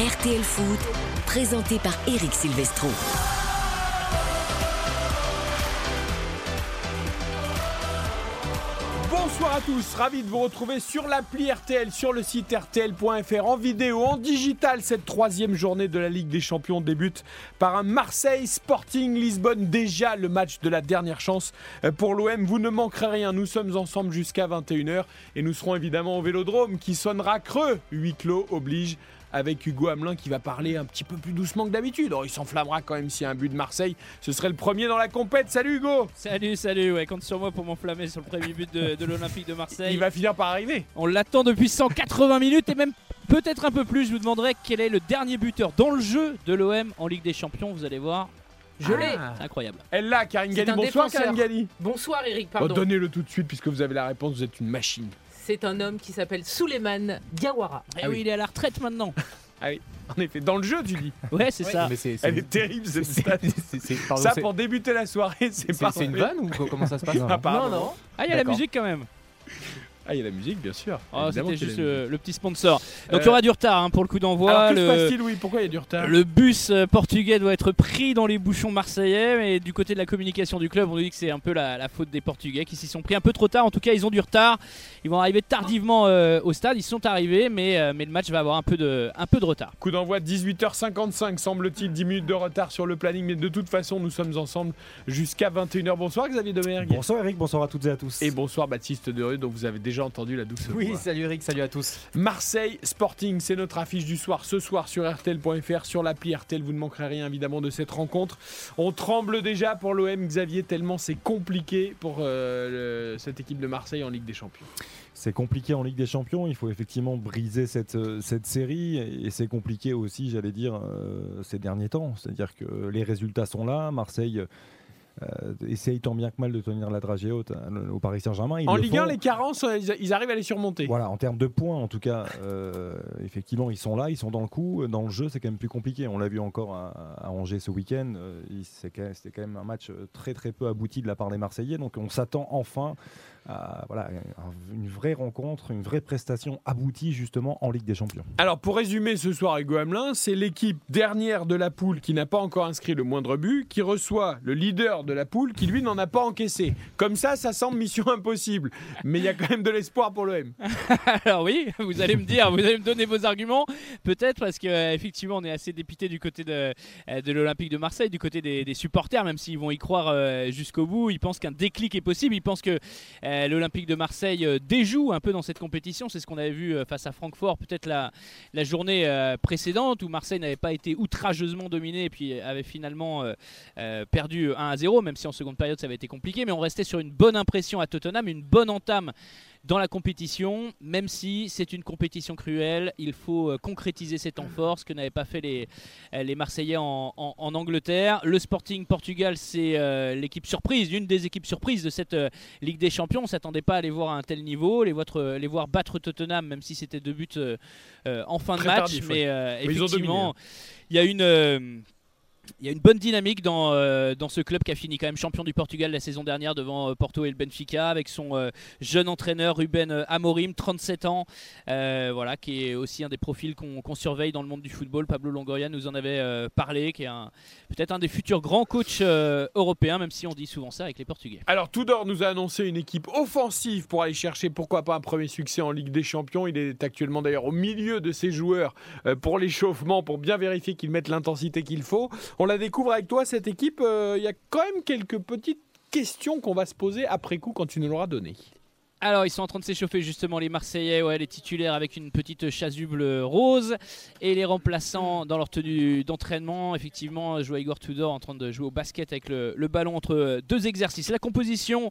RTL Foot, présenté par Eric Silvestro. Bonsoir à tous, ravi de vous retrouver sur l'appli RTL, sur le site RTL.fr, en vidéo, en digital. Cette troisième journée de la Ligue des Champions débute par un Marseille Sporting Lisbonne. Déjà le match de la dernière chance pour l'OM. Vous ne manquerez rien, nous sommes ensemble jusqu'à 21h et nous serons évidemment au Vélodrome qui sonnera creux. Huit clos oblige avec Hugo Hamelin qui va parler un petit peu plus doucement que d'habitude. Oh, il s'enflammera quand même s'il y a un but de Marseille. Ce serait le premier dans la compète. Salut Hugo Salut, salut, ouais, compte sur moi pour m'enflammer sur le premier but de, de l'Olympique de Marseille. Il va finir par arriver. On l'attend depuis 180 minutes et même peut-être un peu plus. Je vous demanderai quel est le dernier buteur dans le jeu de l'OM en Ligue des Champions. Vous allez voir. Je l'ai, Ah. c'est incroyable. Elle là, Karine Bonsoir défenseur. Karine Galli. Bonsoir Eric, Oh, pardon. Donnez-le tout de suite puisque vous avez la réponse. Vous êtes une machine. C'est un homme qui s'appelle Souleymane Diawara. Eh Ah oui, oui. il est à la retraite maintenant. En effet, dans le jeu, tu dis. Ouais, c'est Ouais. ça. Mais c'est Elle est terrible cette c'est- stat. c'est- c'est- pardon, Ça c'est- pour débuter la soirée, c'est c'est- pas c'est une vanne ou co- comment ça se passe Ah, pardon. Non, non. Ah, il y a la D'accord. musique quand même. Ah, il y a la musique, bien sûr. Oh, Évidemment c'était juste la le, petit sponsor. Donc Euh, il y aura du retard hein, pour le coup d'envoi. Alors, que se Le- passe-t-il, oui Pourquoi il y a du retard? Le bus euh, portugais doit être pris dans les bouchons marseillais, mais du côté de la communication du club, on nous dit que c'est un peu la, la faute des Portugais qui s'y sont pris un peu trop tard. En tout cas, ils ont du retard. Ils vont arriver tardivement euh, au stade. Ils sont arrivés, mais, euh, mais le match va avoir un peu de, un peu de retard. Coup d'envoi 18h55, semble-t-il, 10 minutes de retard sur le planning, mais de toute façon, nous sommes ensemble jusqu'à 21h. Bonsoir Xavier Domergue. Bonsoir Eric, bonsoir à toutes et à tous. Et bonsoir Baptiste Derue, dont vous avez déjà entendu la douce Oui, voix. salut Eric, salut à tous. Marseille Sporting, c'est notre affiche du soir ce soir sur RTL.fr, sur l'appli RTL. Vous ne manquerez rien évidemment de cette rencontre. On tremble déjà pour l'OM Xavier, tellement c'est compliqué pour euh, le- cette équipe de Marseille en Ligue des Champions. C'est compliqué en Ligue des Champions, il faut effectivement briser cette, euh, cette série et c'est compliqué aussi, j'allais dire, euh, ces derniers temps. C'est-à-dire que les résultats sont là, Marseille euh, essaye tant bien que mal de tenir la dragée haute euh, au Paris Saint-Germain. En le Ligue 1, font. les carences, euh, ils, ils arrivent à les surmonter. Voilà, en termes de points, en tout cas, euh, effectivement, ils sont là, ils sont dans le coup. Dans le jeu, c'est quand même plus compliqué. On l'a vu encore à, à Angers ce week-end. euh, C'était quand même un match euh, très très peu abouti de la part des Marseillais. Donc on s'attend enfin voilà, un- une vraie rencontre, une vraie prestation aboutie justement en Ligue des Champions. Alors pour résumer ce soir, Hugo Hamelin, c'est l'équipe dernière de la poule qui n'a pas encore inscrit le moindre but, qui reçoit le leader de la poule qui lui n'en a pas encaissé. Comme ça, ça semble mission impossible. Mais il y a quand même de l'espoir pour l'OM. Alors oui, vous allez me dire, vous allez me donner vos arguments, peut-être parce que euh, effectivement on est assez dépité du côté de, euh, de l'Olympique de Marseille, du côté des, des supporters, même s'ils vont y croire euh, jusqu'au bout, ils pensent qu'un déclic est possible, ils pensent que euh, l'Olympique de Marseille euh, déjoue un peu dans cette compétition, c'est ce qu'on avait vu euh, face à Francfort, peut-être la, la journée précédente où Marseille n'avait pas été outrageusement dominé et puis avait finalement perdu 1 à 0, même si en seconde période ça avait été compliqué, mais on restait sur une bonne impression à Tottenham, une bonne entame dans la compétition, même si c'est une compétition cruelle, il faut euh, concrétiser ces temps forts, ce que n'avaient pas fait les, euh, les Marseillais en, en- en Angleterre. Le Sporting Portugal, c'est euh, l'équipe surprise, une des équipes surprises de cette euh, Ligue des Champions. On ne s'attendait pas à les voir à un tel niveau, les, votre- les voir battre Tottenham, même si c'était deux buts euh, en fin de match. tardif, mais effectivement, hein. il y a une. Il y a une bonne dynamique dans, euh, dans ce club qui a fini quand même champion du Portugal la saison dernière devant euh, Porto et le Benfica avec son euh, jeune entraîneur Ruben Amorim, 37 ans, voilà, qui est aussi un des profils qu'on surveille dans le monde du football. Pablo Longoria nous en avait parlé, qui est peut-être un des futurs grands coachs européens, même si on dit souvent ça avec les Portugais. Alors Tudor nous a annoncé une équipe offensive pour aller chercher pourquoi pas un premier succès en Ligue des Champions. Il est actuellement d'ailleurs au milieu de ses joueurs pour l'échauffement, pour bien vérifier qu'ils mettent l'intensité qu'il faut. On la découvre avec toi cette équipe. euh, Il y a quand même quelques petites questions qu'on va se poser après coup quand tu nous l'auras donné. Alors, ils sont en train de s'échauffer justement les Marseillais, ouais, les titulaires avec une petite chasuble rose et les remplaçants dans leur tenue d'entraînement. Effectivement, je vois Igor Tudor en train de jouer au basket avec le, le ballon entre deux exercices. La composition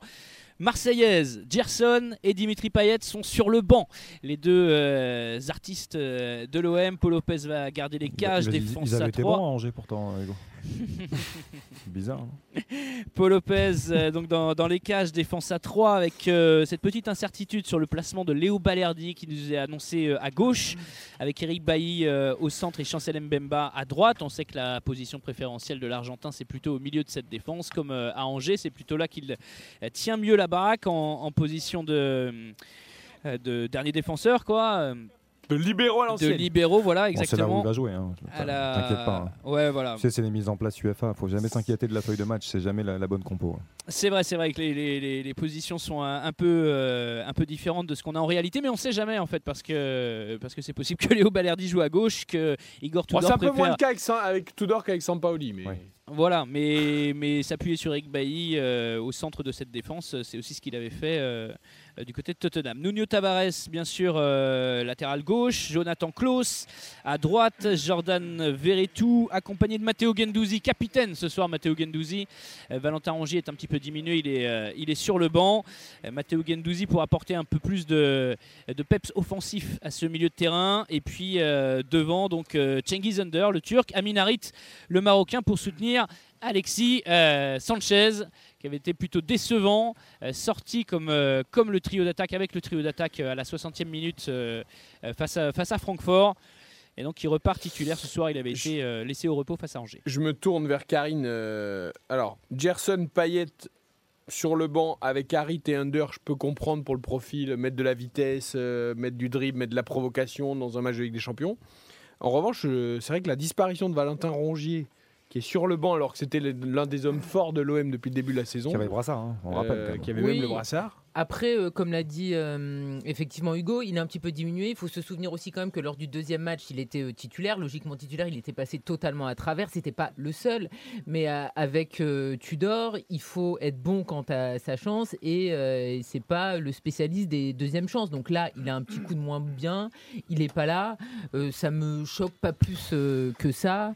marseillaise, Gerson et Dimitri Payet sont sur le banc. Les deux euh, artistes euh, de l'OM, Paul Lopez va garder les cages, ils, défense ils à été 3. bons à Angers pourtant, Hugo. Bizarre. Paul Lopez euh, donc dans, les cages, défense à 3 avec euh, cette petite incertitude sur le placement de Léo Balerdi qui nous est annoncé euh, à gauche avec Eric Bailly au centre et Chancel Mbemba à droite. On sait que la position préférentielle de l'Argentin c'est plutôt au milieu de cette défense comme à Angers. C'est plutôt là qu'il tient mieux la baraque en, position de, de dernier défenseur quoi. De libéraux à de l'ancienne. libéraux, voilà, Bon, c'est là où exactement. il va jouer. Hein. à la- T'inquiète pas. hein. Ouais, voilà. Tu sais, c'est les mises en place UEFA. Faut jamais s'inquiéter de la feuille de match. C'est jamais la, la bonne compo. hein. C'est vrai, c'est vrai que les, les- les- les positions sont un, un peu, euh, un peu différentes de ce qu'on a en réalité, mais on sait jamais en fait parce que parce que c'est possible que Léo Balerdi joue à gauche, que Igor Bon, Tudor c'est un peu moins le cas avec, San- avec Tudor qu'avec Sampaoli. Mais... Ouais. Voilà, mais, mais s'appuyer sur Eric Bailly euh, au centre de cette défense, c'est aussi ce qu'il avait fait euh, du côté de Tottenham. Nuno Tavares, bien sûr, euh, latéral gauche. Jonathan Klaus à droite. Jordan Verretou, accompagné de Matteo Gendouzi, capitaine ce soir, Matteo Gendouzi. Euh, Valentin Rongier est un petit peu diminué, il est, euh, sur le banc. Euh, Matteo Gendouzi pour apporter un peu plus de, de peps offensif à ce milieu de terrain. Et puis euh, devant, donc euh, Cengiz Under, le turc, Amin Harit, le marocain, pour soutenir Alexis euh, Sanchez, qui avait été plutôt décevant, euh, sorti comme, euh, comme le trio d'attaque, avec le trio d'attaque euh, à la 60e minute face, à, face à Francfort. Et donc il repart titulaire ce soir, il avait été euh, laissé au repos face à Angers. Je me tourne vers Karine. euh, alors, Gerson Payet sur le banc avec Harit et Under, je peux comprendre pour le profil, mettre de la vitesse, euh, mettre du dribble, mettre de la provocation dans un match de Ligue des Champions. En revanche, c'est vrai que la disparition de Valentin Rongier, qui est sur le banc alors que c'était l'un des hommes forts de l'OM depuis le début de la saison, Qui avait le brassard, hein, on euh, rappelle. même. qui avait Oui. même le brassard. Après, euh, comme l'a dit euh, effectivement Hugo, il est un petit peu diminué. Il faut se souvenir aussi quand même que lors du deuxième match, il était euh, titulaire. Logiquement titulaire, il était passé totalement à travers. C'était pas le seul, mais euh, avec euh, Tudor, il faut être bon quant à sa chance et euh, c'est pas le spécialiste des deuxièmes chances. Donc là, il a un petit coup de moins bien. Il est pas là. Euh, ça me choque pas plus euh, que ça.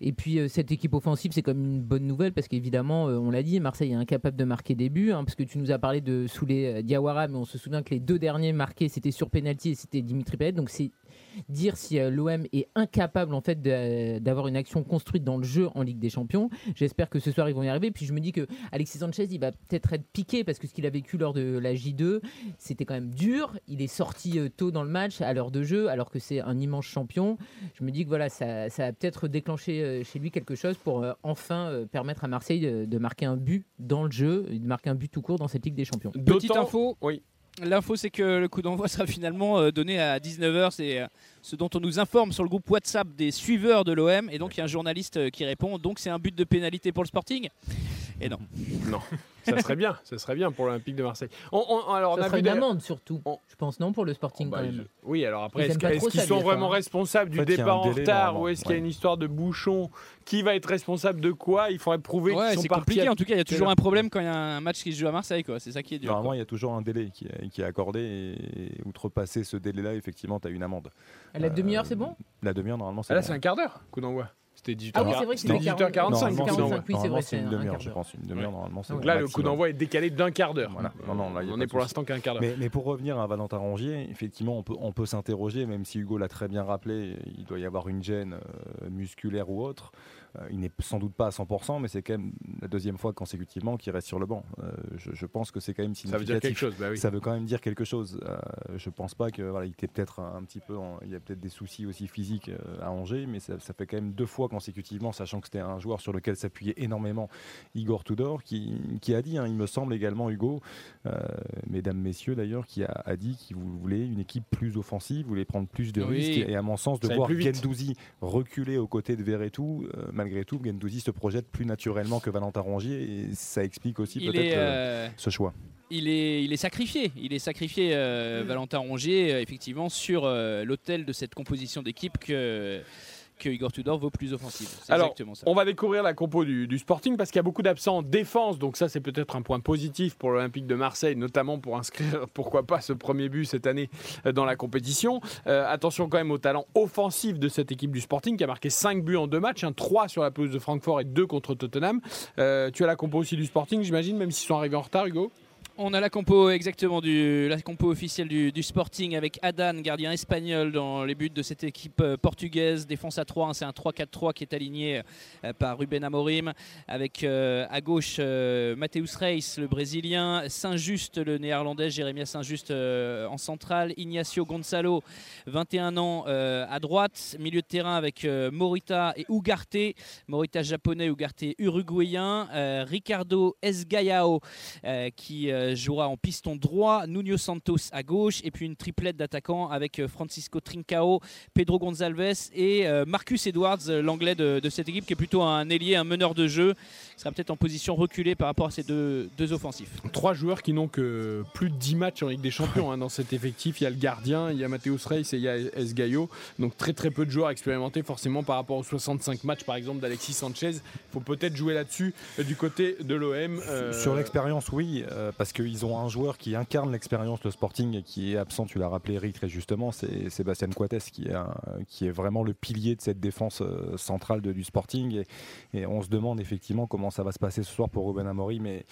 Et puis euh, cette équipe offensive, c'est comme une bonne nouvelle parce qu'évidemment, euh, on l'a dit, Marseille est incapable de marquer des buts. hein, parce que tu nous as parlé de Soulé euh, Diawara, mais on se souvient que les deux derniers marqués, c'était sur penalty et c'était Dimitri Payet. Donc c'est dire si euh, l'OM est incapable en fait de- d'avoir une action construite dans le jeu en Ligue des Champions. J'espère que ce soir ils vont y arriver. Puis je me dis que Alexis Sanchez, il va peut-être être piqué parce que ce qu'il a vécu lors de la J2, c'était quand même dur. Il est sorti euh, tôt dans le match à l'heure de jeu, alors que c'est un immense champion. Je me dis que voilà, ça, ça a peut-être déclenché euh, chez lui quelque chose pour euh, enfin euh, permettre à Marseille de, de marquer un but dans le jeu, de marquer un but tout court dans cette Ligue des Champions. Petite info. Oui. L'info, c'est que le coup d'envoi sera finalement euh, donné à 19h. C'est euh, ce dont on nous informe sur le groupe WhatsApp des suiveurs de l'OM. Et donc, il y a un journaliste euh, qui répond. Donc, c'est un but de pénalité pour le Sporting Et non. Ça serait bien, ça serait bien pour l'Olympique de Marseille. On, on- alors, on Ça a sera vu une amende surtout, On- je pense, non, pour le Oh, Sporting bah, quand je- même. Oui, alors après, Ils est-ce qu'ils sont vraiment responsables du En fait, départ en retard ou est-ce qu'il y a une histoire de bouchon Qui va être responsable de quoi Il faudrait prouver Ouais, qu'ils sont c'est partis compliqué. à- En tout cas, il y a toujours un problème quand il y a un match qui se joue à Marseille. quoi. C'est ça qui est dur. Normalement, il y a toujours un délai qui est, qui est accordé et outrepasser ce délai-là, effectivement, tu as une amende. À la demi-heure, Euh, c'est bon? La demi-heure, normalement, c'est Ah, là, bon. c'est un quart d'heure, coup d'envoi. C'était 18h. Ah oui, c'est vrai que C'était c'était 18h45. Normalement, coup c'est- d'envoi. oui, c'est vrai, c'est une un demi-heure, je pense. Une demi-heure, normalement, Donc là, le coup d'envoi est décalé d'un quart d'heure. Voilà. Non, non, là, on est pour l'instant qu'un quart d'heure. Mais, mais pour revenir à Valentin Rongier, effectivement, on peut, on peut s'interroger, même si Hugo l'a très bien rappelé, il doit y avoir une gêne euh, musculaire ou autre. Euh, il n'est sans doute pas à 100%, mais c'est quand même la deuxième fois consécutivement qu'il reste sur le banc. Euh, je, je pense que c'est quand même Ça veut dire quelque chose, bah oui. Ça veut quand même dire quelque chose. Euh, je pense pas que voilà, il était peut-être un, petit peu, en- il y a peut-être des soucis aussi physiques euh, à Angers, mais ça, ça fait quand même deux fois consécutivement, sachant que c'était un joueur sur lequel s'appuyait énormément Igor Tudor, qui, qui a dit, hein, il me semble également Hugo, mesdames, messieurs d'ailleurs, qui a, a dit qu'il voulait une équipe plus offensive, voulait prendre plus de Oui. risques, et à mon sens, de Ça voir. Gendouzi reculer aux côtés de Verretou, euh, malgré tout, Gendouzi se projette plus naturellement que Valentin Rongier, et ça explique aussi Il peut-être est, euh, euh, ce choix. il est, il est sacrifié. Il est sacrifié, euh, Valentin Rongier, euh, effectivement, sur euh, l'autel de cette composition d'équipe que, que Igor Tudor vaut plus offensive. Alors, exactement ça. On va découvrir la compo du, du Sporting parce qu'il y a beaucoup d'absents en défense, donc ça c'est peut-être un point positif pour l'Olympique de Marseille, notamment pour inscrire, pourquoi pas, ce premier but cette année euh, dans la compétition. Euh, attention quand même au talent offensif de cette équipe du Sporting qui a marqué 5 buts en deux matchs, 3 sur la pelouse de Francfort et 2 contre Tottenham. Euh, tu as la compo aussi du Sporting, j'imagine, même s'ils sont arrivés en retard, Hugo? On a la compo exactement du la compo officielle du, Sporting avec Adan, gardien espagnol dans les buts de cette équipe euh, portugaise, défense à 3, hein, c'est un 3-4-3 qui est aligné euh, par Ruben Amorim. Avec euh, à gauche euh, Mateus Reis le brésilien, Saint-Just le néerlandais, Jérémia Saint-Just en centrale, Ignacio Gonzalo 21 ans à droite, milieu de terrain avec Morita et Ugarte, Morita japonais, Ugarte uruguayen, Ricardo Esgayao qui jouera en piston droit, Nuno Santos à gauche et puis une triplette d'attaquants avec euh, Francisco Trincao, Pedro Gonçalves et euh, Marcus Edwards, euh, l'anglais de, de cette équipe qui est plutôt un ailier, un meneur de jeu, qui sera peut-être en position reculée par rapport à ces deux, deux offensifs. Trois joueurs qui n'ont que plus de 10 matchs en Ligue des Champions hein, dans cet effectif. Il y a le gardien, il y a Mateus Reis et il y a Es Gaio. Donc très très peu de joueurs expérimentés forcément par rapport aux 65 matchs par exemple d'Alexis Sanchez. Il faut peut-être jouer là-dessus euh, du côté de l'OM. euh, Sur l'expérience, oui, euh, parce qu'ils ont un joueur qui incarne l'expérience, le Sporting, et qui est absent, tu l'as rappelé Eric très justement, c'est Sébastien Coates qui est, vraiment le pilier de cette défense euh, centrale du Sporting. Et, on se demande effectivement comment ça va se passer ce soir pour Ruben Amorim. Et,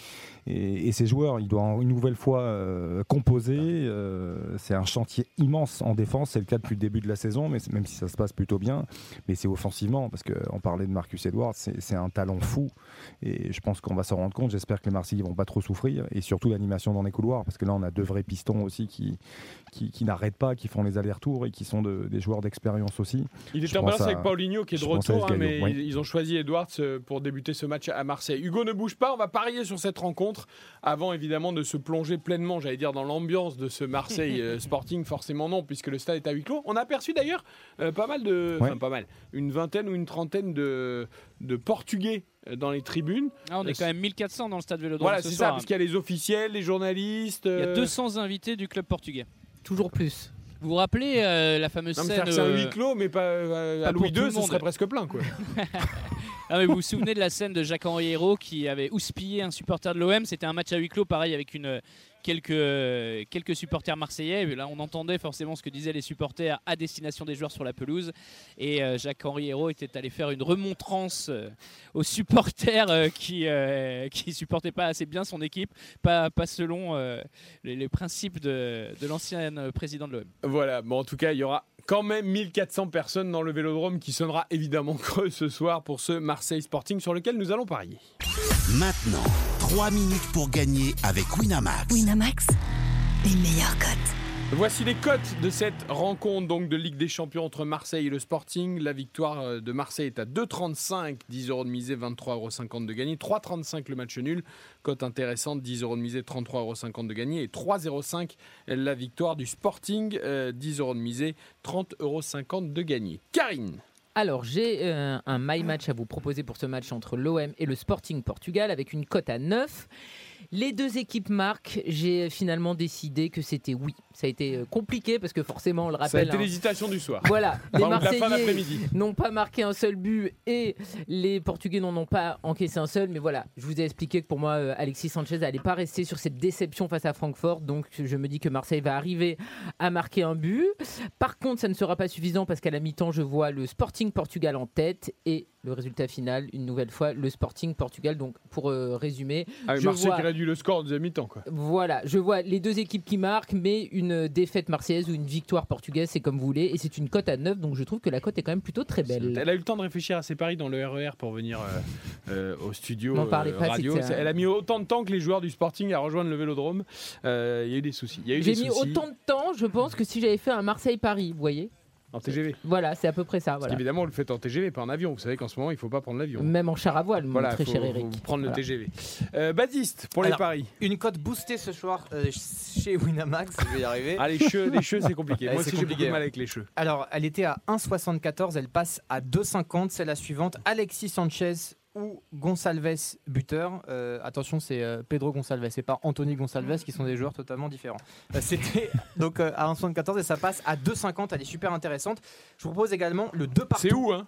et, et ces joueurs, ils doivent une nouvelle fois euh, composer. euh, c'est un chantier immense en défense, c'est le cas depuis le début de la saison, mais même si ça se passe plutôt bien, mais c'est offensivement, parce qu'on parlait de Marcus Edwards, c'est un talent fou. Et je pense qu'on va s'en rendre compte. J'espère que les Marseillais vont pas trop souffrir. Et surtout l'animation dans les couloirs. Parce que là, on a deux vrais pistons aussi qui, qui, qui n'arrêtent pas, qui font les allers-retours et qui sont de- des joueurs d'expérience aussi. Il est en balance avec Paulinho qui est de retour, hein, mais oui. ils, ils ont choisi Edwards euh, pour débuter ce match à Marseille. Hugo ne bouge pas, on va parier sur cette rencontre avant évidemment de se plonger pleinement, j'allais dire, dans l'ambiance de ce Marseille euh, Sporting, forcément non, puisque le stade est à huis clos. On a aperçu d'ailleurs euh, pas mal de, Ouais. enfin pas mal, une vingtaine ou une trentaine de, de Portugais dans les tribunes. Ah, on est quand même 1400 dans le stade Vélodrome Voilà, ce c'est ça, soir. parce qu'il y a les officiels, les journalistes. Il y a euh, 200 invités du club portugais. Toujours plus. Vous vous rappelez euh, la fameuse non, mais scène c'est un euh, huis clos, mais pas, euh, pas à Louis II, ce serait presque plein, quoi. Ah, mais vous vous souvenez de la scène de Jacques-Henri Hérault qui avait houspillé un supporter de l'OM C'était un match à huis clos, pareil, avec une, quelques, quelques supporters marseillais. Là, on entendait forcément ce que disaient les supporters à destination des joueurs sur la pelouse. Et euh, Jacques-Henri Hérault était allé faire une remontrance euh, aux supporters euh, qui qui supportaient pas assez bien son équipe, pas, pas selon les, les principes de, de l'ancien président de l'OM. Voilà, bon, en tout cas, il y aura quand même 1400 personnes dans le vélodrome qui sonnera évidemment creux ce soir pour ce Marseille Sporting sur lequel nous allons parier. Maintenant, 3 minutes pour gagner avec Winamax. Winamax, les meilleurs cotes. Voici les cotes de cette rencontre donc de Ligue des Champions entre Marseille et le Sporting. La victoire euh, de Marseille est à 2,35, 10 euros de misée, 23,50 euros de gagné. 3,35 le match nul, cote intéressante, 10 euros de misée, 33,50 euros de gagné. Et 3,05 la victoire du Sporting, euh, 10 euros de misée, 30,50 euros de gagné. Karine Alors, j'ai euh, un my match à vous proposer pour ce match entre l'OM et le Sporting Portugal avec une cote à 9. Les deux équipes marquent. J'ai finalement décidé que c'était oui. Ça a été euh, compliqué parce que forcément, on le Ça a rappelle. été hein, l'hésitation du soir. Voilà, les Marseillais n'ont pas marqué un seul but et les Portugais n'en ont pas encaissé un seul. Mais voilà, je vous ai expliqué que pour moi, euh, Alexis Sanchez n'allait pas rester sur cette déception face à Francfort. Donc je me dis que Marseille va arriver à marquer un but. Par contre, ça ne sera pas suffisant parce qu'à la mi-temps, je vois le Sporting Portugal en tête et le résultat final, une nouvelle fois, le Sporting Portugal. Donc pour euh, résumer, Ah, je Marseille vois- réduit le score en deuxième mi-temps. Quoi. voilà, je vois les deux équipes qui marquent, mais une défaite marseillaise ou une victoire portugaise, c'est comme vous voulez. Et c'est une cote à 9, donc je trouve que la cote est quand même plutôt très belle. Elle a eu le temps de réfléchir à ses paris dans le RER pour venir euh, euh, au studio euh, pas, radio. c'est que ça- Elle a mis autant de temps que les joueurs du Sporting à rejoindre le Vélodrome. Euh, Il y a eu des soucis. Il y a eu J'ai des mis soucis autant de temps, je pense, que si j'avais fait un Marseille-Paris, vous voyez en TGV. Voilà, c'est à peu près ça. Voilà. qu'évidemment, on le fait en TGV, pas en avion. Vous savez qu'en ce moment, il ne faut pas prendre l'avion. Même en char à voile, mon Voilà, très faut, cher faut Eric. prendre le. TGV. Euh, Baptiste, pour les paris. Une cote boostée ce soir euh, chez Winamax, je vais y arriver. Ah, les cheveux, les cheveux c'est compliqué. Moi c'est aussi, j'ai beaucoup compliqué, de mal avec les cheveux. Alors, elle était à 1,74, elle passe à 2,50. C'est la suivante. Alexis Sanchez ou Gonçalves buteur. Euh, attention, c'est euh, Pedro Gonçalves et pas Anthony Gonçalves qui sont des joueurs totalement différents. Euh, C'était donc à 1,74 et ça passe à 2,50. Elle est super intéressante. Je vous propose également le 2 partout. C'est où, hein?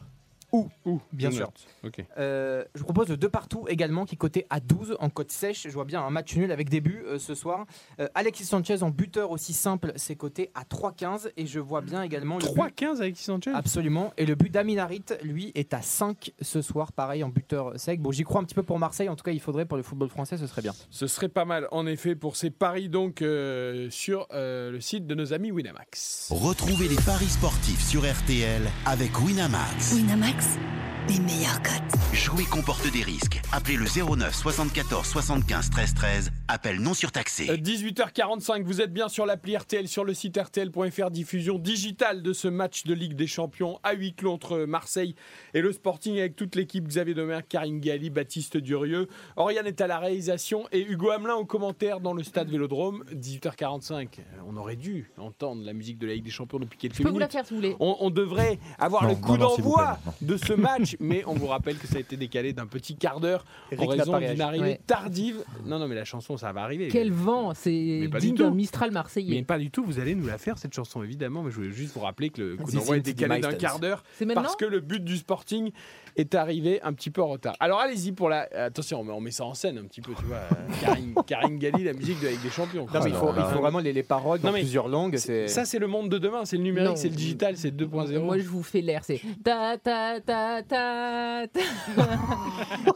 Où Où Bien sûr. note. Ok. Euh, je vous propose le 2 partout également qui cotait à 12 en cote sèche. Je vois bien un match nul avec des buts euh, ce soir. Euh, Alexis Sanchez en buteur aussi simple, c'est coté à 3,15 et je vois bien également le but- 3-15 avec Sanchez? Absolument. Et le but d'Aminarit, lui, est à 5 ce soir, pareil en buteur sec. Bon, j'y crois un petit peu pour Marseille. En tout cas, il faudrait pour le football français, ce serait bien. Ce serait pas mal, en effet, pour ces paris donc euh, sur euh, le site de nos amis Winamax. Retrouvez les paris sportifs sur RTL avec Winamax. Winamax, Sachs. Les meilleurs cotes. Jouer comporte des risques. Appelez le 09 74 75 13 13. Appel non surtaxé. Euh, 18h45, vous êtes bien sur l'appli RTL, sur le site RTL.fr, diffusion digitale de ce match de Ligue des Champions à huis clos entre Marseille et le Sporting avec toute l'équipe Xavier Domer, Karine Galli, Baptiste Durieux. Oriane est à la réalisation et Hugo Hamelin au commentaire dans le stade Vélodrome. 18h45, on aurait dû entendre la musique de la Ligue des Champions depuis quelques Je peux vous la minutes. faire si vous voulez. On, on devrait avoir Non, le coup d'envoi de ce match, mais on vous rappelle que ça a été décalé d'un petit quart d'heure en raison d'une arrivée Ouais. tardive. Non, non, mais la chanson, ça va arriver. Quel vent, c'est Mais digne d'un Mistral Mais marseillais. pas du tout, vous allez nous la faire cette chanson évidemment, mais je voulais juste vous rappeler que le coup Si, d'envoi est c'est décalé du d'un quart d'heure C'est maintenant parce que le but du Sporting est arrivé un petit peu en retard. Alors allez-y pour la... Attention, on met- on met ça en scène un petit peu, tu vois. euh, Karine, Karine Galli, la musique de la Ligue des Champions. Non, mais il faut, il vraiment les, les paroles dans Non, mais plusieurs langues. Ça c'est le monde de demain, c'est le numérique, c'est le digital, c'est 2.0. Moi, je vous fais l'air, c'est ta ta ta ta ta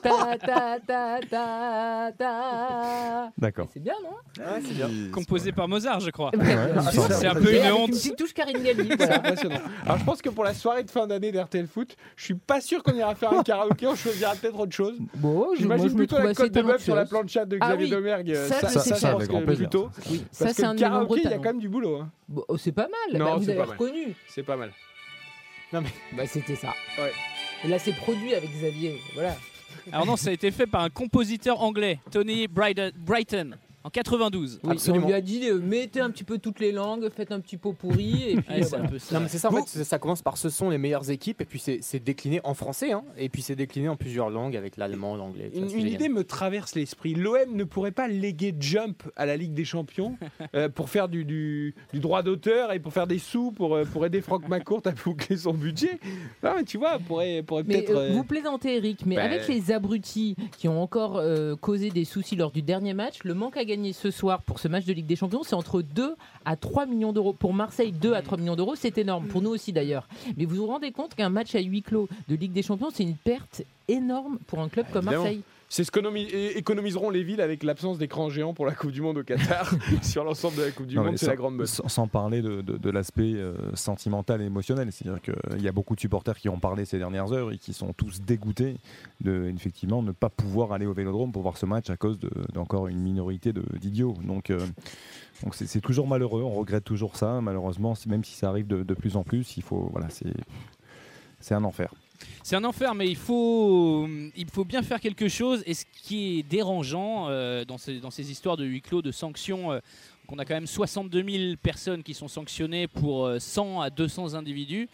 ta ta ta ta ta. D'accord. C'est bien, non Ouais, c'est bien. Composé par Mozart, je crois. C'est un peu une honte. Une petite touche Karine Galli. C'est voilà. impressionnant. Alors je pense que pour la soirée de fin d'année d'RTL Foot, je suis pas sûr qu'on ira faire un karaoké, on choisira peut-être autre chose. Bon, je, moi, J'imagine plutôt la côte de bœuf sur la talentueuse. plancha de Ah Xavier oui. Domergue. Ça, Ça, c'est ça, Avec grand plaisir. plutôt. Oui, Parce ça, c'est que un karaoké, il y a quand même du boulot. hein. Bon, oh, c'est pas mal. Non, Bah, vous c'est avez pas mal. reconnu. C'est pas mal. Bah, c'était ça. Ouais. Et là, c'est produit avec Xavier. Voilà. Alors non, ça a été fait par un compositeur anglais, Tony Brighton, en 92. Oui, Absolument. On lui a dit euh, mettez un petit peu toutes les langues, faites un petit pot pourri. Et puis, Ouais, c'est voilà. ça. Non, mais c'est ça, en fait, ça- commence par ce sont les meilleures équipes, et puis c'est c'est décliné en français, hein, et puis c'est décliné en plusieurs langues avec l'allemand, l'anglais. Une, idée me traverse l'esprit. L'OM ne pourrait pas léguer Jump à la Ligue des Champions euh, pour faire du, du- du droit d'auteur et pour faire des sous pour, euh, pour aider Franck McCourt à boucler son budget? Non, mais tu vois, pourrait, pourrait peut-être. euh, euh, vous plaisantez, Eric, mais bah, avec les abrutis qui ont encore euh, causé des soucis lors du dernier match, le manque à gagner ce soir pour ce match de Ligue des Champions, c'est entre 2 à 3 millions d'euros. Pour Marseille, 2 à 3 millions d'euros, c'est énorme. Pour nous aussi d'ailleurs. Mais vous vous rendez compte qu'un match à huis clos de Ligue des Champions, c'est une perte énorme pour un club comme évidemment. Marseille. C'est ce qu'économiseront les villes avec l'absence d'écran géant pour la Coupe du Monde au Qatar sur l'ensemble de la Coupe du Non, Monde. C'est sans- la grande bosse. Sans, sans parler de, de- de l'aspect euh, sentimental et émotionnel. C'est-à-dire qu'il y a beaucoup de supporters qui ont parlé ces dernières heures et qui sont tous dégoûtés de effectivement ne pas pouvoir aller au vélodrome pour voir ce match à cause de- d'encore une minorité d'idiots. Donc euh, donc c'est toujours malheureux, on regrette toujours ça. Malheureusement, même si ça arrive de, de plus en plus, il faut voilà, c'est un enfer. C'est un enfer, mais il faut, bien faire quelque chose. Et ce qui est dérangeant euh, dans, ces, histoires de huis clos, de sanctions, euh, qu'on a quand même 62 000 personnes qui sont sanctionnées pour euh, 100 à 200 individus.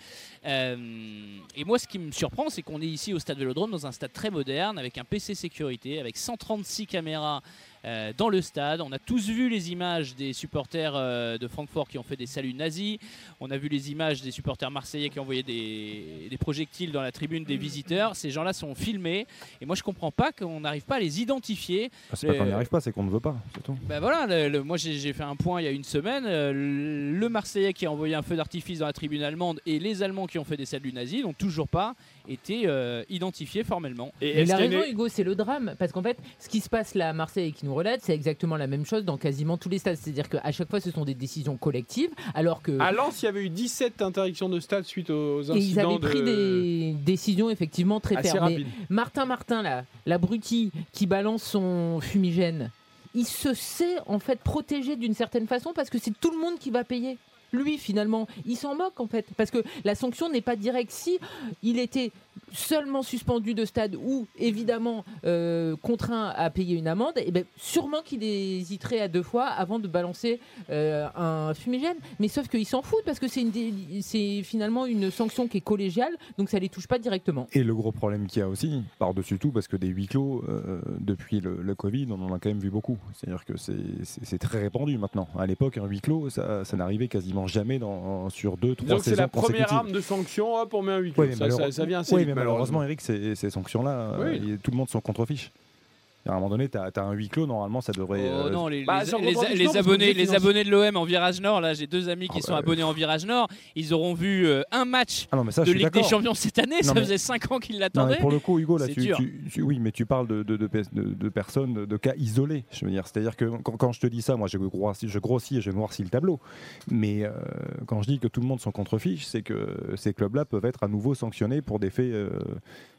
Euh, et moi, ce qui me surprend, c'est qu'on est ici au stade Vélodrome, dans un stade très moderne, avec un PC sécurité, avec 136 caméras euh, dans le stade. On a tous vu les images des supporters euh, de Francfort qui ont fait des saluts nazis. On a vu les images des supporters marseillais qui envoyaient des, des projectiles dans la tribune des visiteurs. Ces gens-là sont filmés. Et moi, je comprends pas qu'on n'arrive pas à les identifier. C'est pas qu'on n'y arrive pas, c'est qu'on ne veut pas, c'est tout. Ben voilà, le- le- moi j'ai fait un point il y a une semaine. euh, le Marseillais qui a envoyé un feu d'artifice dans la tribune allemande et les Allemands qui ont fait des saluts nazis n'ont toujours pas été euh, identifiés formellement. Et il a raison, Hugo, c'est le drame. Parce qu'en fait, ce qui se passe là à Marseille et qui nous relate, c'est exactement la même chose dans quasiment tous les stades. C'est-à-dire qu'à chaque fois, ce sont des décisions collectives, alors que. À Lens, il y avait eu 17 interdictions de stade suite aux Et ils incidents avaient pris de- des décisions effectivement très fermes. Martin Martin, là, l'abruti qui balance son fumigène, il se sait en fait protégé d'une certaine façon parce que c'est tout le monde qui va payer. Lui, finalement, il s'en moque en fait. Parce que la sanction n'est pas directe. Si il était seulement suspendu de stade ou évidemment euh, contraint à payer une amende, et ben, sûrement qu'il hésiterait à deux fois avant de balancer euh, un fumigène. Mais sauf qu'ils s'en foutent parce que c'est une dé- c'est finalement une sanction qui est collégiale, donc ça les touche pas directement. Et le gros problème qu'il y a aussi, par-dessus tout, parce que des huis clos, euh, depuis le, le Covid, on en a quand même vu beaucoup. C'est-à-dire que c'est- c'est c'est très répandu maintenant. À l'époque, un huis clos, ça, ça n'arrivait quasiment jamais dans, sur deux, trois Donc c'est saisons la première arme de sanction, hop, on met un huis clos. Ça, malheure- ça- ça vient assez mais malheureusement, Eric, ces, ces sanctions-là, Oui. tout le monde s'en contrefiche. À un moment donné, tu as, un huis clos, normalement, ça devrait. Oh euh, non, les, bah, les- sans les- contradiction, les parce que abonnés, les abonnés de l'OM en Virage Nord, là j'ai deux amis qui Ah sont bah, abonnés en Virage Nord, ils auront vu euh, un match Ah non, mais ça, de Ligue des. Champions cette année, ça mais- faisait 5 ans qu'ils Non, l'attendaient. mais pour le coup, Hugo, là, tu, dur. tu- tu- oui, mais tu parles de, de, de, pe- de- de personnes, de, de cas isolés. Je veux dire, c'est-à-dire que quand, quand je te dis ça, moi, je grossis, je grossis et je noircis le tableau. Mais euh, quand je dis que tout le monde s'en contrefiche, c'est que ces clubs-là peuvent être à nouveau sanctionnés pour des faits. euh,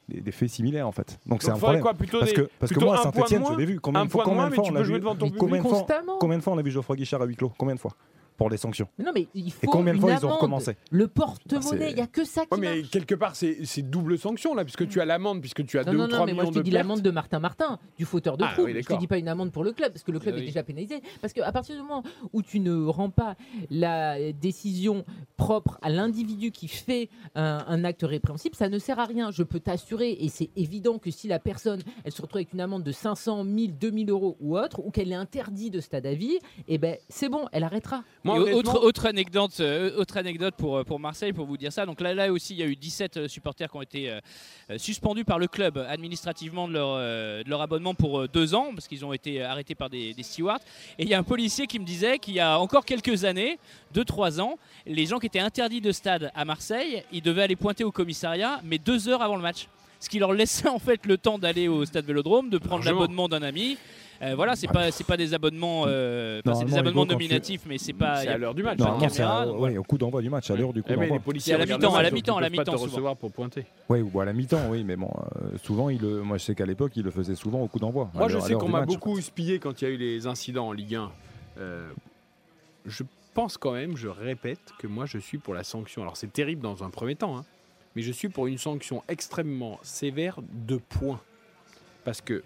des, des faits similaires en fait. Donc c'est un problème. quoi plutôt parce des- que, parce que moi, à Saint-Etienne, je l'ai vu. Combien, un de fois- combien moins, fois on a vu combien de fois- constamment. Combien de fois on a vu Geoffroy Guichard à huis clos? Combien de fois? Pour les sanctions Mais non, mais il faut Et combien de une fois ils ont amende. recommencé Le Ah, porte-monnaie, il n'y a que ça qui Ouais, mais marche. quelque part, c'est double sanction là, puisque tu as l'amende, puisque tu as Non, 2 non, ou non, 3 mais moi je te dis l'amende de Martin Martin, du fauteur de Ah, trouble. oui, je te dis pas une amende pour le club, parce que le club est déjà pénalisé. Parce qu'à partir du moment où tu ne rends pas la décision propre à l'individu qui fait un, un acte répréhensible, ça ne sert à rien. Je peux t'assurer, et c'est évident que si la personne, elle se retrouve avec une amende de 500, 1000, 2000 euros ou autre, ou qu'elle est interdite de stade à vie, eh ben c'est bon, elle arrêtera. Moi, Et honnêtement- autre, autre anecdote, euh, autre anecdote pour, euh, pour Marseille, pour vous dire ça. Donc là, là aussi, il y a eu 17 euh, supporters qui ont été euh, suspendus par le club administrativement de leur, euh, de leur abonnement pour euh, deux ans, parce qu'ils ont été arrêtés par des, des stewards. Et il y a un policier qui me disait qu'il y a encore quelques années, 2-3 ans, les gens qui étaient interdits de stade à Marseille, ils devaient aller pointer au commissariat, mais deux heures avant le match. Ce qui leur laissait en fait le temps d'aller au stade Vélodrome, de prendre l'abonnement d'un ami. Euh, voilà, c'est pas c'est pas des abonnements, euh, enfin, c'est des abonnements Hugo, quand tu- nominatifs, mais c'est pas. C'est à l'heure du match. Normalement, c'est caméra, à- donc ouais, au coup d'envoi du match, à l'heure du coup Eh, d'envoi. C'est à la mi-temps, à la mi-temps, à la mi-temps, recevoir pour pointer. Oui, ou à la mi-temps, oui, mais bon, euh, souvent, il le, moi je sais qu'à l'époque, il le faisait souvent au coup d'envoi. Moi, je sais qu'on m'a beaucoup houspillé quand il y a eu les incidents en Ligue 1. Euh, je pense quand même, je répète, que moi, je suis pour la sanction. Alors, c'est terrible dans un premier temps, hein, mais je suis pour une sanction extrêmement sévère de points. Parce que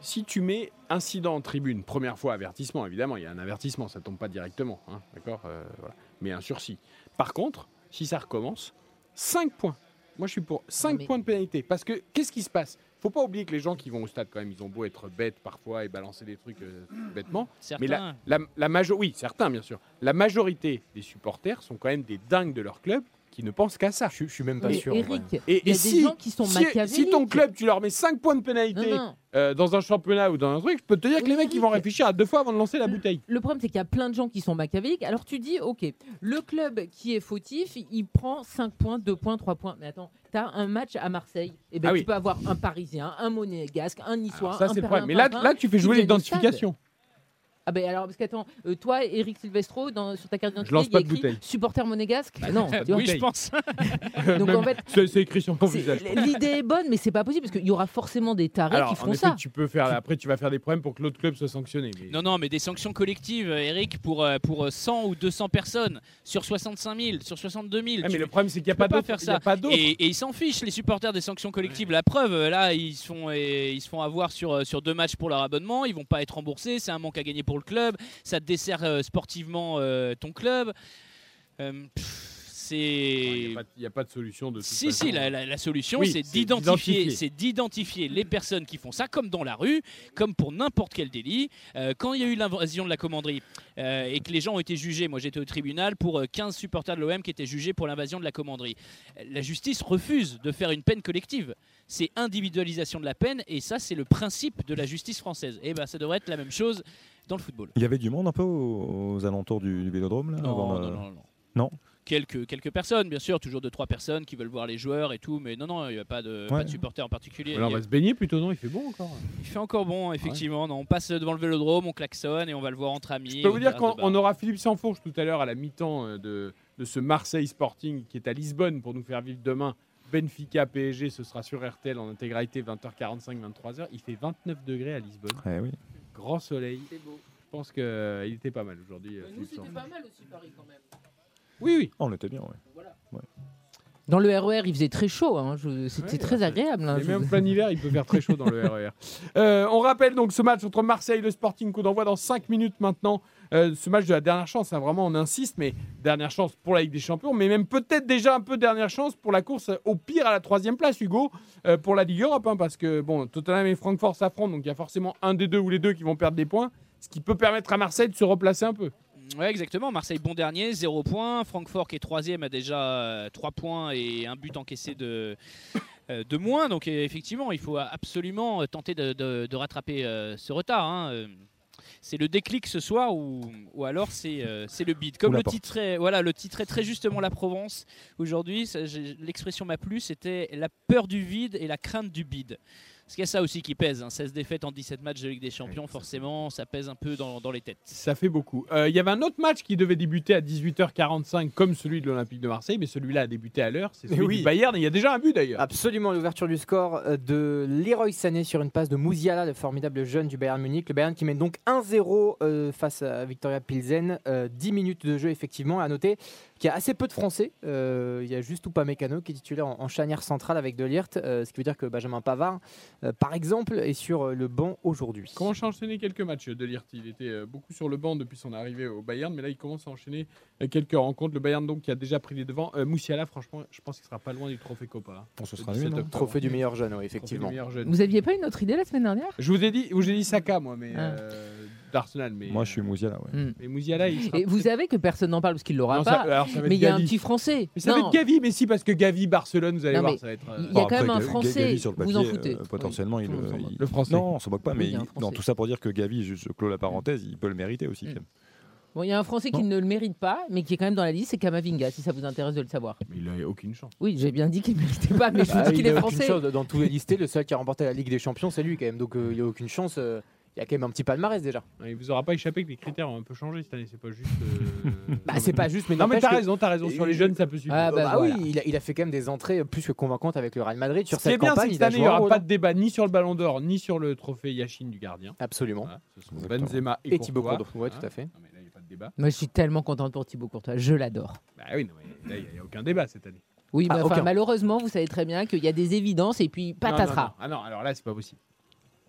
si tu mets incident en tribune, première fois avertissement, évidemment, il y a un avertissement, ça tombe pas directement, hein, d'accord Euh, voilà. Mais un sursis. Par contre, si ça recommence, 5 points. Moi, je suis pour 5 mais- points de pénalité. Parce que qu'est-ce qui se passe? Faut pas oublier que les gens qui vont au stade, quand même, ils ont beau être bêtes parfois et balancer des trucs euh, bêtement. Certains. Mais la, la, oui, certains, bien sûr. La majorité des supporters sont quand même des dingues de leur club qui ne pensent qu'à ça. Je, je suis même pas Mais sûr. Et, il y a et des si, gens qui sont si, si ton club, tu leur mets 5 points de pénalité Non, non. euh, dans un championnat ou dans un truc, je peux te dire que Oui, les mecs, ils vont réfléchir à deux fois avant de lancer la bouteille. Le problème, c'est qu'il y a plein de gens qui sont machiavéliques. Alors tu dis, ok, le club qui est fautif, il prend 5 points, 2 points, 3 points. Mais attends, tu as un match à Marseille. Et ben, Ah tu oui. peux avoir un Parisien, un Monégasque, un Niçois, Alors ça, c'est le problème. Mais là, là, tu fais jouer l'identification. Ah ben alors, parce qu'attends, euh, toi, Eric Silvestro, dans, sur ta carte d'identité, il y pas a de écrit bouteille. supporter monégasque. non, tu vois. oui, je pense. Donc en fait, C'est écrit sur c'est- visage. l'idée est bonne, mais c'est pas possible parce qu'il y aura forcément des tarés Alors, qui en feront effet, ça. tu peux faire. Après, tu vas faire des problèmes pour que l'autre club soit sanctionné. mais- Non, non, mais des sanctions collectives, Eric, pour, euh, pour euh, 100 ou 200 personnes, sur 65 000, sur 62 000. Ah, tu- mais le problème, c'est qu'il n'y a pas d'autres. Et, et ils s'en fichent, les supporters des sanctions collectives. La preuve, là, ils se font, et- ils se font avoir sur, sur deux matchs pour leur abonnement. Ils vont pas être remboursés. C'est un manque à gagner pour le club. Ça te dessert euh, sportivement euh, ton club. Euh, pff, Il n'y c'est. a, pas- a de solution de toute Si, façon. si, la, la- la solution, Oui, c'est c'est d'identifier, d'identifier. c'est d'identifier les personnes qui font ça, comme dans la rue, comme pour n'importe quel délit. Euh, quand il y a eu l'invasion de la commanderie euh, et que les gens ont été jugés, moi j'étais au tribunal pour euh, 15 supporters de l'OM qui étaient jugés pour l'invasion de la commanderie. La justice refuse de faire une peine collective. C'est individualisation de la peine et ça, c'est le principe de la justice française. Et ben, ça devrait être la même chose dans le football. Il y avait du monde un peu aux, aux alentours du, du vélodrome là, Non, avant non, le- non, non. Non Quelques, quelques personnes, bien sûr, toujours deux, trois personnes qui veulent voir les joueurs et tout, mais non, non, il n'y a pas de, pas Ouais. de supporters en particulier. Là, on va se baigner plutôt, non? Il fait bon encore. Il fait encore bon, effectivement. Non, on passe devant le vélodrome, on klaxonne et on va le voir entre amis. Je peux vous dire de qu'on aura Philippe Sansfourche tout à l'heure à la mi-temps euh, de, de ce Marseille Sporting qui est à Lisbonne pour nous faire vivre demain. Benfica PSG, ce sera sur RTL en intégralité 20h45, 23h. Il fait 29 degrés à Lisbonne. Eh oui. Grand soleil. C'est beau. Je pense qu'il était pas mal aujourd'hui. euh, Nous, Philippe c'était pas mal aussi, Paris, quand même. Oui, oui. On était bien, ouais. Dans le RER, il faisait très chaud. hein. Je- C'était Ouais, très agréable. hein. Et Je- même plein hiver, il peut faire très chaud dans le RER. Euh, on rappelle donc ce match entre Marseille et le Sporting coup d'envoi dans 5 minutes maintenant. Euh, ce match de la dernière chance, vraiment on insiste, mais dernière chance pour la Ligue des Champions, mais même peut-être déjà un peu dernière chance pour la course au pire à la troisième place, Hugo, euh, pour la Ligue Europe, hein, parce que bon, Tottenham et Francfort s'affrontent, donc il y a forcément un des deux ou les deux qui vont perdre des points, ce qui peut permettre à Marseille de se replacer un peu. Ouais, exactement. Marseille, bon dernier, 0 points. Francfort, qui est troisième, a déjà 3 points et un but encaissé de, euh, de moins. Donc, euh, effectivement, il faut absolument euh, tenter de, rattraper euh, ce retard. hein. C'est le déclic ce soir ou, ou alors c'est euh, c'est le bid. Comme le titrait, voilà, le titrait très justement la Provence aujourd'hui. L'expression m'a plu, c'était la peur du vide et la crainte du bid. Parce qu'il y a ça aussi qui pèse. hein. 16 défaites en 17 matchs de Ligue des Champions, forcément, ça pèse un peu dans, dans les têtes. Ça fait beaucoup. Euh, Il y avait un autre match qui devait débuter à 18h45 comme celui de l'Olympique de Marseille, mais celui-là a débuté à l'heure. C'est celui oui. du Bayern et il y a déjà un but d'ailleurs. Absolument, l'ouverture du score euh, de Leroy Sané sur une passe de Mouziala, le formidable jeune du Bayern Munich. Le Bayern qui mène donc 1-0 euh, face à Victoria Pilsen. Euh, 10 minutes de jeu, effectivement. À noter qu'il y a assez peu de Français. Euh, il y a juste Upamecano qui est titulaire en, en charnière centrale avec De Ligt, euh, ce qui veut dire que Benjamin Pavard, euh, par exemple, est sur euh, le banc aujourd'hui. Commence à enchaîner quelques matchs de Ligt. Il était beaucoup sur le banc depuis son arrivée au Bayern, mais là il commence à enchaîner quelques rencontres. Le Bayern donc qui a déjà pris les devants. Euh, Moussiala, franchement, je pense qu'il sera pas loin du trophée Copa. Bon, ce sera 17 lui, non octobre. Trophée du meilleur jeune, oui, effectivement. meilleur jeune. Vous aviez pas une autre idée la semaine dernière? Je vous ai dit, vous ai dit Saka moi, mais Ah. Euh, d'Arsenal, mais Moi, je suis Mouziala. Ouais. Hmm. Mais Mousiala, il sera. Et vous savez que personne n'en parle parce qu'il l'aura ça- pas. ça mais il y a un Gavi. petit Français. Mais ça Non. va être Gavi, mais si parce que Gavi Barcelone, vous allez Non, voir, ça va être. euh, il y a quand même un Français, Gavi, sur le vous en foutez. euh, potentiellement, Oui, il, tout le euh, s'en français. Non, on se moque pas, mais tout ça pour dire que Gavi, je, je clôt la parenthèse, il peut le mériter aussi. Mm. même. Bon, il y a un Français qui Non. ne le mérite pas, mais qui est quand même dans la liste, c'est Kamavinga, si ça vous intéresse de le savoir. Mais il a aucune chance. Oui, j'ai bien dit qu'il ne méritait pas, mais je vous Ah, dis qu'il il est français. chance dans tous les listés. Le seul qui a remporté la Ligue des Champions, c'est lui quand même. Donc euh, il n'y a aucune chance. euh, il y a quand même un petit palmarès déjà. Il vous aura pas échappé que les critères ont un peu changé cette année. C'est pas juste. euh, Bah, c'est pas juste, mais Non mais t'as que- raison, t'as raison. Sur les jeunes, ça peut suffire. Ah, Ah bah, bah voilà. oui, il a, il a fait quand même des entrées plus que convaincantes avec le Real Madrid sur Ce cette bien, c'est campagne. que cette année, il n'y aura pas hein. de débat ni sur le Ballon d'Or, ni sur le trophée Yachine du gardien. Absolument. Voilà, ce sont. Benzema et, Et Thibaut Courtois. Ouais, tout Hein. à fait. Non, mais là, il n'y a pas de débat. Moi, je suis tellement contente pour Thibaut Courtois. Je l'adore. Bah oui, non, mais là, il n'y a aucun débat cette année. Oui, Ah, mais enfin, malheureusement, vous savez très bien qu'il y a des évidences et puis Non, non, patatras. non. Ah non, alors là, c'est pas possible.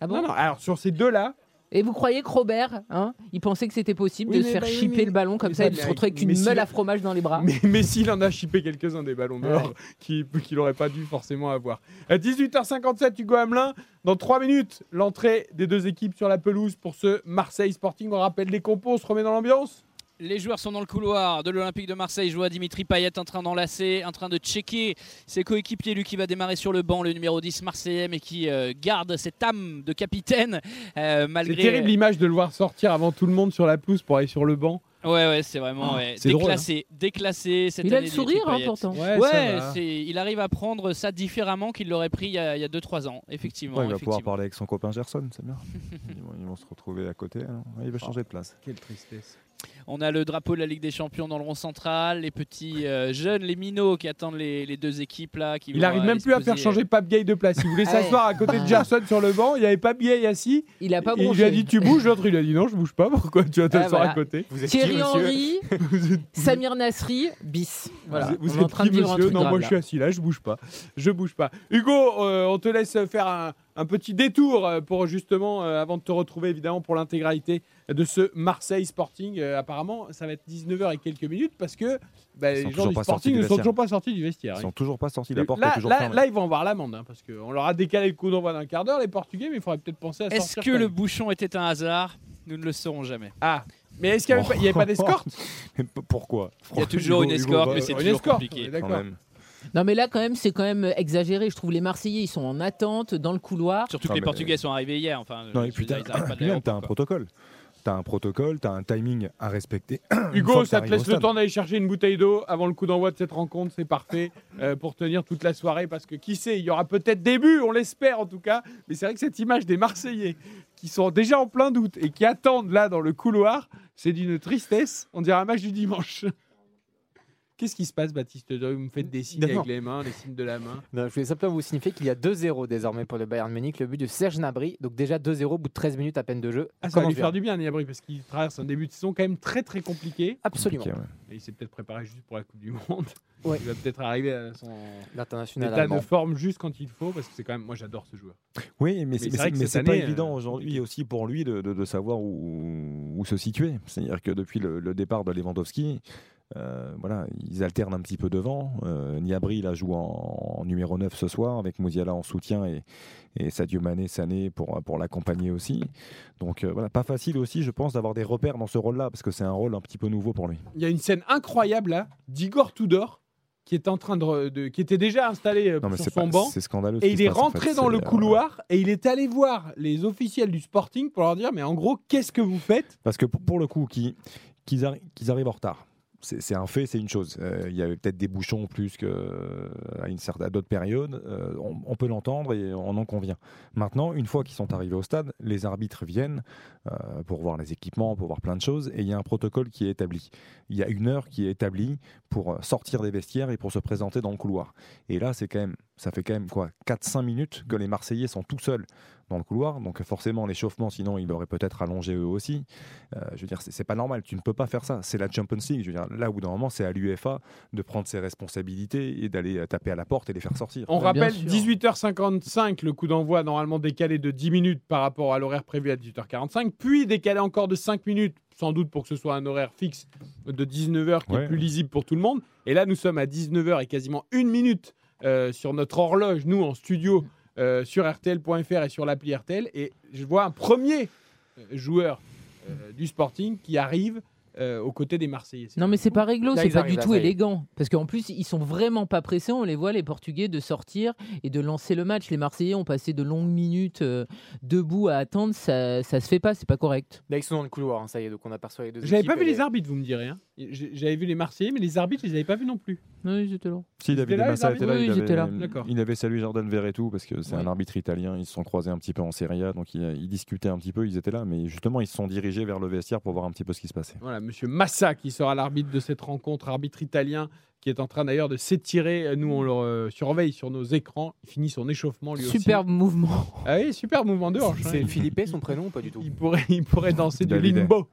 Ah bon non, non, alors sur ces deux-là, Et vous croyez que Robert, hein, il pensait que c'était possible Oui, de se faire bah oui, chipper mais- le ballon comme mais ça et de se retrouver avec une meule le- à fromage dans les bras mais, mais s'il en a chippé quelques-uns des ballons d'or qu'il qu'il n'aurait pas dû forcément avoir. À 18h57, Hugo Hamelin, dans 3 minutes, l'entrée des deux équipes sur la pelouse pour ce Marseille Sporting. On rappelle les compos, on se remet dans l'ambiance Les joueurs sont dans le couloir de l'Olympique de Marseille. Je vois Dimitri Payet en train d'enlacer, en train de checker ses coéquipiers. Lui qui va démarrer sur le banc, le numéro 10 marseillais, mais qui euh, garde cette âme de capitaine euh, C'est malgré. terrible l'image de le voir sortir avant tout le monde sur la pelouse pour aller sur le banc. Ouais, ouais, c'est vraiment Oh, ouais, c'est drôle, déclassé, déclassé cette Il a le sourire, hein, pourtant. Ouais, Ouais, c'est- il arrive à prendre ça différemment qu'il l'aurait pris il y a, il y a 2-3 ans, effectivement. Ouais, il va pouvoir parler avec son copain Gerson, c'est bien. ils, vont, ils vont se retrouver à côté. hein. Ouais, il va changer de place. Quelle tristesse. On a le drapeau de la Ligue des Champions dans le rond central, les petits euh, jeunes, les minots qui attendent les, les deux équipes là. Qui Il vont, arrive euh, même plus à faire changer Pape Gay de place. Il voulait Ah s'asseoir à côté de Ah. Gerson sur le banc. Il n'y avait Pape Gay assis. Il a pas Et il lui a dit Tu bouges. L'autre, il a dit Non, je bouge pas. Pourquoi tu vas t'asseoir voilà. à côté Vous êtes Thierry Henry, êtes- Samir Nasri, bis. Voilà. Vous, vous On est en êtes train qui, de un truc Non, grave, moi là. je suis assis là, je bouge pas. Je bouge pas. Hugo, euh, on te laisse faire un, un petit détour euh, pour justement, euh, avant de te retrouver évidemment pour l'intégralité de ce Marseille Sporting. Euh, apparemment, ça va être 19h et quelques minutes parce que bah, les gens du Sporting ne sont toujours pas sortis du vestiaire. Ils sont toujours pas sortis. La porte là, est toujours là, fermée. là, ils vont avoir l'amende hein, parce qu'on leur a décalé le coup d'envoi d'un quart d'heure, les Portugais, mais il faudrait peut-être penser à sortir. Est-ce que le bouchon était un hasard? Nous ne le saurons jamais. Ah, mais est-ce qu'il n'y avait, pas- avait d'escorte? Pourquoi? Il y a toujours Hugo- une Hugo escorte, va- mais c'est toujours escorte, compliqué. d'accord. Non, mais là, quand même, c'est quand même exagéré. Je trouve les Marseillais, ils sont en attente dans le couloir. Surtout que les Portugais sont arrivés hier. Enfin, Non, et puis t'as un protocole. T'as un protocole, t'as un timing à respecter. Hugo, ça te laisse le temps d'aller chercher une bouteille d'eau avant le coup d'envoi de cette rencontre, c'est parfait euh, pour tenir toute la soirée parce que qui sait, il y aura peut-être des buts, on l'espère en tout cas, mais c'est vrai que cette image des Marseillais qui sont déjà en plein doute et qui attendent là dans le couloir, c'est d'une tristesse, on dirait un match du dimanche. Qu'est-ce qui se passe, Baptiste Vous me faites des signes Non. avec les mains, les signes de la main. Non, je voulais simplement vous signifier qu'il y a 2-0 désormais pour le Bayern Munich. Le but de Serge Gnabry. Donc déjà 2-0 au bout de 13 minutes à peine de jeu. Ah, ça va lui faire du bien, Niabri, parce qu'il traverse un début de saison quand même très très compliqué. Absolument. Compliqué, ouais. Et il s'est peut-être préparé juste pour la Coupe du Monde. Ouais. Il va peut-être arriver à son L'international état allemand. de forme juste quand il faut, parce que c'est quand même, moi j'adore ce joueur. Oui, mais c'est c'est vrai que mais c'est pas évident aujourd'hui aussi pour lui de, de- de savoir où, où se situer. C'est-à-dire que depuis le, le départ de Lewandowski, euh, voilà, ils alternent un petit peu devant. Euh, Niabri la joue en, en numéro 9 ce soir avec Mouziala en soutien et, et Sadio Mané, Sané pour, pour l'accompagner aussi. Donc euh, voilà, pas facile aussi, je pense, d'avoir des repères dans ce rôle-là parce que c'est un rôle un petit peu nouveau pour lui. Il y a une scène incroyable là d'Igor Tudor qui est en train de, de- qui était déjà installé euh, Non, sur c'est son pas- banc c'est scandaleux. et il est passe, en rentré fait. dans le euh, couloir et il est allé voir les officiels du Sporting pour leur dire mais en gros qu'est-ce que vous faites? Parce que pour, pour le coup, qu'ils qu'ils arri- qu'ils arrivent en retard, c'est un fait, c'est une chose. Euh, Il y avait peut-être des bouchons plus qu'à certaine, à d'autres périodes. Euh, on, peut l'entendre et on en convient. Maintenant, une fois qu'ils sont arrivés au stade, les arbitres viennent euh, pour voir les équipements, pour voir plein de choses, et il y a un protocole qui est établi. Il y a une heure qui est établie pour euh, sortir des vestiaires et pour se présenter dans le couloir. Et là, c'est quand même, ça fait quand même quoi, 4-5 minutes que les Marseillais sont tout seuls dans le couloir. Donc forcément, l'échauffement, sinon, il aurait peut-être allongé eux aussi. Euh, je veux dire, c'est pas normal. Tu ne peux pas faire ça. C'est la Champions League. Je veux dire, là, d'un moment, c'est à l'UEFA de prendre ses responsabilités et d'aller euh, taper à la porte et les faire sortir. On Bah, rappelle, sûr. 18h55, le coup d'envoi normalement décalé de 10 minutes par rapport à l'horaire prévu à 18h45, puis décalé encore de 5 minutes, sans doute pour que ce soit un horaire fixe de 19h qui est plus lisible pour tout le monde. Et là, nous sommes à 19h et quasiment une minute euh, sur notre horloge, nous en studio, euh, sur RTL.fr et sur l'appli RTL. Et je vois un premier euh, joueur euh, du Sporting qui arrive euh, aux côtés des Marseillais. Non, mais c'est pas réglo, c'est pas du tout élégant. Parce qu'en plus, ils sont vraiment pas pressés. On les voit, les Portugais, de sortir et de lancer le match. Les Marseillais ont passé de longues minutes euh, debout à attendre. Ça, ça se fait pas, c'est pas correct. Là, ils sont dans le couloir, hein, ça y est, donc on aperçoit les deux J'avais pas vu les arbitres, vous me direz. hein. J'avais vu les Marseillais, mais les arbitres, je les avais pas vus non plus. Oui, j'étais là. Si Ils étaient David là, Massa était là, il, ils étaient là. avait, D'accord. il avait salué Jordan Verretou parce que c'est un arbitre italien. Ils se sont croisés un petit peu en Serie A, donc ils, ils discutaient un petit peu. Ils étaient là, mais justement, ils se sont dirigés vers le vestiaire pour voir un petit peu ce qui se passait. Voilà, Monsieur Massa qui sera l'arbitre de cette rencontre, arbitre italien, qui est en train d'ailleurs de s'étirer. Nous, on le euh, surveille sur nos écrans. Il finit son échauffement lui Superbe mouvement. Ah oui, super mouvement de hanche. hein. C'est Philippe son prénom ou pas du tout? Il pourrait, il pourrait danser du limbo.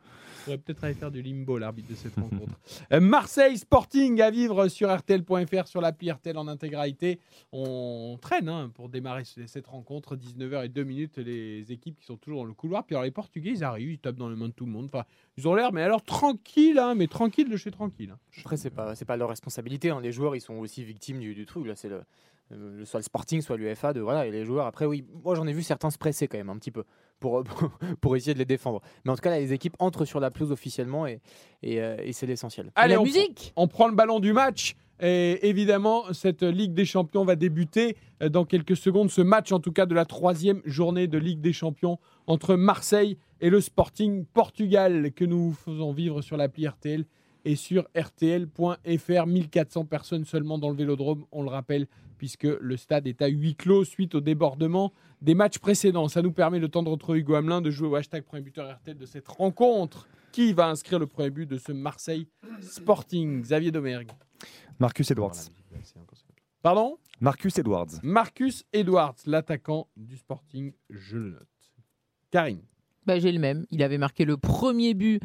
Pourrait peut-être aller faire du limbo, l'arbitre de cette rencontre. Euh, Marseille Sporting à vivre sur RTL.fr, sur l'appli RTL en intégralité. On traîne hein, pour démarrer ce- cette rencontre. 19h et 2 minutes, les équipes qui sont toujours dans le couloir. Puis alors, les Portugais, ils arrivent, ils tapent dans les mains de tout le monde. Enfin, ils ont l'air, mais alors tranquille, hein, mais tranquille de chez tranquille. hein. Après, c'est pas, c'est pas leur responsabilité. hein. Les joueurs, ils sont aussi victimes du, du truc. Là, c'est le, le- soit le Sporting, soit l'UFA. De voilà, et les joueurs. Après, oui, moi j'en ai vu certains se presser quand même un petit peu pour, pour, pour essayer de les défendre. Mais en tout cas, là, les équipes entrent sur la pelouse officiellement et, et, euh, et c'est l'essentiel. Allez, la on, musique on prend le ballon du match. Et évidemment, cette Ligue des Champions va débuter euh, dans quelques secondes. Ce match, en tout cas, de la troisième journée de Ligue des Champions entre Marseille et le Sporting Portugal que nous faisons vivre sur l'appli RTL et sur RTL.fr. 1400 personnes seulement dans le vélodrome, on le rappelle, puisque le stade est à huis clos suite au débordement des matchs précédents. Ça nous permet le temps de retrouver Hugo Hamelin, de jouer au hashtag premier buteur RTL de cette rencontre. Qui va inscrire le premier but de ce Marseille Sporting? Xavier Domergue. Marcus Edwards. Pardon? Marcus Edwards. Marcus Edwards, l'attaquant du Sporting, je le note. Karine. Bah, J'ai le même. Il avait marqué le premier but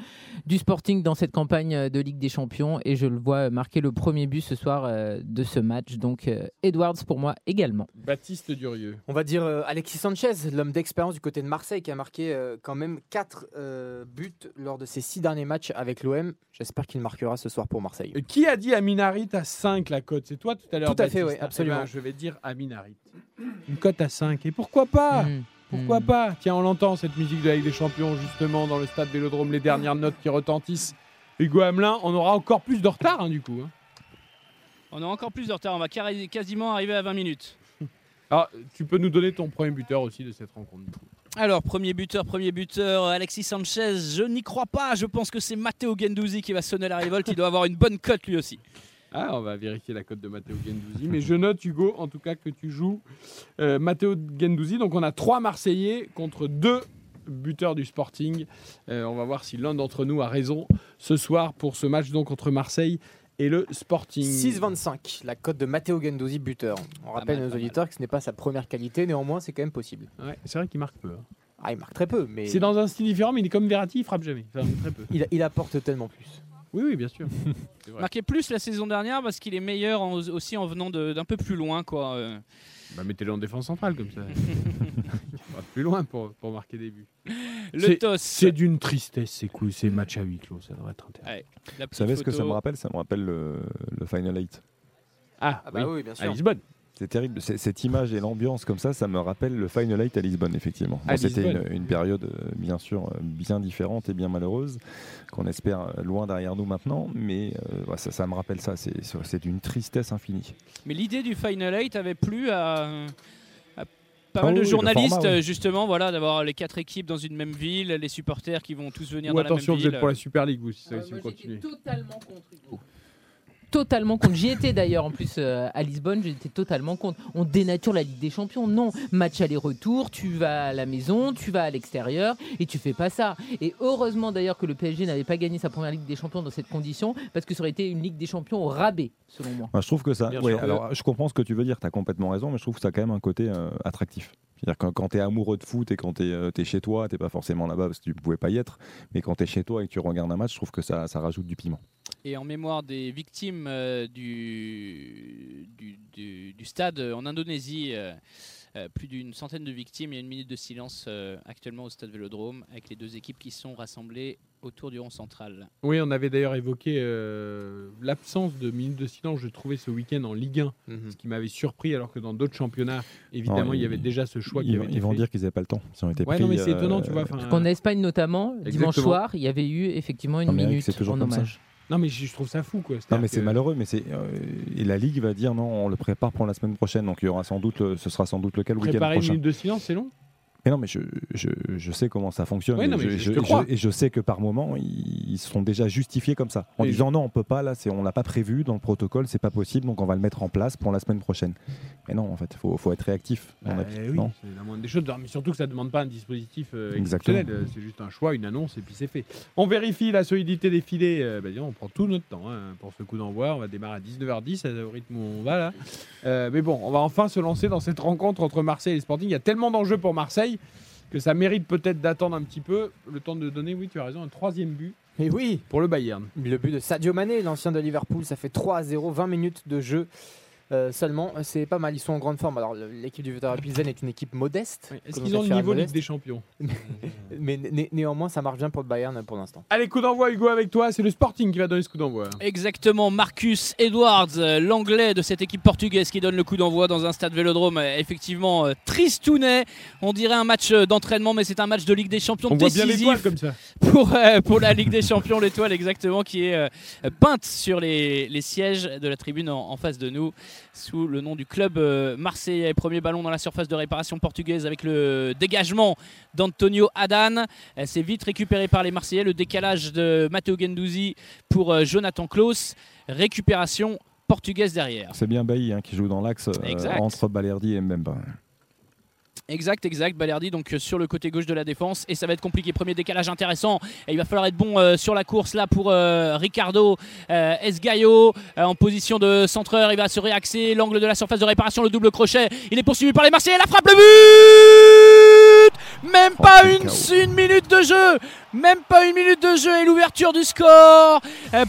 du Sporting dans cette campagne euh, de Ligue des Champions et je le vois marquer le premier but ce soir euh, de ce match. Donc euh, Edwards pour moi également. Baptiste Durieux. On va dire euh, Alexis Sanchez, l'homme d'expérience du côté de Marseille, qui a marqué euh, quand même 4 buts lors de ses 6 derniers matchs avec l'OM. J'espère qu'il marquera ce soir pour Marseille. Euh, Qui a dit Aminarit à 5 la cote? C'est toi tout à l'heure Tout à fait, oui, absolument. Eh ben, je vais dire Aminarit. Une cote à 5. Et pourquoi pas? Mm. Pourquoi Mm. pas Tiens, on l'entend cette musique de la Ligue des Champions justement dans le stade Vélodrome, les dernières notes qui retentissent. Hugo Hamelin, on aura encore plus de retard hein, du coup. hein. On a encore plus de retard, on va quasiment arriver à 20 minutes. Alors, tu peux nous donner ton premier buteur aussi de cette rencontre. du coup. Alors, premier buteur, premier buteur, Alexis Sanchez, je n'y crois pas. Je pense que c'est Matteo Gendouzi qui va sonner la révolte. Il doit avoir une bonne cote lui aussi. Ah, on va vérifier la cote de Matteo Gendouzi. Mais je note, Hugo, en tout cas, que tu joues euh, Matteo Gendouzi. Donc, on a trois Marseillais contre deux buteurs du Sporting. Euh, on va voir si l'un d'entre nous a raison ce soir pour ce match donc entre Marseille et le Sporting. 6,25, la cote de Matteo Gendouzi, buteur. On rappelle mal, à nos pas auditeurs que ce n'est pas sa première qualité, néanmoins c'est quand même possible. Ouais, c'est vrai qu'il marque peu. hein. Ah, il marque très peu, mais C'est dans un style différent, mais il est comme Verratti, il frappe jamais. Enfin, très peu. il, il apporte tellement plus. Oui, oui, bien sûr. Marqué plus la saison dernière parce qu'il est meilleur en- aussi en venant de- d'un peu plus loin. quoi. Euh, Bah, mettez-le en défense centrale comme ça. On va plus loin pour, pour marquer des buts. Le C'est- TOS. C'est d'une tristesse, c'est cool, c'est match à huis clos, ça devrait être intéressant. la Vous savez ce que ça photo. me rappelle? Ça me rappelle le, le Final 8. Ah, Ah bah oui, oui, bien à sûr. Lisbonne. C'est terrible. C'est- Cette image et l'ambiance comme ça, ça me rappelle le Final 8 à Lisbonne, effectivement. À Bon, C'était une, une période, euh, bien sûr, euh, bien différente et bien malheureuse, qu'on espère euh, loin derrière nous maintenant. Mais euh, ça, ça me rappelle ça. C'est c'est d'une tristesse infinie. Mais l'idée du Final 8 avait plu à, à pas Ah mal de oui, journalistes, format, oui. justement, voilà, d'avoir les quatre équipes dans une même ville, les supporters qui vont tous venir Ou dans attention, la vous même ville. êtes pour la Super League, vous, si, ça- Euh, si moi, vous j'étais continuez. totalement contre Hugo. Totalement contre. J'y étais d'ailleurs en plus euh, à Lisbonne, j'étais totalement contre. On dénature la Ligue des Champions. Non, match aller-retour, tu vas à la maison, tu vas à l'extérieur et tu fais pas ça. Et heureusement d'ailleurs que le PSG n'avait pas gagné sa première Ligue des Champions dans cette condition parce que ça aurait été une Ligue des Champions au rabais, selon moi. Je trouve que ça. Alors, je comprends ce que tu veux dire, tu as complètement raison, mais je trouve que ça a quand même un côté euh, attractif. C'est-à-dire quand tu es amoureux de foot et quand tu es, chez toi, tu pas forcément là-bas parce que tu pouvais pas y être, mais quand tu es chez toi et que tu regardes un match, je trouve que ça, ça rajoute du piment. Et en mémoire des victimes euh, du, du, stade euh, en Indonésie, euh, euh, plus d'une centaine de victimes. Il y a une minute de silence euh, actuellement au stade Vélodrome avec les deux équipes qui sont rassemblées autour du rond central. Oui, on avait d'ailleurs évoqué euh, l'absence de minutes de silence, je trouvais ce week-end en Ligue 1, ce qui m'avait surpris, alors que dans d'autres championnats, évidemment, Non, il y avait déjà ce choix qui Ils, avait été ils vont fait. dire qu'ils n'avaient pas le temps. Ils ont été Ouais, pris, non, mais c'est euh, étonnant, tu vois. En Espagne notamment, dimanche soir, il y avait eu effectivement une Amérique, minute c'est toujours en ça. Non, mais je trouve ça fou, quoi. Non, mais c'est que- malheureux, mais c'est euh, et la ligue va dire non, on le prépare pour la semaine prochaine, donc il y aura sans doute, le- ce sera sans doute le cas le week-end Préparer une prochain. minute de silence, c'est long? Mais non, mais je, je, je sais comment ça fonctionne. Oui, et non, je, et sais que par moment, ils, seront déjà justifiés comme ça. En Et disant non, on peut pas, là, on l'a pas prévu dans le protocole, c'est pas possible, donc on va le mettre en place pour la semaine prochaine. Mais non, en fait, il faut, faut être réactif. Bah, oui, c'est la moindre des choses. Mais surtout que ça ne demande pas un dispositif euh, exceptionnel. Euh, C'est juste un choix, une annonce, et puis c'est fait. On vérifie la solidité des filets. Euh, bah, disons, on prend tout notre temps hein, pour ce coup d'envoi. On va démarrer à 19h10, au rythme où on va là. Mais bon, on va enfin se lancer dans cette rencontre entre Marseille et Sporting. Il y a tellement d'enjeux pour Marseille que ça mérite peut-être d'attendre un petit peu. Le temps de donner, oui, tu as raison, un troisième but Et oui, pour le Bayern. le but de Sadio Mané, l'ancien de Liverpool, ça fait 3 à 0, 20 minutes de jeu. Euh, seulement, c'est pas mal, ils sont en grande forme. Alors, l'équipe du Vittoria Pilsen est une équipe modeste. Est-ce qu'ils ont le niveau Ligue des Champions Mais né- néanmoins, ça marche bien pour le Bayern pour l'instant. Allez, coup d'envoi, Hugo, avec toi. C'est le Sporting qui va donner ce coup d'envoi. Exactement, Marcus Edwards, euh, l'anglais de cette équipe portugaise qui donne le coup d'envoi dans un stade vélodrome. euh, Effectivement, tristounet. On dirait un match d'entraînement, mais c'est un match de Ligue des Champions On voit bien décisif l'étoile comme ça. pour, euh, pour la Ligue des Champions, l'étoile exactement, qui est euh, peinte sur les, les sièges de la tribune en, en face de nous, sous le nom du club euh, marseillais. Premier ballon dans la surface de réparation portugaise avec le dégagement d'Antonio Adan. Euh, C'est vite récupéré par les Marseillais. Le décalage de Matteo Gendouzi pour euh, Jonathan Klaus. Récupération portugaise derrière. C'est bien Bailly hein, qui joue dans l'axe euh, entre Balerdi et Mbemba. Exact, exact. Balerdi donc euh, sur le côté gauche de la défense et ça va être compliqué. Premier décalage intéressant. Et il va falloir être bon euh, sur la course là pour euh, Ricardo euh, Esgaio en position de centreur. Il va se réaxer. L'angle de la surface de réparation, le double crochet. Il est poursuivi par les Marseillais. La frappe, le but Même pas Oh, une, minute de jeu. Même pas une minute de jeu et l'ouverture du score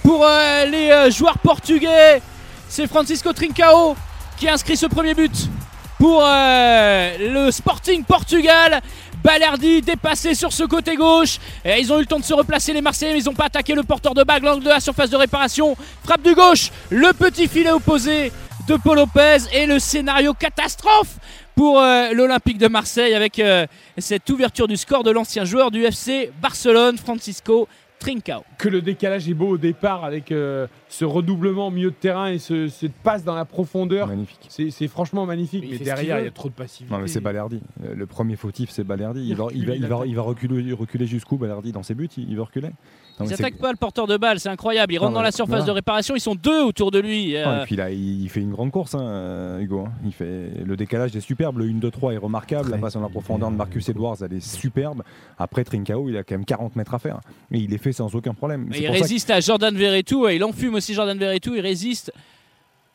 pour les joueurs portugais. C'est Francisco Trincao qui a inscrit ce premier but pour euh, le Sporting Portugal. Balerdi dépassé sur ce côté gauche. Ils ont eu le temps de se replacer les Marseillais, mais ils n'ont pas attaqué le porteur de bague. L'angle de la surface de réparation. Frappe du gauche. Le petit filet opposé de Paul Lopez. Et le scénario catastrophe pour euh, l'Olympique de Marseille avec euh, cette ouverture du score de l'ancien joueur du FC Barcelone, Francisco Trincao. que le décalage est beau au départ avec euh, ce redoublement au milieu de terrain et ce, cette passe dans la profondeur. Magnifique. C'est c'est franchement magnifique, Mais derrière, il y a trop de passivité. Non mais c'est Balerdi. Le premier fautif c'est Balerdi. Il va, il va, il va, il il va reculer, reculer jusqu'où Balerdi dans ses buts? Il, il va reculer. Non, Ils n'attaquent pas le porteur de balle, c'est incroyable. Il rentre Non, dans la surface voilà. de réparation, ils sont deux autour de lui. Euh, et puis là, il fait une grande course, hein, Hugo. hein. Il fait... Le décalage est superbe, le 1-2-3 est remarquable, la passe dans la profondeur de Marcus Edwards, elle est superbe. Après, Trincao, il a quand même 40 mètres à faire. Et il est fait sans aucun problème. Il que- résiste à Jordan Verretou, et il enfume aussi Jordan Verretou, il résiste.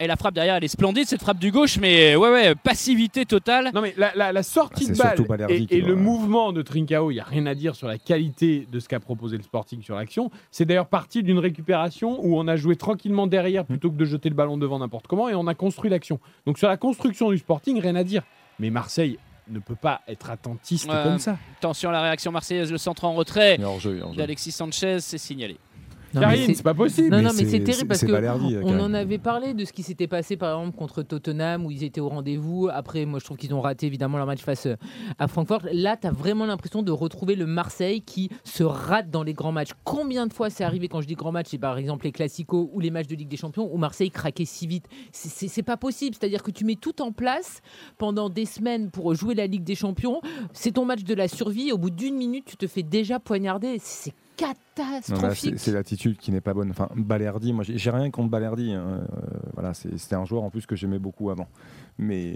Et la frappe derrière, elle est splendide, cette frappe du gauche, mais ouais, ouais, passivité totale. Non mais la, la- la sortie Ah, c'est de balle et, le mouvement de Trincao, il n'y a rien à dire sur la qualité de ce qu'a proposé le Sporting sur l'action. C'est d'ailleurs parti d'une récupération où on a joué tranquillement derrière plutôt que de jeter le ballon devant n'importe comment et on a construit l'action. Donc sur la construction du Sporting, rien à dire. Mais Marseille ne peut pas être attentiste Ouais. comme ça. Attention à la réaction marseillaise, le centre en retrait d'Alexis Sanchez, c'est signalé. Karine, c'est- pas possible. Non, non, mais c'est terrible parce c'est que Balerdi, on Karine. en avait parlé de ce qui s'était passé par exemple contre Tottenham où ils étaient au rendez-vous. Après, moi je trouve qu'ils ont raté évidemment leur match face euh, à Francfort. Là, tu as vraiment l'impression de retrouver le Marseille qui se rate dans les grands matchs. Combien de fois c'est arrivé quand je dis grands matchs C'est par exemple les Classicos ou les matchs de Ligue des Champions où Marseille craquait si vite. C'est- pas possible. C'est-à-dire que tu mets tout en place pendant des semaines pour jouer la Ligue des Champions. C'est ton match de la survie. Au bout d'une minute, tu te fais déjà poignarder. C'est catastrophique. c'est l'attitude qui n'est pas bonne. Enfin, Balerdi, moi, j'ai rien contre Balerdi. hein. Euh, voilà, c'était un joueur en plus que j'aimais beaucoup avant. Mais,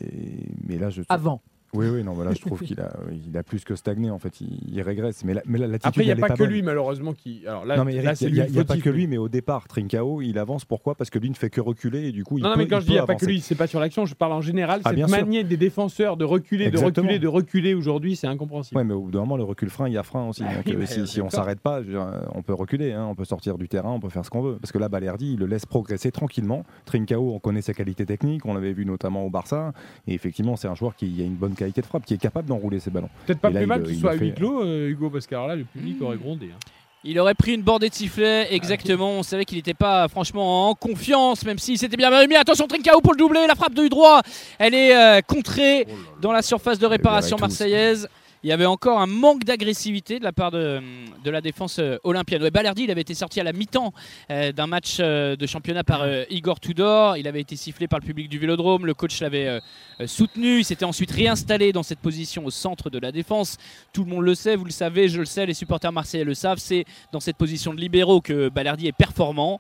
mais là, je. Avant. Oui, oui, non, voilà, je trouve qu'il a, il a plus que stagné. En fait, il, il régresse. Mais, la- mais là, l'attitude. Après, il n'y a pas, que bonne. lui, malheureusement, qui. Alors là, non, mais là, Eric, c'est il n'y a, y pas que lui, mais au départ, Trincao, il avance. Pourquoi Parce que lui ne fait que reculer et du coup, il Non, non, mais quand il je dis il n'y a pas que lui, c'est pas sur l'action, je parle en général. Ah, cette bien sûr. manière des défenseurs de reculer, de Exactement. reculer, de reculer aujourd'hui, c'est incompréhensible. Ouais, mais au bout d'un moment, le recul frein, il y a frein aussi. Bah Donc, oui, mais si, si on s'arrête pas, euh, on peut reculer, hein, on peut sortir du terrain, on peut faire ce qu'on veut. Parce que là, Balerdi, il le laisse progresser tranquillement. Trincao, on connaît sa qualité technique, on l'avait vu notamment au Barça. Et effectivement, c'est un joueur qui a une bonne qualité de frappe, qui est capable d'enrouler ses ballons. Peut-être pas là, plus il mal le- que ce il soit à huis clos, euh, Hugo, parce que alors là, le public aurait grondé. hein. Il aurait pris une bordée de sifflet, exactement. On savait qu'il n'était pas franchement en confiance, même s'il s'était bien remis. Attention, Trincao pour le doubler. La frappe de droit, elle est euh, contrée dans la surface de réparation tous. Il y avait encore un manque d'agressivité de la part de, la défense euh, olympienne. Ouais, Balerdi, il avait été sorti à la mi-temps euh, d'un match euh, de championnat par Igor Tudor. Il avait été sifflé par le public du Vélodrome. Le coach l'avait soutenu. Il s'était ensuite réinstallé dans cette position au centre de la défense. Tout le monde le sait, vous le savez, je le sais, les supporters marseillais le savent. C'est dans cette position de libéraux que Balerdi est performant.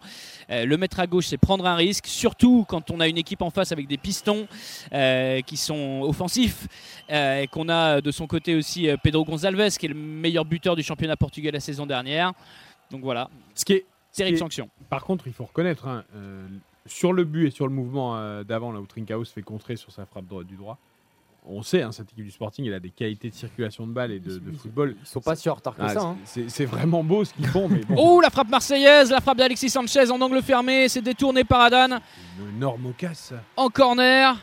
Euh, le mettre à gauche, c'est prendre un risque, surtout quand on a une équipe en face avec des pistons euh, qui sont offensifs euh, et qu'on a de son côté aussi Pedro Gonçalves qui est le meilleur buteur du championnat portugais la saison dernière. Donc voilà, Ce qui est, terrible sanction. Par contre, il faut reconnaître, hein, euh, sur le but et sur le mouvement euh, d'avant, là où Trincao se fait contrer sur sa frappe droite du droit, on sait, hein, cette équipe du Sporting, elle a des qualités de circulation de balle et de, de football. Ils sont pas si en retard que Ah, ça. hein. c'est- C'est vraiment beau ce qu'ils font, mais bon, Oh la frappe marseillaise, la frappe d'Alexis Sanchez en angle fermé, c'est détourné par Adan une énorme casse. en corner.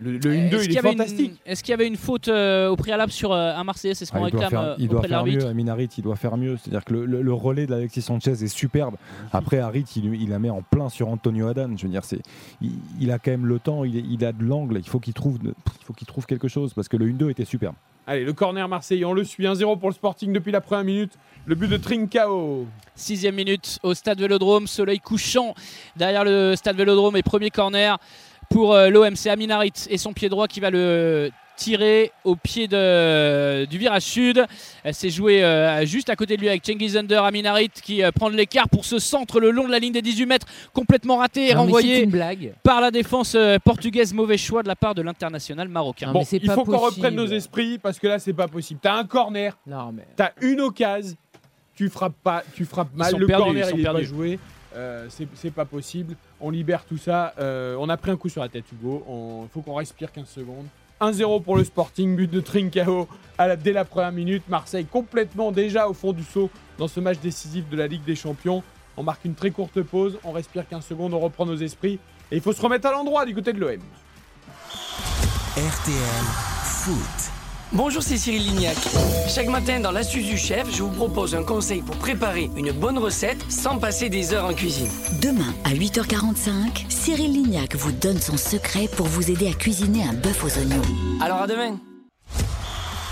Le, le 1-2, Est-ce il qu'il y est avait une- fantastique. Est-ce qu'il y avait une faute euh, au préalable sur euh, un Marseillais C'est ce qu'on Ah, il doit réclame faire, euh, il doit de faire mieux, Amin Harit, il doit faire mieux. C'est-à-dire que le, le- le relais d'Alexis Sanchez est superbe. Après, Harit, il, il la met en plein sur Antonio Adan. Je veux dire, c'est, il, il a quand même le temps, il, a de l'angle. Il faut qu'il trouve, de- il faut qu'il trouve quelque chose parce que le 1-2 était superbe. Allez, le corner marseillais, on le suit 1-0 pour le Sporting depuis la première minute. Le but de Trincao. Sixième minute au stade Vélodrome, soleil couchant derrière le stade Vélodrome et premier corner pour euh, l'OM. C'est Amin Harit et son pied droit qui va le tirer au pied de- du virage sud. Elle s'est jouée euh, juste à côté de lui avec Cengiz Under, Amin Harit qui euh, prend de l'écart pour ce centre le long de la ligne des 18 mètres, complètement raté et Non, c'est renvoyé une blague. par la défense euh, portugaise. Mauvais choix de la part de l'international marocain. Non, Bon, mais c'est il pas faut qu'on reprenne nos esprits parce que là, c'est pas possible. T'as un corner, mais. t'as une occasion, tu frappes pas, tu frappes mal. Le perdus, corner, il est pas perdus. joué. Euh, c'est pas possible. On libère tout ça. Euh, on a pris un coup sur la tête, Hugo. Il faut qu'on respire 15 secondes. 1-0 pour le Sporting, but de Trincao dès la première minute. Marseille complètement déjà au fond du saut dans ce match décisif de la Ligue des Champions. On marque une très courte pause, on respire 15 secondes, on reprend nos esprits. Et il faut se remettre à l'endroit du côté de l'OM. RTL Foot. Bonjour, c'est Cyril Lignac. Chaque matin dans l'astuce du chef, je vous propose un conseil pour préparer une bonne recette sans passer des heures en cuisine. Demain à 8h45, Cyril Lignac vous donne son secret pour vous aider à cuisiner un bœuf aux oignons. Alors à demain.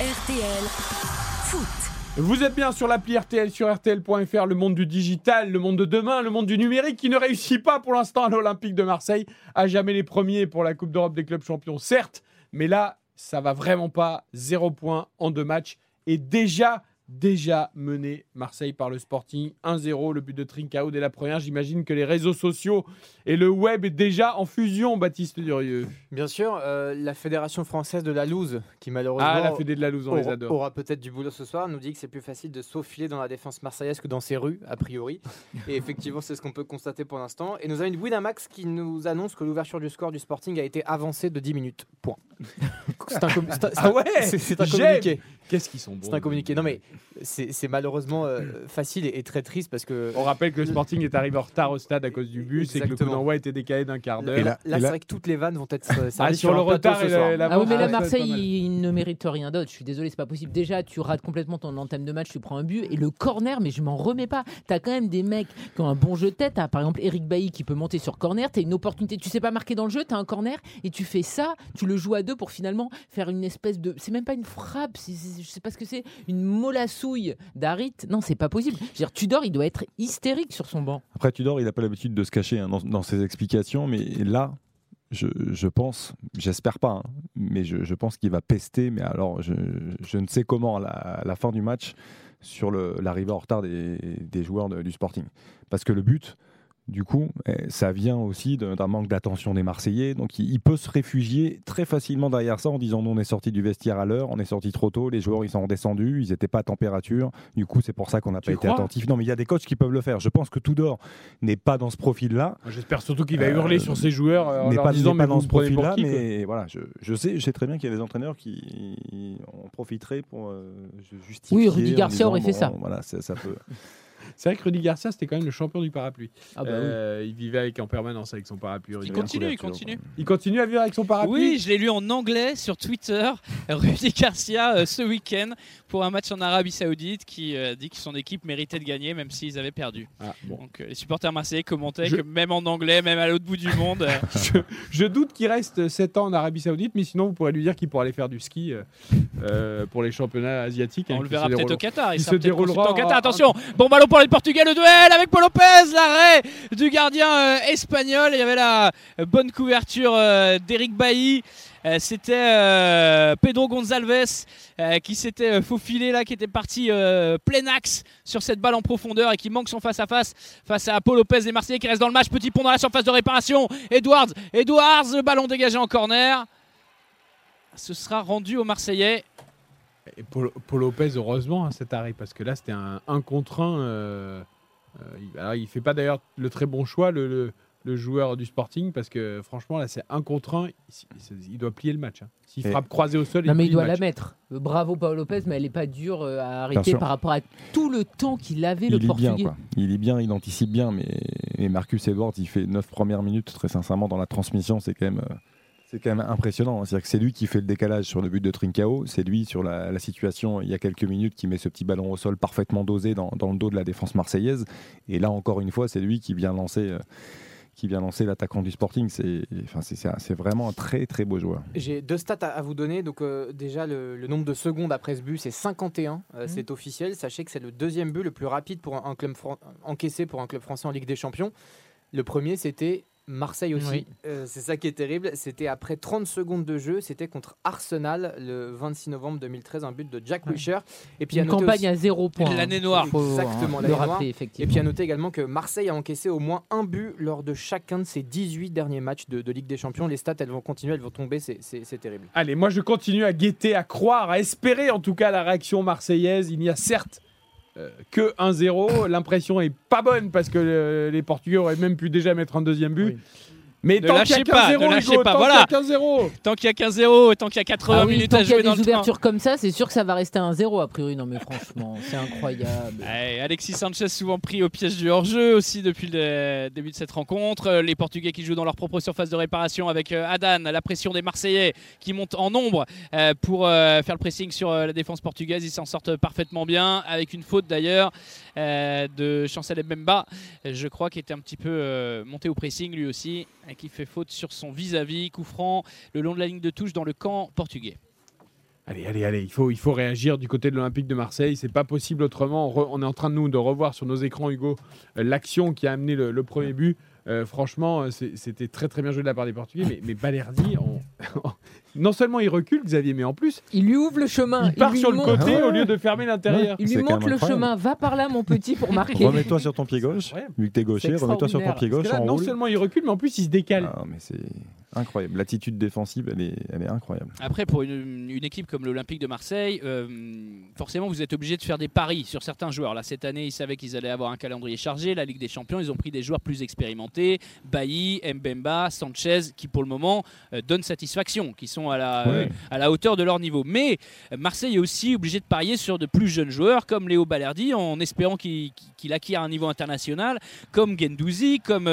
RTL Foot. Vous êtes bien sur l'appli RTL, sur RTL.fr, le monde du digital, le monde de demain, le monde du numérique qui ne réussit pas pour l'instant à l'Olympique de Marseille. À jamais les premiers pour la Coupe d'Europe des clubs champions, certes, mais là, ça va vraiment pas. Zéro point en deux matchs. Et déjà, déjà mené Marseille par le Sporting. 1-0, le but de Trincao dès la première. J'imagine que les réseaux sociaux et le web est déjà en fusion, Baptiste Durieux. Bien sûr, euh, la Fédération française de la loose, qui malheureusement Ah, la Fédé de la Louse, on les aura, adore. aura peut-être du boulot ce soir, nous dit que c'est plus facile de s'aufiler dans la défense marseillaise que dans ses rues, a priori. Et effectivement, c'est ce qu'on peut constater pour l'instant. Et nous avons une Winamax qui nous annonce que l'ouverture du score du Sporting a été avancée de 10 minutes. Point. C'est un, com- c'est un- c'est Ah un- ouais c'est- un communiqué. Qu'est-ce qu'ils sont bons. C'est un communiqué. Non mais c'est malheureusement euh, facile et, et très triste parce que. On rappelle que le Sporting est arrivé en retard au stade à cause du bus et que le coup d'envoi était décalé d'un quart Là, d'heure. là, c'est vrai que toutes les vannes vont être euh, Ah, servies sur le retard ce et soir. la, la Ah oui, mais là, Marseille, il ne mérite rien d'autre. Je suis désolé, c'est pas possible. Déjà, tu rates complètement ton entame de match, tu prends un but. Et le corner, mais je m'en remets pas. T'as quand même des mecs qui ont un bon jeu de tête. T'as par exemple Eric Bailly qui peut monter sur corner. T'as une opportunité, tu sais pas marquer dans le jeu, t'as un corner et tu fais ça. Tu le joues à deux pour finalement faire une espèce de. C'est même pas une frappe, je sais pas ce que c'est. Une molassouille d'Harit. Non, c'est pas possible. Je veux dire, Tudor, il doit être hystérique sur son banc. Après, Tudor, il n'a pas l'habitude de se cacher hein, dans, ses explications, mais là, je, je pense, j'espère pas, hein, mais je, pense qu'il va pester, mais alors je, je ne sais comment à la, fin du match sur l'arrivée en retard des, des joueurs du Sporting. Parce que le but, du coup, eh, ça vient aussi d'un manque d'attention des Marseillais. Donc il, peut se réfugier très facilement derrière ça en disant nous on est sorti du vestiaire à l'heure, on est sorti trop tôt, les joueurs ils sont redescendus, ils n'étaient pas à température. Du coup c'est pour ça qu'on n'a pas été attentif. Non mais il y a des coachs qui peuvent le faire. Je pense que Tudor n'est pas dans ce profil-là. J'espère surtout qu'il va Euh, hurler sur ses joueurs euh, en n'est leur pas, disant n'est pas mais dans ce profil-là, mais voilà, je, je sais, je sais très bien qu'il y a des entraîneurs qui en profiteraient pour euh, justifier. Oui, Rudy Garcia disant, aurait fait ça. Voilà, ça, ça peut. C'est vrai que Rudy Garcia, c'était quand même le champion du parapluie. Ah bah oui. Euh, Il vivait avec en permanence avec son parapluie. Il continue, il continue. Il continue à vivre avec son parapluie Oui, je l'ai lu en anglais sur Twitter. Rudy Garcia euh, ce week-end pour un match en Arabie Saoudite qui euh, dit que son équipe méritait de gagner même s'ils avaient perdu. Ah, bon. Donc euh, les supporters marseillais commentaient Je- que même en anglais, même à l'autre bout du monde, euh, je, je doute qu'il reste 7 ans en Arabie Saoudite, mais sinon vous pourrez lui dire qu'il pourra aller faire du ski pour les championnats asiatiques. hein, on le qui verra peut-être au. Qatar. Il il sera se déroulera au Qatar. en- Attention, bon ballon pour les Portugais, le duel avec Paul Lopez, l'arrêt du gardien euh, espagnol. Il y avait la bonne couverture euh, d'Eric Bailly. Euh, C'était Pedro Gonzalves qui s'était faufilé là, qui était parti plein axe sur cette balle en profondeur et qui manque son face à face face à Paul Lopez et Marseillais qui reste dans le match. Petit pont dans la surface de réparation. Edwards, Edwards, le ballon dégagé en corner. Ce sera rendu aux Marseillais. Et Paul, Paul Lopez, heureusement, hein, cet arrêt, parce que là, c'était un 1 contre 1. euh, euh, il, alors, il fait pas d'ailleurs le très bon choix, le, le- le joueur du Sporting, parce que franchement, là, c'est 1 contre 1. Il, il doit plier le match. hein. S'il Et- frappe croisé au sol, Non, mais plie il doit le la mettre. Bravo Paul Lopez, mais elle n'est pas dure euh, à arrêter par rapport à tout le temps qu'il avait il le lit Portugais. bien, quoi. Il est bien, il anticipe bien, mais et Marcus Edwards, il fait 9 premières minutes, très sincèrement, dans la transmission, c'est quand même. euh, C'est quand même impressionnant. C'est-à-dire que c'est lui qui fait le décalage sur le but de Trincao. C'est lui sur la, la situation il y a quelques minutes qui met ce petit ballon au sol parfaitement dosé dans, dans le dos de la défense marseillaise. Et là encore une fois, c'est lui qui vient lancer, euh, qui vient lancer l'attaquant du Sporting. C'est, enfin, vraiment un très très beau joueur. J'ai deux stats à, à vous donner. Donc euh, déjà le, le nombre de secondes après ce but, c'est 51. Mmh. Euh, C'est officiel. Sachez que c'est le deuxième but le plus rapide pour un, un club encaissé pour un club français en Ligue des Champions. Le premier c'était Marseille aussi. Oui. Euh, c'est ça qui est terrible. C'était après 30 secondes de jeu. C'était contre Arsenal le 26 novembre 2013, un but de Jack Ouais. Wilshere. Et puis à Une noter campagne aussi- à zéro point. L'année hein. noire. Faut, Exactement, hein, l'année le noire. Et puis à noter également que Marseille a encaissé au moins un but lors de chacun de ses 18 derniers matchs de, de Ligue des Champions. Les stats, elles vont continuer, elles vont tomber, c'est- terrible. Allez, moi je continue à guetter, à croire, à espérer en tout cas la réaction marseillaise. Il n'y a certes euh, que 1-0. L'impression est pas bonne parce que euh, les Portugais auraient même pu déjà mettre un deuxième but. Mais Ne tant qu'il y a lâchez pas, 15-0, ne lâchez Hugo, pas, tant voilà. qu'il y a 15-0. Tant qu'il y a 15-0 et tant qu'il y a 80 Ah oui, minutes tant à qu'il y a jouer dans des le train. ouvertures comme ça, c'est sûr que ça va rester un zéro a priori. Non mais franchement, c'est incroyable. Alexis Sanchez souvent pris au piège du hors-jeu aussi depuis le début de cette rencontre. Euh, Les Portugais qui jouent dans leur propre surface de réparation avec euh, Adan, la pression des Marseillais qui montent en nombre euh, pour faire le pressing sur la défense portugaise. Ils s'en sortent parfaitement bien avec une faute d'ailleurs de Chancel Mbemba, je crois, qui était un petit peu monté au pressing lui aussi et qui fait faute sur son vis-à-vis, coup franc le long de la ligne de touche dans le camp portugais. Allez, allez, allez, il faut, il faut réagir du côté de l'Olympique de Marseille. C'est pas possible autrement. On, est en train de nous de revoir sur nos écrans, Hugo, euh, l'action qui a amené le premier but. Euh, franchement, euh, c'était très très bien joué de la part des Portugais. Mais, mais Balerdi, on- non seulement il recule, Xavier, mais en plus, Il lui ouvre le chemin. il part lui sur le montre- côté au lieu de fermer l'intérieur. Il lui même le chemin. Va par là, mon petit, pour marquer. Remets-toi sur ton pied gauche. Vu que t'es gaucher, remets-toi sur ton pied gauche, là, non seulement il recule, mais en plus il se décale. Ah, mais c'est Incroyable. L'attitude défensive, elle est, elle est incroyable. Après, pour une, une équipe comme l'Olympique de Marseille, euh, forcément, vous êtes obligé de faire des paris sur certains joueurs. Là, cette année, ils savaient qu'ils allaient avoir un calendrier chargé. La Ligue des Champions, ils ont pris des joueurs plus expérimentés Bailly, Mbemba, Sanchez, qui pour le moment euh, donnent satisfaction, qui sont à la, Ouais. euh, à la hauteur de leur niveau. Mais Marseille est aussi obligé de parier sur de plus jeunes joueurs comme Léo Balerdi, en espérant qu'il acquiert un niveau international, comme Gendouzi, comme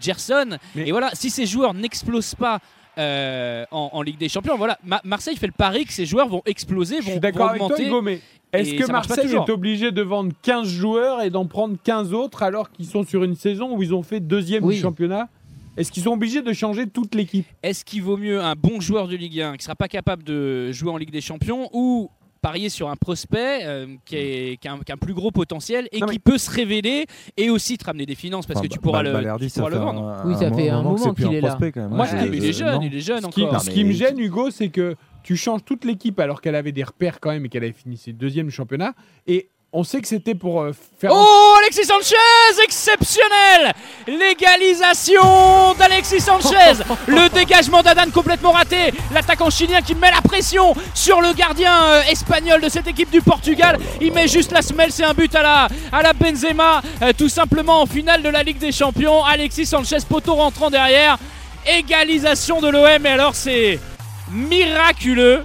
Gerson. Mais- Et voilà, si ces joueurs n'explosent pas. euh, en, en Ligue des Champions, voilà. Ma- Marseille fait le pari que ces joueurs vont exploser, Je vont, suis vont d'accord avec toi, augmenter. Est-ce que Marseille est obligé de vendre 15 joueurs et d'en prendre 15 autres alors qu'ils sont sur une saison où ils ont fait deuxième Oui. du championnat? Est-ce qu'ils sont obligés de changer toute l'équipe? Est-ce qu'il vaut mieux un bon joueur de Ligue 1 qui ne sera pas capable de jouer en Ligue des Champions ou parier sur un prospect euh, qui, est- qui a un, qui a un plus gros potentiel et Non, qui mais- peut se révéler et aussi te ramener des finances parce Enfin, que tu pourras le, tu pourras le vendre. un- Oui, ça fait un moment qu'il est là. prospect, quand même. Moi, Ouais, il est jeune, non. il est jeune Ce qui, encore. Non, ce mais- qui me gêne, Hugo, c'est que tu changes toute l'équipe alors qu'elle avait des repères quand même et qu'elle avait fini ses deuxième du championnat. Et on sait que c'était pour euh, faire. Oh, Alexis Sanchez, exceptionnel L'égalisation d'Alexis Sanchez Le dégagement d'Adan complètement raté L'attaquant chilien qui met la pression sur le gardien euh, espagnol de cette équipe du Portugal. Il met juste la semelle, c'est un but à la, à la Benzema, euh, tout simplement en finale de la Ligue des Champions. Alexis Sanchez, poteau rentrant derrière. Égalisation de l'OM, et alors c'est miraculeux.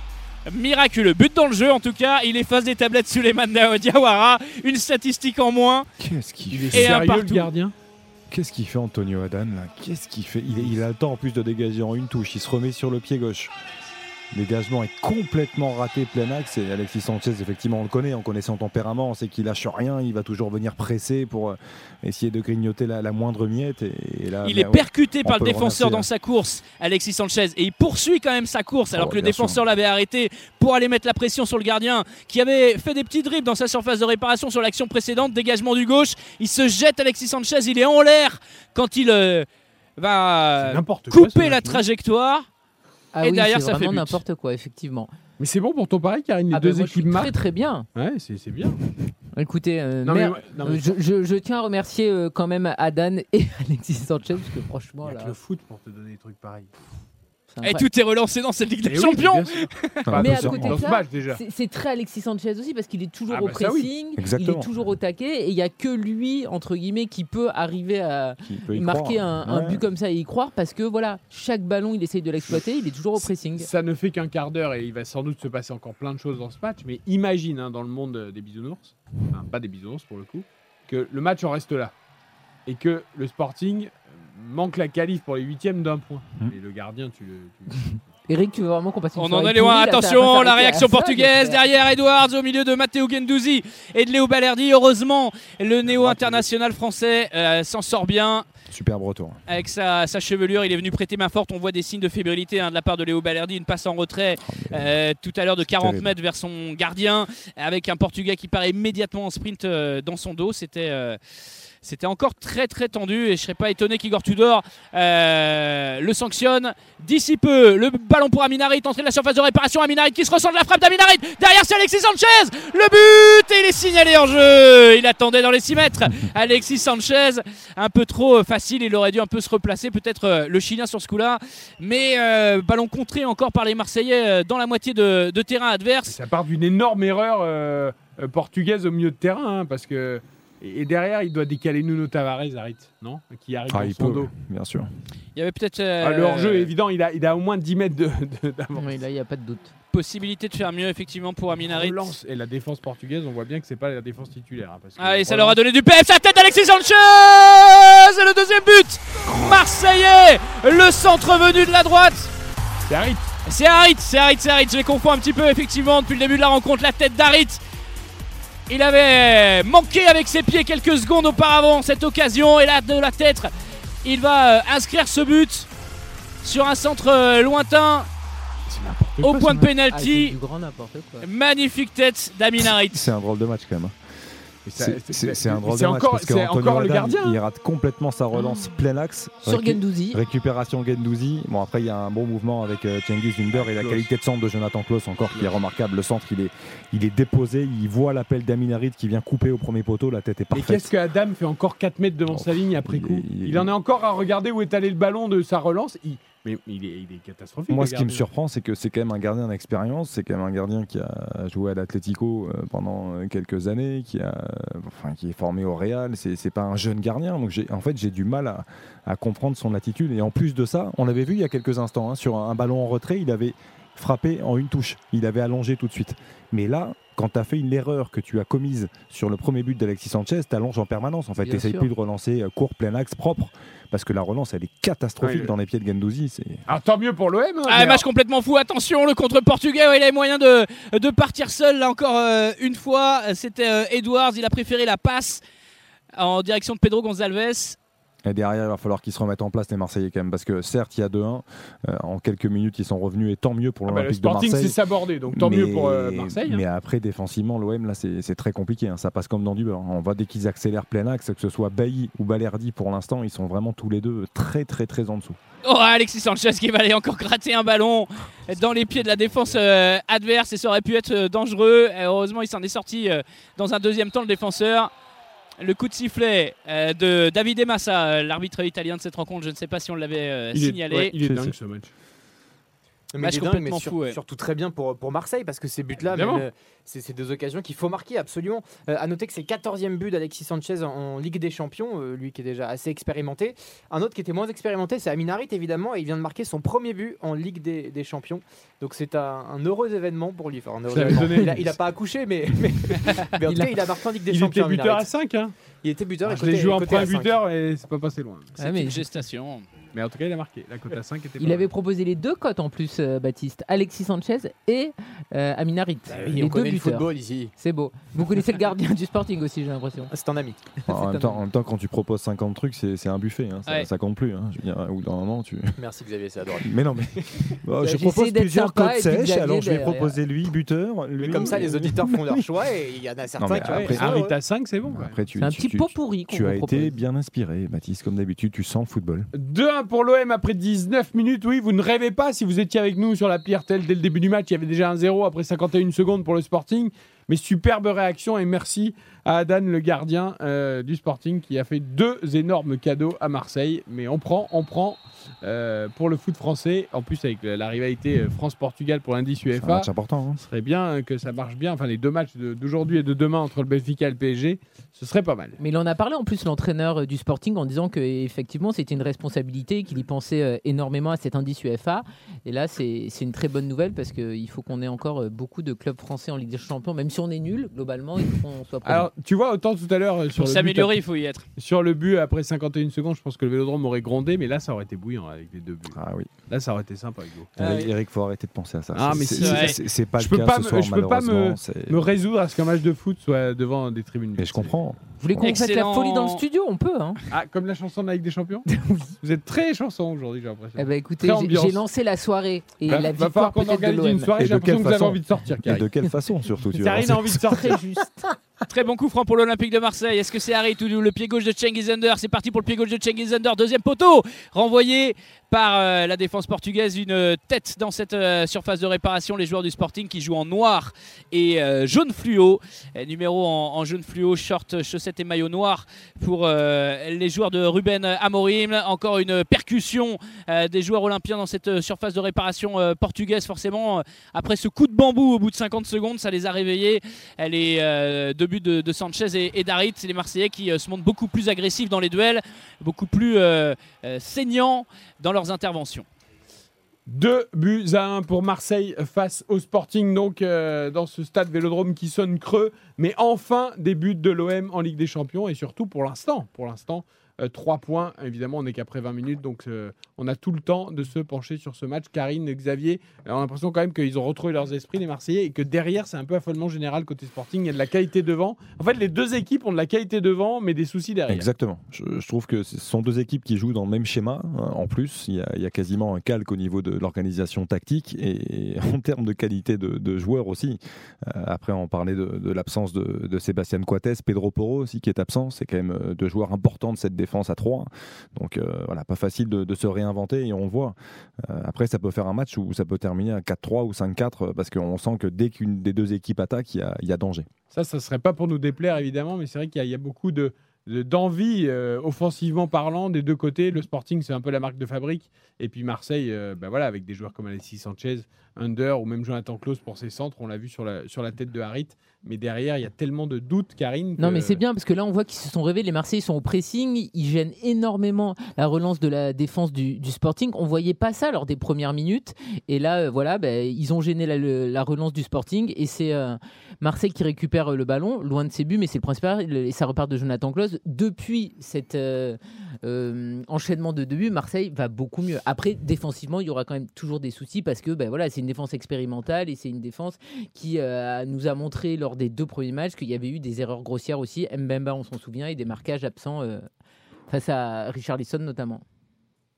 Miraculeux. But dans le jeu en tout cas. Il efface des tablettes Suleiman Diawara. Une statistique en moins. Qu'est-ce qu'il Il est fait Et un sérieux, le gardien Qu'est-ce qu'il fait Antonio Adan là? Qu'est-ce qu'il fait? Il, il a le temps en plus de dégager en une touche. Il se remet sur le pied gauche. Le dégagement est complètement raté plein axe et Alexis Sanchez effectivement on le connaît, on connaît son tempérament, on sait qu'il lâche rien, il va toujours venir presser pour euh, essayer de grignoter la, la moindre miette et, et là Il mais est ouais, percuté par le défenseur dans sa course, Alexis Sanchez, et il poursuit quand même sa course alors Oh, que le défenseur l'avait arrêté pour aller mettre la pression sur le gardien qui avait fait des petits dribbles dans sa surface de réparation sur l'action précédente, dégagement du gauche. Il se jette Alexis Sanchez, il est en l'air quand il euh, va quoi, couper la trajectoire. Ah Et oui, derrière, ça fait n'importe quoi, effectivement. Mais c'est bon pour ton pari, Karine, les Ah deux moi, je suis équipes très marquent. très bien. Ouais, c'est c'est bien. Écoutez, euh, Non, mais, mer- ouais, non, mais je, je- je tiens à remercier euh, quand même Adan et Alexis Sanchez parce que franchement il y a là, que le foot pour te donner des trucs pareils. Et tout est relancé dans cette Ligue des Eh oui, Champions. Mais à côté Dans de ce ça, match déjà. c'est- très Alexis Sanchez aussi parce qu'il est toujours Ah au bah oui. pressing, il est toujours au taquet et il y a que lui entre guillemets qui peut arriver à peut marquer un, but comme ça et y croire parce que voilà, chaque ballon il essaye de l'exploiter, il est toujours au pressing. Ça ne fait qu'un quart d'heure et il va sans doute se passer encore plein de choses dans ce match. Mais imagine hein, dans le monde des bisounours, enfin, pas des bisounours pour le coup, que le match en reste là et que le Sporting manque la qualif pour les huitièmes d'un point. Hmm. Et le gardien, tu le. tu- Eric, tu veux vraiment qu'on passe une On en est loin, attention, la réaction portugaise derrière Edwards au milieu de Matteo Gendouzi et de Léo Balerdi. Heureusement, le néo-international français euh, s'en sort bien Superbe retour. avec sa, sa chevelure. Il est venu prêter main forte. On voit des signes de fébrilité hein, de la part de Léo Balerdi. Une passe en retrait Oh, euh, tout à l'heure de 40 terrible. mètres vers son gardien avec un Portugais qui part immédiatement en sprint euh, dans son dos. C'était. C'était encore très très tendu et je serais pas étonné qu'Igor Tudor euh, le sanctionne d'ici peu. Le ballon pour Aminarit, entrée de la surface de réparation. Aminarit qui se ressent de la frappe d'Aminarit. Derrière c'est Alexis Sanchez. Le but et il est signalé en jeu. Il attendait dans les 6 mètres. Alexis Sanchez, un peu trop facile. Il aurait dû un peu se replacer. Peut-être euh, le Chilien sur ce coup-là. Mais euh, ballon contré encore par les Marseillais euh, dans la moitié de, de terrain adverse. Ça part d'une énorme erreur euh, euh, portugaise au milieu de terrain hein, parce que. Et et derrière, il doit décaler Nuno Tavares, Harit, non? Qui arrive Ah, dans il son peut, dos. bien sûr. Il y avait peut-être Ah, le euh, hors-jeu est évident, il a, il a au moins 10 mètres de- de- d'avance. Oui, là il n'y a pas de doute. possibilité de faire mieux effectivement pour Aminarit. Relance. Et la défense portugaise, on voit bien que c'est pas la défense titulaire. hein, parce que Ah et ça leur a donné du PF, sa tête Alexis Sanchez C'est le deuxième but Marseillais Le centre venu de la droite C'est Harit. C'est Harit, c'est Harit, c'est Harit, je les confonds un petit peu effectivement depuis le début de la rencontre, la tête d'Harit. Il avait manqué avec ses pieds quelques secondes auparavant cette occasion et là de la tête, il va euh, inscrire ce but sur un centre euh, lointain au point de Ah, pénalty. quoi. Magnifique tête d'Amin. C'est un drôle de match quand même. Hein. Et C'est- C'est c'est un drôle c'est de match encore, parce que c'est Antonio encore le Adan, gardien. hein. Il rate complètement sa relance plein axe. Sur Récu- Gendouzi. Récupération Gendouzi. Bon après il y a un bon mouvement avec euh, Cengiz Under et la qualité de centre de Jonathan Klaus encore qui est remarquable. Le centre il est, il est déposé, il voit l'appel d'Aminarit qui vient couper au premier poteau, la tête est Et parfaite. qu'est-ce que Adam fait encore 4 mètres devant Oh, sa ligne après il coup est- il Il en est encore à regarder où est allé le ballon de sa relance. Il, Mais il est, il est catastrophique. Moi, ce qui me surprend, c'est que c'est quand même un gardien d'expérience. C'est quand même un gardien qui a joué à l'Atlético euh, pendant euh, quelques années, qui, a, euh, enfin, qui est formé au Real. C'est c'est pas un jeune gardien. Donc, j'ai- en fait, j'ai du mal à, à comprendre son attitude. Et en plus de ça, on l'avait vu il y a quelques instants, hein, sur un, un ballon en retrait, il avait frappé en une touche. Il avait allongé tout de suite. Mais là, quand tu as fait une erreur que tu as commise sur le premier but d'Alexis Sanchez, tu allonges en permanence. En fait, tu n'essayes plus de relancer euh, court, plein axe, propre. Parce que la relance, elle est catastrophique Ouais, dans les pieds de Gendouzi. C'est Alors tant mieux pour l'OM. hein, Ah, match complètement fou. Attention, le contre portugais. ouais, il avait moyen de, de partir seul. Là encore euh, une fois, c'était euh, Edwards. Il a préféré la passe en direction de Pedro Gonzalves. Et derrière, il va falloir qu'ils se remettent en place, les Marseillais, quand même. Parce que certes, il y a 2-1. euh, en quelques minutes, ils sont revenus. Et tant mieux pour Ah bah, le l'Olympique de Sporting c'est Marseille. sabordé, donc tant mieux pour euh, Marseille. hein. Mais après, défensivement, l'OM, là, c'est c'est très compliqué. hein. Ça passe comme dans du beurre. On voit dès qu'ils accélèrent plein axe, que ce soit Bailly ou Balerdi, pour l'instant, ils sont vraiment tous les deux très, très, très en dessous. Oh, Alexis Sanchez qui va aller encore gratter un ballon dans les pieds de la défense euh, adverse et ça aurait pu être euh, dangereux. Et heureusement, il s'en est sorti euh, dans un deuxième temps, le défenseur. Le coup de sifflet euh, de Davide Massa, euh, l'arbitre italien de cette rencontre, je ne sais pas si on l'avait euh, signalé. ouais, il est C'est- dingue c'est- ce match. Mais Match il est dingue, complètement mais sur- fou, ouais. surtout très bien pour, pour Marseille parce que ces buts-là, euh, c'est c'est deux occasions qu'il faut marquer absolument. Euh, à noter que c'est le 14e but d'Alexis Sanchez en, en Ligue des Champions, euh, lui qui est déjà assez expérimenté. Un autre qui était moins expérimenté, c'est Aminarit évidemment, et il vient de marquer son premier but en Ligue des, des Champions. Donc c'est un, un heureux événement pour lui. Enfin, un heureux événement. Il, a, il a pas accouché, mais, mais, mais en Il tout a- cas, il a marqué en Ligue des Il Champions. était buteur à Aminarit. 5. Hein. Il était buteur. et je l'ai joué en cinq. buteur et c'est pas passé loin. C'est Ah, mais une gestation. Mais en tout cas, il a marqué. La cote à 5 était Il avait proposé les deux cotes en plus, euh, Baptiste. Alexis Sanchez et euh, Aminarit. Ah oui, les on deux connaît le buteurs. football ici. C'est beau. Vous connaissez le gardien du Sporting aussi, j'ai l'impression. Ah, C'est un ami. En, même un- temps, en même temps, quand tu proposes 50 trucs, c'est c'est un buffet. hein. Ça, Ouais. ça compte plus. hein. Je veux dire, au bout d'un moment, tu. Merci Xavier, c'est adorable. Mais non, mais. Je propose plusieurs puis sèches. Xavier Alors, je vais proposer lui, buteur. Mais Lui, comme ça, les auditeurs font leur choix et il y en a certains mais qui ont après. Arrête à 5, c'est bon. C'est un petit tu- pot pourri qu'on Tu as propose. été bien inspiré, Baptiste, comme d'habitude, tu sens le football. 2-1 pour l'OM après 19 minutes. Oui, vous ne rêvez pas si vous étiez avec nous sur l'appli RTL dès le début du match. Il y avait déjà un 0 après 51 secondes pour le Sporting. Mais superbe réaction et merci à Adan, le gardien euh, du Sporting, qui a fait deux énormes cadeaux à Marseille. Mais on prend, on prend euh, pour le foot français. En plus, avec la rivalité euh, France-Portugal pour l'indice C'est un UEFA. match important. hein. Ce serait bien que ça marche bien. Enfin, les deux matchs de- d'aujourd'hui et de demain entre le Benfica et le PSG, ce serait pas mal. Mais il en a parlé en plus l'entraîneur du Sporting en disant que effectivement c'était une responsabilité, qu'il y pensait énormément à cet indice UEFA. Et là c'est une très bonne nouvelle parce qu'il faut qu'on ait encore beaucoup de clubs français en Ligue des Champions, même si on est nul globalement, il faut qu'on soit présent. Tu vois, autant tout à l'heure euh, sur Pour le but s'améliorer, il faut y être. Sur le but, après 51 secondes, je pense que le vélodrome aurait grondé, mais là, ça aurait été bouillant avec les deux buts. Ah oui. Là, ça aurait été sympa, Hugo. Ah Eric, oui. Faut arrêter de penser à ça. Ah, mais c'est pas Je le peux cas pas ce me- soir, je peux pas me- résoudre à ce qu'un match de foot soit devant des tribunes. Mais je comprends. Vous voulez qu'on fasse la folie dans le studio On peut. Hein Ah, comme la chanson de la Ligue des Champions Vous êtes très chanson aujourd'hui, j'ai l'impression. eh ben, écoutez, j'ai- lancé la soirée et va, la va victoire falloir qu'on organise une soirée, j'ai de l'impression quelle que vous avez façon envie de sortir, Et de quelle façon, surtout Karine a envie de sortir. Juste. Très bon coup franc pour l'Olympique de Marseille. Est-ce que c'est Harit ou le pied gauche de Cengiz Under? C'est parti pour le pied gauche de Cengiz Under. Deuxième poteau renvoyé par euh, la défense portugaise. Une tête dans cette euh, surface de réparation. Les joueurs du Sporting qui jouent en noir et euh, jaune fluo. Euh, numéro en, jaune fluo, short, chaussettes et maillot noir pour euh, les joueurs de Ruben Amorim. Encore une percussion euh, des joueurs olympiens dans cette euh, surface de réparation euh, portugaise. Forcément, euh, après ce coup de bambou au bout de 50 secondes, ça les a réveillés. Euh, deux buts de, Sanchez et, et d'Harit. C'est les Marseillais qui euh, se montrent beaucoup plus agressifs dans les duels, beaucoup plus euh, euh, saignants dans leurs interventions. Deux buts à un pour Marseille face au Sporting, donc euh, dans ce stade Vélodrome qui sonne creux. Mais enfin, des buts de l'OM en Ligue des Champions et surtout pour l'instant, pour l'instant, euh, trois points. Évidemment, on n'est qu'après 20 minutes, donc euh, on a tout le temps de se pencher sur ce match. Karine, Xavier, euh, on a l'impression quand même qu'ils ont retrouvé leurs esprits, les Marseillais, et que derrière, c'est un peu affolement général côté Sporting. Il y a de la qualité devant. En fait, les deux équipes ont de la qualité devant, mais des soucis derrière. Exactement. Je, trouve que ce sont deux équipes qui jouent dans le même schéma. hein. En plus, il y, a, quasiment un calque au niveau de l'organisation tactique et en termes de qualité de, joueurs aussi. Euh, après, on parlait de, l'absence de, Sébastien Coates, Pedro Porro aussi qui est absent. C'est quand même euh, deux joueurs importants de cette défense à 3. Donc euh, voilà, pas facile de, se réinventer et on voit. Euh, après, ça peut faire un match où ça peut terminer à 4-3 ou 5-4 euh, parce qu'on sent que dès qu'une des deux équipes attaque, il y a, danger. Ça, ça serait pas pour nous déplaire évidemment, mais c'est vrai qu'il y, a- beaucoup de- d'envie euh, offensivement parlant des deux côtés. Le Sporting, c'est un peu la marque de fabrique. Et puis Marseille, euh, bah voilà, avec des joueurs comme Alexis Sanchez, Under ou même Jonathan Klaus pour ses centres, on l'a vu sur la, sur la tête de Harit. Mais derrière, il y a tellement de doutes, Karine. Non, mais c'est bien parce que là, on voit qu'ils se sont réveillés. Les Marseillais sont au pressing. Ils gênent énormément la relance de la défense du, du Sporting. On voyait pas ça lors des premières minutes. Et là, euh, voilà, ben, ils ont gêné la, relance du Sporting. Et c'est Marseille qui récupère le ballon, loin de ses buts, mais c'est le principal. Et ça repart de Jonathan Klaus. Depuis cet euh, euh, enchaînement de deux buts, Marseille va beaucoup mieux. Après, défensivement, il y aura quand même toujours des soucis parce que ben, voilà, c'est une défense expérimentale et c'est une défense qui euh, nous a montré lors des deux premiers matchs qu'il y avait eu des erreurs grossières aussi. Mbemba, on s'en souvient, et des marquages absents euh, face à Richarlison notamment.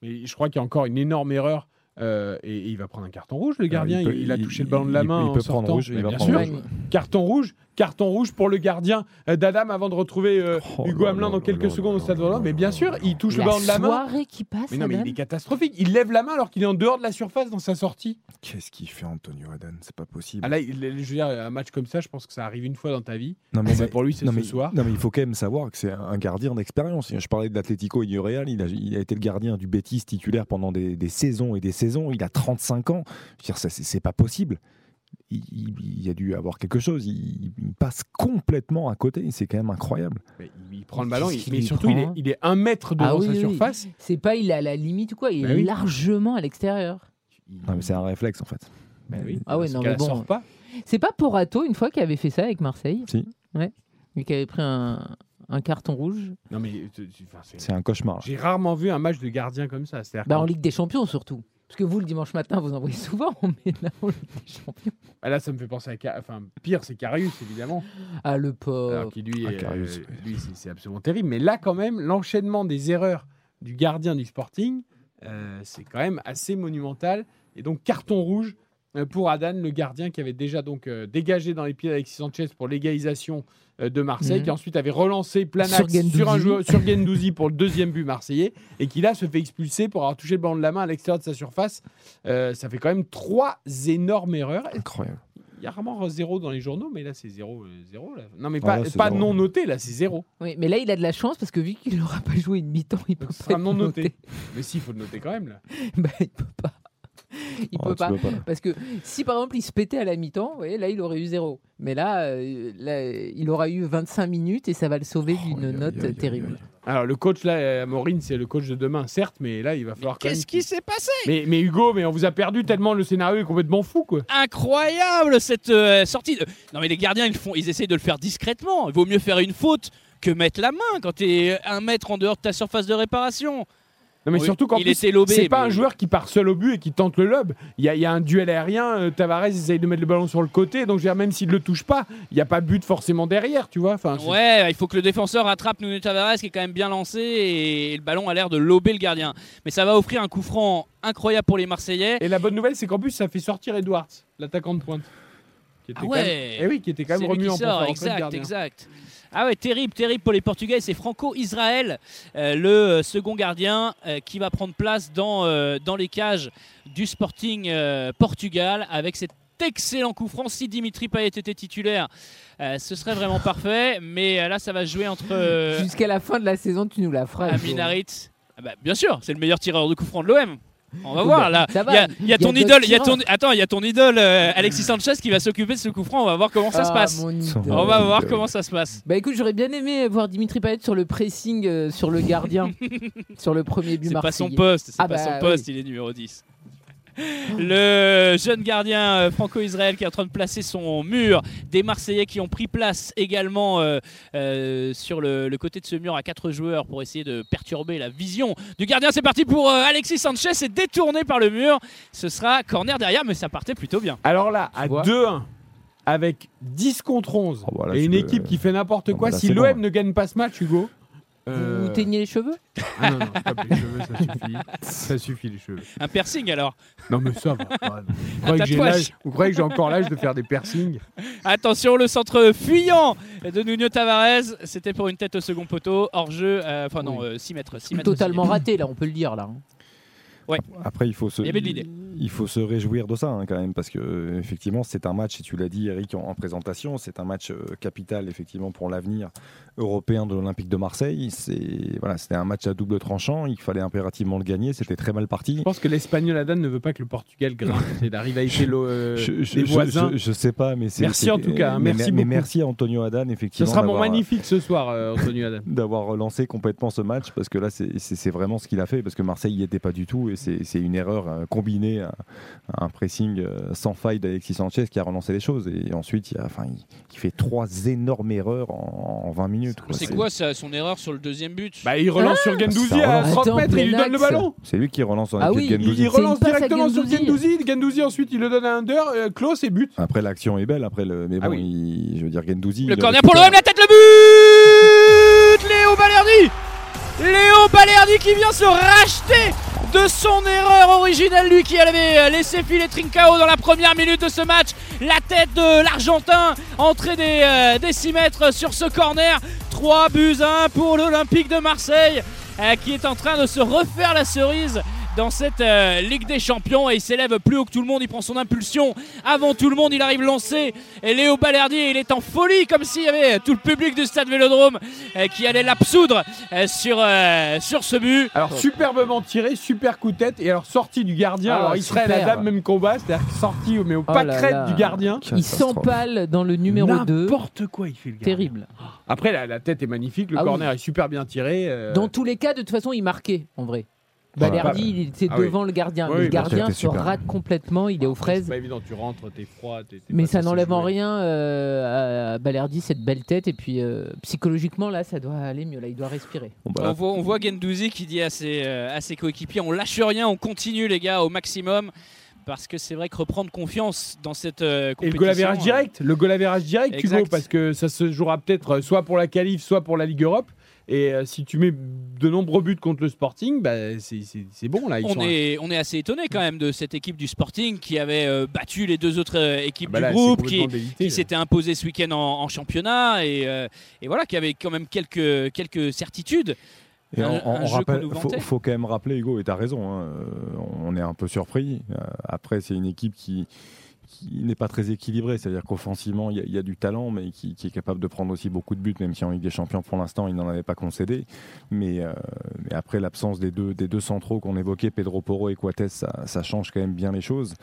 Mais je crois qu'il y a encore une énorme erreur. euh, et, et il va prendre un carton rouge, le gardien. il il, peut- il a il- touché le ballon de la il- main. il en peut prendre sortant. rouge, il Mais va bien prendre sûr. rouge. Carton rouge, carton rouge pour le gardien euh, d'Adam avant de retrouver euh, Oh Hugo Hamelin dans quelques secondes au stade là Mais bien sûr, il touche le La ballon de la main. soirée qui passe. Mais non, mais Adam. il est catastrophique. Il lève la main alors qu'il est en dehors de la surface dans sa sortie. Qu'est-ce qu'il fait Antonio Adan C'est pas possible. Ah là, il- je veux dire, un match comme ça, je pense que ça arrive une fois dans ta vie. non, Bon, bah, pour lui, c'est non, ce mais, soir. non, mais il faut quand même savoir que c'est un gardien d'expérience. Je parlais de l'Atlético et du Real. Il a, il a été le gardien du Betis titulaire pendant des, des saisons et des saisons. Il a 35 ans. Je veux dire, c'est pas possible. Il, il- il a dû avoir quelque chose. Il, il passe complètement à côté. C'est quand même incroyable. Mais il, prend le ballon, il- mais surtout, il est, prend il est un mètre devant Ah oui, sa oui, oui. surface. C'est pas il est à la limite ou quoi, il Bah est oui. largement à l'extérieur. Non, mais c'est un réflexe en fait. Bah oui, Ah ouais, non, mais bon. sort pas. C'est pas Porato une fois qui avait fait ça avec Marseille Si. Ouais. Et qui avait pris un, un carton rouge. Non, mais c'est- un cauchemar. j'ai rarement vu un match de gardien comme ça. C'est-à-dire Bah, en Ligue des Champions surtout. Parce que vous, le dimanche matin, vous en voyez souvent, mais là, en Ligue des Champions. Ah, là, ça me fait penser à. Enfin, pire, c'est Carius, évidemment. Ah, le Alors pauvre. qui lui, Ah, est- Karius, euh, lui, c'est absolument terrible. Mais là, quand même, l'enchaînement des erreurs du gardien du Sporting, euh, c'est quand même assez monumental. Et donc, carton rouge pour Adan, le gardien qui avait déjà donc euh, dégagé dans les pieds d'Alexis Sanchez pour l'égalisation euh, de Marseille, Mhm. qui ensuite avait relancé plein Sur axe sur, Guendouzi. un joueur, sur Guendouzi pour le deuxième but marseillais, et qui là se fait expulser pour avoir touché le ballon de la main à l'extérieur de sa surface. Euh, ça fait quand même trois énormes erreurs. Incroyable. Il y a rarement zéro dans les journaux, mais là c'est zéro, euh, zéro là. Non mais Ah, pas, là, non noté, là c'est zéro. Oui, mais là, il a de la chance parce que vu qu'il n'aura pas joué une mi-temps, il peut pas sera être non noté. Mais si, il faut le noter quand même là. bah, il peut pas. Il Oh, peut pas. Parce que si par exemple il se pétait à la mi-temps, vous voyez, là il aurait eu zéro. Mais là, euh, là, il aura eu 25 minutes et ça va le sauver Oh, d'une note terrible. Alors le coach là, Maureen, c'est le coach de demain, certes, mais là il va falloir. Qu'est-ce qui s'est passé? Mais, mais Hugo, mais on vous a perdu tellement le scénario est complètement fou quoi. Incroyable cette euh, sortie. de- Non mais les gardiens ils font, ils essayent de le faire discrètement. Il vaut mieux faire une faute que mettre la main quand t'es un mètre en dehors de ta surface de réparation. Non mais Oui, surtout lobé, c'est pas mais- un joueur qui part seul au but et qui tente le lob. Il y a, il y a un duel aérien, euh, Tavares essaye de mettre le ballon sur le côté, donc je veux dire, même s'il le touche pas, il n'y a pas de but forcément derrière, tu vois. Enfin, Ouais, il faut que le défenseur rattrape Nuno Tavares qui est quand même bien lancé et le ballon a l'air de lober le gardien. Mais ça va offrir un coup franc incroyable pour les Marseillais. Et la bonne nouvelle, c'est qu'en plus, ça fait sortir Edwards, l'attaquant de pointe. Qui était Ah quand même- ouais. Eh oui, qui était quand même remué en sort, exact. Ah ouais, terrible, terrible pour les Portugais. C'est Franco-Israël, euh, le euh, second gardien, euh, qui va prendre place dans, euh, dans les cages du Sporting Portugal avec cet excellent coup franc. Si Dimitri Payet était titulaire, ce serait vraiment parfait. Mais là, ça va se jouer entre Jusqu'à la fin de la saison, tu nous la feras. Hugo. Amin Harit. Ah bah, bien sûr, c'est le meilleur tireur de coup franc de l'OM. On va voir bah, là. Il y a, y ton idole, il y a ton, tireurs. attends, il y a ton idole euh, Alexis Sanchez qui va s'occuper de ce coup franc. On va voir comment ça se Ah, passe. On va voir comment ça se passe. Bah écoute, j'aurais bien aimé voir Dimitri Payet sur le pressing euh, sur le gardien, sur le premier but C'est pas son poste, c'est Ah pas bah son poste, il est numéro 10. Le jeune gardien euh, franco-israël qui est en train de placer son mur. Des Marseillais qui ont pris place également euh, euh, sur le, le côté de ce mur à quatre joueurs pour essayer de perturber la vision du gardien. C'est parti pour euh, Alexis Sanchez. C'est détourné par le mur. Ce sera corner derrière, mais ça partait plutôt bien. Alors là, à vois 2-1, avec 10 contre 11, Oh, voilà, et une peux- équipe qui fait n'importe Oh, quoi, bah là, si l'OM bon. ne gagne pas ce match, Hugo. Vous euh, teignez les cheveux? Ah non, non, stop, les cheveux, ça suffit. Ça suffit, les cheveux. Un piercing alors? Non, mais ça va. Vous croyez que j'ai tatouage. l'âge- Vous croyez que j'ai encore l'âge de faire des piercings? Attention, le centre fuyant de Nuno Tavares. C'était pour une tête au second poteau. Hors jeu, euh, enfin non, Oui. euh, 6 mètres. 6 mètres Totalement aussi. raté là, on peut le dire là. hein. Après, il faut se, Il y avait de l'idée. Il faut se réjouir de ça hein, quand même parce que euh, effectivement c'est un match et tu l'as dit Eric en, en présentation c'est un match euh, capital effectivement pour l'avenir européen de l'Olympique de Marseille c'est voilà c'était un match à double tranchant il fallait impérativement le gagner c'était très mal parti Je pense que l'Espagnol Adan ne veut pas que le Portugal grimpe. C'est la rivalité euh, je, je- des je- voisins. je- je sais pas mais c'est Merci en tout cas, hein, mais, merci mais merci à Antonio Adan Ce effectivement sera mon d'avoir- magnifique ce soir, euh, Antonio Adan. d'avoir relancé complètement ce match parce que là c'est- vraiment ce qu'il a fait parce que Marseille n'y était pas du tout et c'est une erreur euh, combinée un pressing euh, sans faille d'Alexis Sanchez qui a relancé les choses et ensuite il, y a- enfin, il, il fait trois énormes erreurs en, en 20 minutes. C'est quoi ça, son erreur sur le deuxième but? Bah, il relance sur Gendouzi à relance. 30 Attends, mètres et il lui donne le ballon. C'est lui qui relance en Ah oui, Il, Gendouzi. il C'est relance directement sur. Gendouzi. Gendouzi ensuite il le donne à Under, euh, close et but. Après l'action est belle après le mais Ah bon oui. il- je veux dire Gendouzi Le corner pour récupère- l'OM, la tête, le but Léo Balerdi Léo Balerdi qui vient se racheter de son erreur originelle, lui qui avait laissé filer Trincao dans la première minute de ce match. La tête de l'Argentin, entrée des, euh, des 6 mètres sur ce corner. 3 buts à 1 pour l'Olympique de Marseille, euh, qui est en train de se refaire la cerise dans cette euh, Ligue des Champions et il s'élève plus haut que tout le monde, il prend son impulsion avant tout le monde, il arrive lancé et Léo Balerdi il est en folie comme s'il y avait tout le public du stade Vélodrome euh, qui allait l'absoudre euh, sur, euh, sur ce but. Alors superbement tiré, super coup de tête et alors sortie du gardien. Ah, alors Israël. Adam même combat, c'est-à-dire sorti mais au Oh pas crête du gardien. Il s'empale dans le numéro 2. N'importe quoi il fait le gardien. Terrible. Après la, la tête est magnifique, le Ah corner oui. est super bien tiré. euh, Dans tous les cas, de toute façon, il marquait en vrai. Balerdi, il était Ah oui. devant le gardien. Oui, mais le oui, gardien se super. rate complètement, il est aux c'est fraises. pas évident, tu rentres, t'es froid. Mais pas ça n'enlève en rien euh, à Balerdi cette belle tête. Et puis euh, psychologiquement, là, ça doit aller mieux. Là, il doit respirer. Bon, bah, On voit, on voit Gendouzi qui dit à ses, euh, à ses coéquipiers on lâche rien, on continue les gars au maximum. Parce que c'est vrai que reprendre confiance dans cette euh, Et compétition. le goal average euh, direct, le goal average direct, Hugo, Exact. parce que ça se jouera peut-être soit pour la qualif, soit pour la Ligue Europe. Et euh, si tu mets de nombreux buts contre le Sporting, bah, c'est- bon là. Ils On sont est, on est assez étonné quand même de cette équipe du Sporting qui avait euh, battu les deux autres euh, équipes Ah bah là, du c'est groupe, qui, s'était imposé ce week-end en, en championnat et, euh, et voilà, qui avait quand même quelques, quelques certitudes. Et Un- on, un rappelle, faut, faut quand même rappeler, Hugo, et tu as raison, hein, on est un peu surpris. Après, c'est une équipe qui, qui n'est pas très équilibrée, c'est-à-dire qu'offensivement, il y, a- il y a du talent, mais qui, qui est capable de prendre aussi beaucoup de buts, même si en Ligue des Champions, pour l'instant, il n'en avait pas concédé. Mais, euh, mais après, l'absence des deux, des deux centraux qu'on évoquait, Pedro Porro et Coates, ça, ça change quand même bien les choses.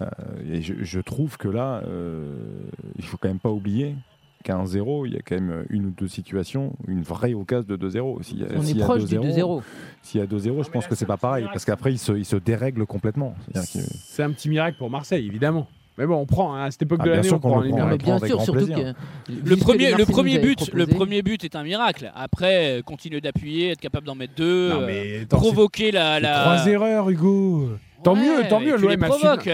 Euh, et je, je trouve que là, euh, il faut quand même pas oublier qu'à 1-0, il y a quand même une ou deux situations, une vraie occasion de 2-0. S'il y a- On est y a proche du 2-0. s'il y a 2-0, je pense que c'est pas pareil, parce qu'après, il se, il se dérègle complètement. C'est un petit miracle pour Marseille, évidemment. Mais bon, on prend hein, à cette époque Ah, de bien l'année, sûr on prend prend, bien sûr, surtout plaisir. que Le premier, le, premier but, le premier but est un miracle. Après, euh, continuer d'appuyer, être capable d'en mettre deux, Non, euh, mais attends, c'est- provoquer la. Trois erreurs, Hugo. Tant Ouais, mieux, tant mieux. L'OM euh, ah, provoque.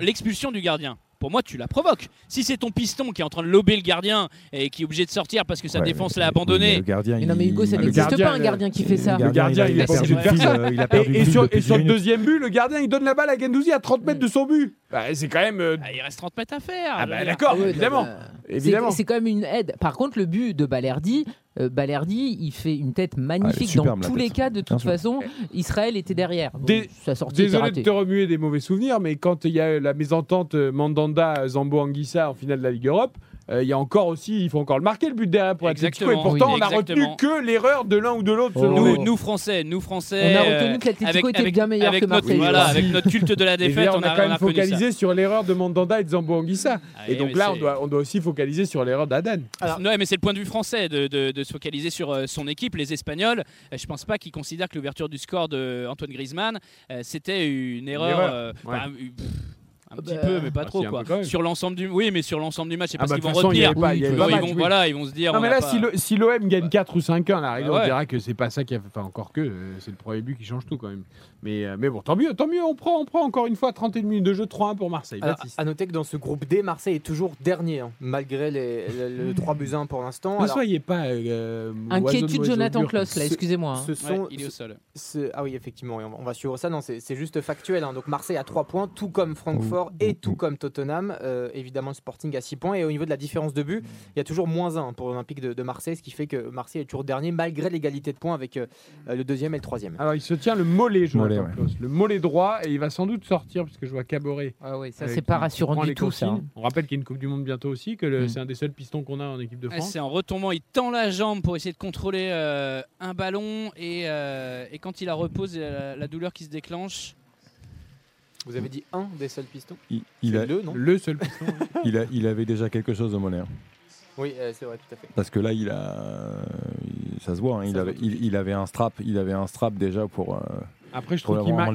L'expulsion du gardien. Pour moi, tu la provoques. Si c'est ton piston qui est en train de lober le gardien et qui est obligé de sortir parce que sa Ouais, défense l'a abandonné, Le gardien, Mais non, mais Hugo, ça n'existe pas un gardien qui fait ça. Le gardien, il a perdu de faire ça. euh, il a perdu Et, sur, depuis et sur le 10 minutes. deuxième but, le gardien il donne la balle à Gendouzi à 30 mètres de son but. Bah, c'est quand même. euh, ah, il reste 30 mètres à faire. Ah bah d'accord, Ah évidemment. non, bah, évidemment. C'est quand même une aide. Par contre, le but de Balerdi, euh, Balerdi, il fait une tête magnifique. Dans tous tête. les cas, de toute façon, Israël était derrière. Dé- était Désolé de te remuer des mauvais souvenirs, mais quand il y a la mésentente euh, Mandanda-Zambo Anguissa en finale de la Ligue Europe, euh, il y a encore aussi, il faut encore le marquer le but derrière pour Atletico. Et Exactement, pourtant, oui. on a Exactement. retenu que l'erreur de l'un ou de l'autre selon Oh. Nous, nous Français, nous Français. On a euh, retenu que l'Atlético avec- était avec- bien meilleur avec que notre, Marseille. Voilà, avec notre culte de la défaite, on on a a, quand on a même ça. focalisé sur l'erreur de Mandanda et de Zambo Anguissa. Ah, Et oui, donc là, on doit, on doit aussi focaliser sur l'erreur d'Adan. Alors- Non, mais c'est le point de vue français de, de- de se focaliser sur euh, son équipe, les Espagnols. Euh, je pense pas qu'ils considèrent que l'ouverture du score de Antoine Griezmann, euh, c'était une erreur. erreur, euh, ouais. enfin, euh, pff, un petit Bah, peu, mais pas ah, trop quoi. Sur l'ensemble du, oui, mais sur l'ensemble du match, c'est Ah parce bah, qu'ils vont retenir. pas- Ils vont- match, oui. Voilà, ils vont se dire. Non, on mais a là, pas- si l'OM gagne 4 ou 5-1, à la rigueur, Ah ouais. on dira que c'est pas ça qui a fait. Enfin, encore que euh, c'est le premier but qui change tout quand même. Mais, euh, mais bon, tant mieux, tant mieux. On prend, on prend encore une fois 31 minutes de jeu, 3-1 pour Marseille. Alors, à noter que dans ce groupe D, Marseille est toujours dernier, hein, malgré les, le, le 3 buts 1 pour l'instant. Ne soyez pas. euh, Inquiétude Jonathan. Kloss, là, excusez-moi. hein. ce Ouais, sont, il est au sol. ah oui, effectivement, on va- suivre ça. Non, c'est c'est juste factuel. hein. Donc Marseille a 3 points, tout comme Francfort Et tout comme Tottenham. Euh, évidemment, le Sporting à 6 points. Et au niveau de la différence de but, il y a toujours moins 1 pour l'Olympique de, de Marseille, ce qui fait que Marseille est toujours dernier malgré l'égalité de points avec euh, le deuxième et le troisième. Alors, il se tient le mollet, ouais. Le mollet droit, et il va sans doute sortir, puisque je vois Caboret. Ah oui, ça euh, c'est pas rassurant du tout. Ça, hein. On rappelle qu'il y a une Coupe du Monde bientôt aussi, que Mm. c'est un des seuls pistons qu'on a en équipe de Ouais, France. C'est en retombant, il tend la jambe pour essayer de contrôler euh, un ballon et, euh, et quand il la repose, la, la douleur qui se déclenche. Vous avez dit un des seuls pistons Il, il C'est a- le, non Le seul piston. il, a- il avait déjà quelque chose au mollet. hein. Oui, euh, c'est vrai, tout à fait. Parce que là, il a, il- ça se voit. hein, il, avait, se voit tout de il, il avait un strap. Il avait un strap déjà pour. euh, Après, je trouve qu'il mar-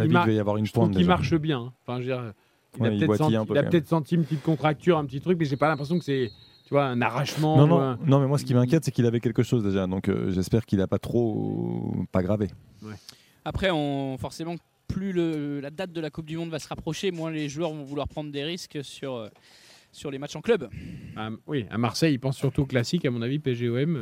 déjà. marche bien. hein. Enfin, je veux dire, il Ouais, a peut-être senti, un peu une petite contracture, un petit truc, mais j'ai pas l'impression que c'est, tu vois, un arrachement. Non, non, un- non, mais moi, ce qui m'inquiète, c'est qu'il avait quelque chose déjà. Donc, euh, j'espère qu'il a pas trop, pas gravé. Après, on, forcément, plus la date de la Coupe du Monde va se rapprocher, moins les joueurs vont vouloir prendre des risques sur, euh, sur les matchs en club. Ah, oui, à Marseille, il pense surtout au classique, à mon avis, PGOM. euh,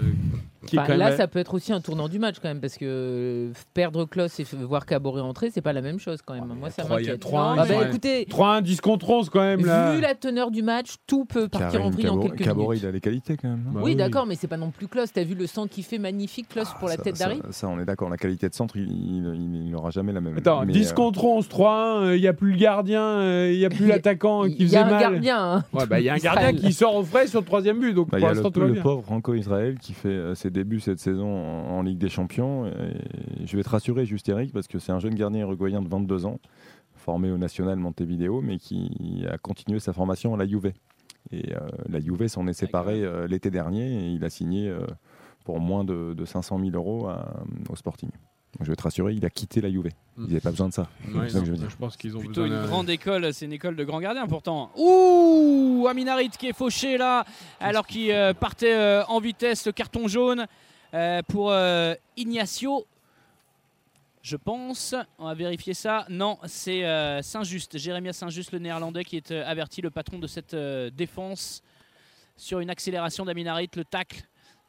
qui est Enfin, quand là, même- ça peut être aussi un tournant du match quand même, parce que euh, perdre Klaus et voir Caboret entrer, c'est pas la même chose quand même. Moi, ça il y m'inquiète. trois, Non, ils bah, sont- écoutez, 3-1, 10 contre 11 quand même. Là. vu la teneur du match, tout peut partir en vrille en quelques Caboret, minutes. il a les qualités quand même. non Bah oui, d'accord, mais c'est pas non plus Klaus. T'as vu le sang qui fait magnifique, Klaus, pour la Ah, Ça- tête ça- d'Harry Ça, on est d'accord. La qualité de centre, il- il il n'aura jamais la même. Attends, Mais, 10 euh, contre 11, 3-1, il n'y a plus le gardien, il n'y a plus l'attaquant Il qui y faisait a un mal. gardien. Ouais, bah, Il y a un gardien Israël. qui sort au frais sur le troisième but, donc bah, il y pour a l'instant le, tout va le bien. pauvre Franco Israël qui fait euh, ses débuts cette saison en, en Ligue des Champions. Et je vais te rassurer, juste Eric, parce que c'est un jeune gardien uruguayen de 22 ans, formé au National Montevideo, mais qui a continué sa formation à la Juve. Et euh, la Juve s'en est séparée euh, l'été dernier et il a signé euh, pour moins de, de 500 000 euros à- au Sporting. Je vais te rassurer, il a quitté la Juve. Ils n'avaient pas besoin de ça. Ouais, C'est ça que non, je veux dire. je pense qu'ils ont Plutôt une grande école, c'est une école de grands gardiens pourtant. Ouh Aminarit qui est fauché là, alors qu'il euh, partait euh, en vitesse, le carton jaune euh, pour euh, Ignacio. Je pense, on va vérifier ça. Non, c'est euh, Saint-Just, Jérémia Saint-Just, le néerlandais, qui est euh, averti, le patron de cette euh, défense, sur une accélération d'Aminarit, le tacle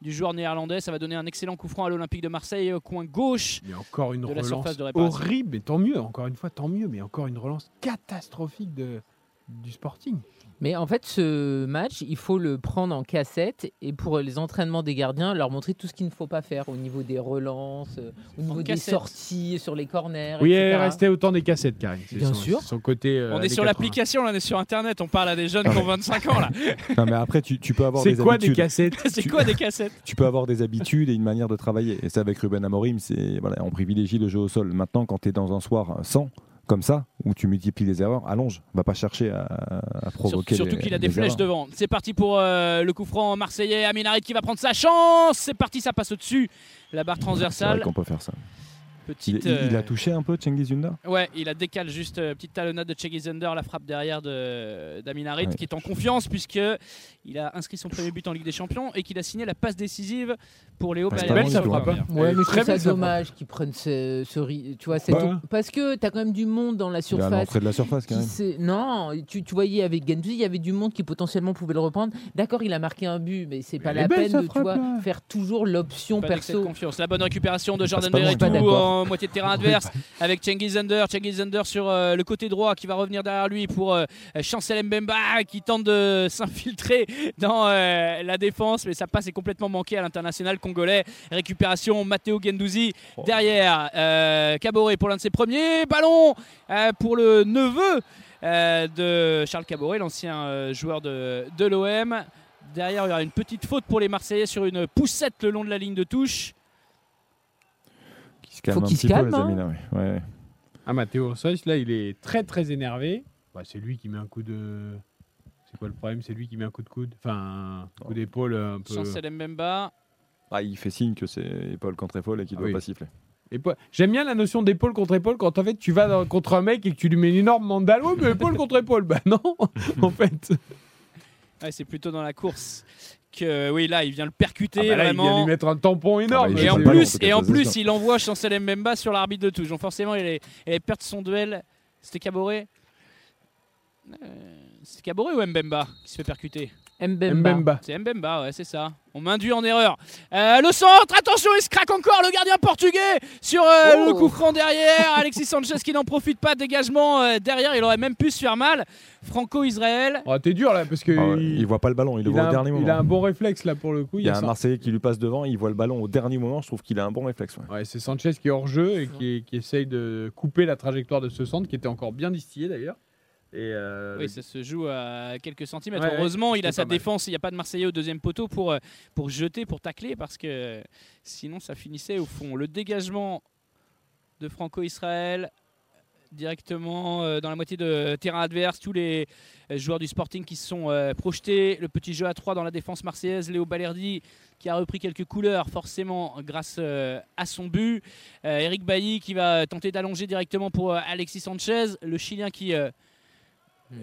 du joueur néerlandais. Ça va donner un excellent coup franc à l'Olympique de Marseille, au coin gauche. Il y a encore une de la relance surface de réparation. horrible, mais tant mieux, encore une fois, tant mieux, mais encore une relance catastrophique de, du Sporting. Mais en fait, ce match, il faut le prendre en cassette et pour les entraînements des gardiens, leur montrer tout ce qu'il ne faut pas faire au niveau des relances, euh, au niveau des cassette. sorties, sur les corners. Oui, etc. restait autant des cassettes, Karine. C'est Bien son- sûr. Son côté. euh, On est sur 80. l'application, on est sur Internet, on parle à des jeunes qui ont 25 ans là. Non, mais après, tu, tu peux avoir C'est des quoi des habitudes. cassettes C'est quoi des cassettes tu peux avoir des habitudes et une manière de travailler. Et ça, avec Ruben Amorim, c'est voilà, on privilégie le jeu au sol. Maintenant, quand tu es dans un soir sans, comme ça, où tu multiplies les erreurs, allonge. Va pas chercher à, provoquer. Surtout qu'il a des flèches erreurs. devant. C'est parti pour euh, le coup franc marseillais. Aminarit qui va prendre sa chance. C'est parti, ça passe au-dessus. La barre C'est vrai transversale. qu'on peut faire ça. Il, Petite, il- il a euh, touché un peu Cengiz Yunda Ouais, il a décalé juste euh, petite talonnade de Cheggy Zunder, la frappe derrière de d'Aminarit Ouais. qui est en confiance puisque il a inscrit son premier but en Ligue des Champions et qu'il a signé la passe décisive pour Léo Bah, c'est belle, premier. hein. Ouais, mais je très trouve ça belle, sa dommage qu'ils prennent ce, ce tu vois, cette- Bah. parce que tu as quand même du monde dans la Il surface. l'entrée de la surface, quand même. Non, tu, tu voyais avec Gendouzi, il y avait du monde qui potentiellement pouvait le reprendre. D'accord, il a marqué un but, mais c'est pas la peine de tu vois, faire toujours l'option perso. confiance. La bonne récupération de Jordan pas en moitié de terrain adverse avec Cengiz Zunder sur euh, le côté droit qui va revenir derrière lui pour euh, Chancel Mbemba qui tente de s'infiltrer dans euh, la défense, mais sa passe est complètement manquée à l'international congolais. Récupération Matteo Gendouzi derrière euh, Caboret pour l'un de ses premiers ballons euh, pour le neveu de Charles Caboret, l'ancien joueur de, de l'OM. Derrière, il y aura une petite faute pour les Marseillais sur une poussette le long de la ligne de touche. Se calme Faut un qu'il se petit peu, calme, les amis, hein. là, ouais. Ouais. Ah, Matteo Sois, là, il est très très énervé. Bah, c'est lui qui met un coup de. C'est quoi le problème? C'est lui qui met un coup de coude Enfin, un coup d'épaule un peu. Chancel Mbemba. Ah, il fait signe que c'est épaule contre épaule et qu'il Ah ne doit oui. pas siffler. Épaule- J'aime bien la notion d'épaule contre épaule quand en fait tu vas dans- contre un mec et que tu lui mets une énorme mandale. Ouais, mais épaule contre épaule. Bah non, en fait. Ouais, c'est plutôt dans la course que oui là il vient le percuter Ah bah là, il vient lui mettre un tampon énorme. Ah bah, il et est en plus, et en plus il envoie Chancel Mbemba sur l'arbitre de touche. Donc forcément, il allait, il perdre son duel. C'était Caboret Euh, C'était Caboret ou Mbemba qui se fait percuter? Mbemba. Mbemba. C'est Mbemba, ouais, c'est ça. On m'induit en erreur. Euh, le centre, attention, il se craque encore le gardien portugais sur euh, Oh. le coup franc derrière. Alexis Sanchez qui n'en profite pas, dégagement euh, derrière, il aurait même pu se faire mal. Franco-Israël. Oh, T'es dur là parce que Ah ouais, il, il voit pas le ballon, il le il voit au un, dernier il moment. a un bon réflexe là pour le coup. Il y a un Marseillais qui lui passe devant, il voit le ballon au dernier moment. Je trouve qu'il a un bon réflexe. ouais. Ouais, c'est Sanchez qui est hors jeu et qui, qui essaye de couper la trajectoire de ce centre qui était encore bien distillé d'ailleurs. Et euh, Oui, ça se joue à quelques centimètres. Ouais, ouais, Heureusement, il a sa défense. Il n'y a pas de Marseillais au deuxième poteau pour, euh, pour jeter, pour tacler, parce que sinon, ça finissait au fond. Le dégagement de Franco-Israël directement euh, dans la moitié de terrain adverse. Tous les euh, joueurs du Sporting qui se sont euh, projetés. Le petit jeu à 3 dans la défense marseillaise. Léo Balerdi qui a repris quelques couleurs, forcément grâce euh, à son but. Euh, Eric Bailly qui va tenter d'allonger directement pour euh, Alexis Sanchez. Le Chilien qui euh,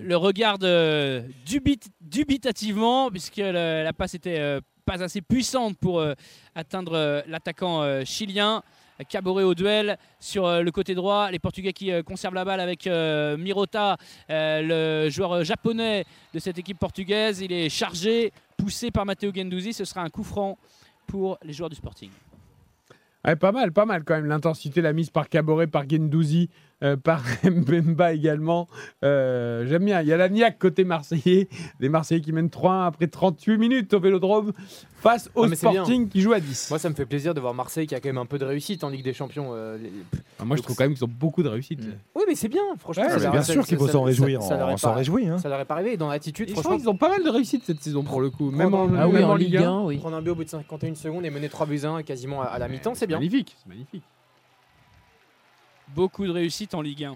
le regarde euh, dubit- dubitativement, puisque le- la passe était euh, pas assez puissante pour euh, atteindre euh, l'attaquant euh, chilien. Caboret au duel sur le côté droit. Les Portugais qui conservent la balle avec euh, Mirota, euh, le joueur japonais de cette équipe portugaise. Il est chargé, poussé par Matteo Gendouzi. Ce sera un coup franc pour les joueurs du Sporting. Ouais, pas mal, pas mal quand même. L'intensité, la mise par Caboret, par Gendouzi, euh, par Mbemba également. Euh, J'aime bien. Il y a la niaque côté Marseillais. Les Marseillais qui mènent 3-1 après 38 minutes au Vélodrome face au Ah, mais c'est bien. Sporting qui joue à 10. Moi, ça me fait plaisir de voir Marseille qui a quand même un peu de réussite en Ligue des Champions. euh, les- Ah, moi, je trouve quand même qu'ils ont beaucoup de réussite. là. Oui, mais c'est bien, franchement. Ouais, ça bien ça- sûr ça- qu'il faut ça- s'en ça- réjouir. ça leur On s'en pas- réjouit. hein. Ça leur est pas arrivé. Et dans l'attitude, franchement, trouve qu'ils ont pas mal de réussite cette saison pour le coup. Même en, Ah Ah oui, même en Ligue 1, oui. prendre un but au bout de 51 secondes et mener 3 buts à 1 quasiment à, à la mi-temps, c'est bien. Magnifique, c'est magnifique. Beaucoup de réussite en Ligue 1.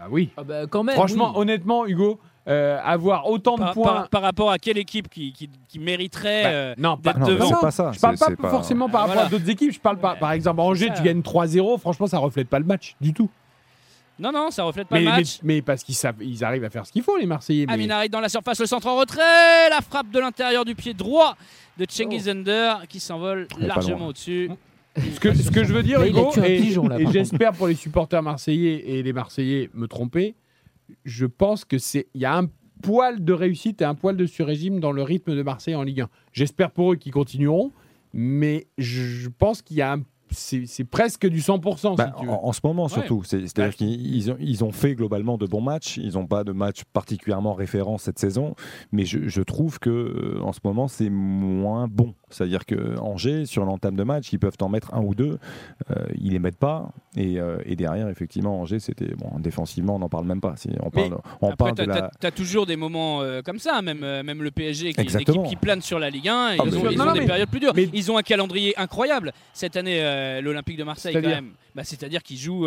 Ah oui. Ah bah, quand même. Franchement, oui. honnêtement, Hugo, euh, avoir autant de Par, points. par- par rapport à quelle équipe qui, qui- qui mériterait Bah, euh, non, pas, d'être Non, mais devant. pas ça. Je parle pas forcément par Ah, rapport voilà. à d'autres équipes. Je parle par, Ouais, par exemple, Angers, ça. tu gagnes 3-0. Franchement, ça reflète pas le match du tout. Non, non, ça reflète pas Mais, le mais, match. mais parce qu'ils savent, ils arrivent à faire ce qu'il faut, les Marseillais. mais- Amin Harit dans la surface, le centre en retrait, la frappe de l'intérieur du pied droit de Cengiz Under qui s'envole largement au-dessus. Ce que, ce que je veux dire, Là, Hugo, et, pigeon, là, et par j'espère pour les supporters marseillais et les Marseillais me tromper, je pense que c'est il y a un poil de réussite et un poil de sur-régime dans le rythme de Marseille en Ligue 1. J'espère pour eux qu'ils continueront, mais je, je pense qu'il y a un c'est presque du 100%, Bah, si tu veux. en, en ce moment surtout, C'est- c'est-à-dire Ouais. qu'ils ils ont, ils ont fait globalement de bons matchs. Ils n'ont pas de match particulièrement référent cette saison, mais je, je trouve que euh, en ce moment c'est moins bon. C'est-à-dire que Angers sur l'entame de match, ils peuvent en mettre un ou deux, euh, ils les mettent pas, et, euh, et derrière effectivement Angers c'était bon défensivement on n'en parle même pas. On Mais parle, on Après, parle t'as de la. as, toujours des moments euh, comme ça, même, euh, même le PSG, qui est une Exactement. équipe qui plane sur la Ligue 1, ils Ah, ont, mais- ils Non, ont non, des mais- périodes plus dures. mais- Ils ont un calendrier incroyable cette année, l'Olympique de Marseille, quand C'est-à-dire même. Bah, C'est-à-dire qu'ils jouent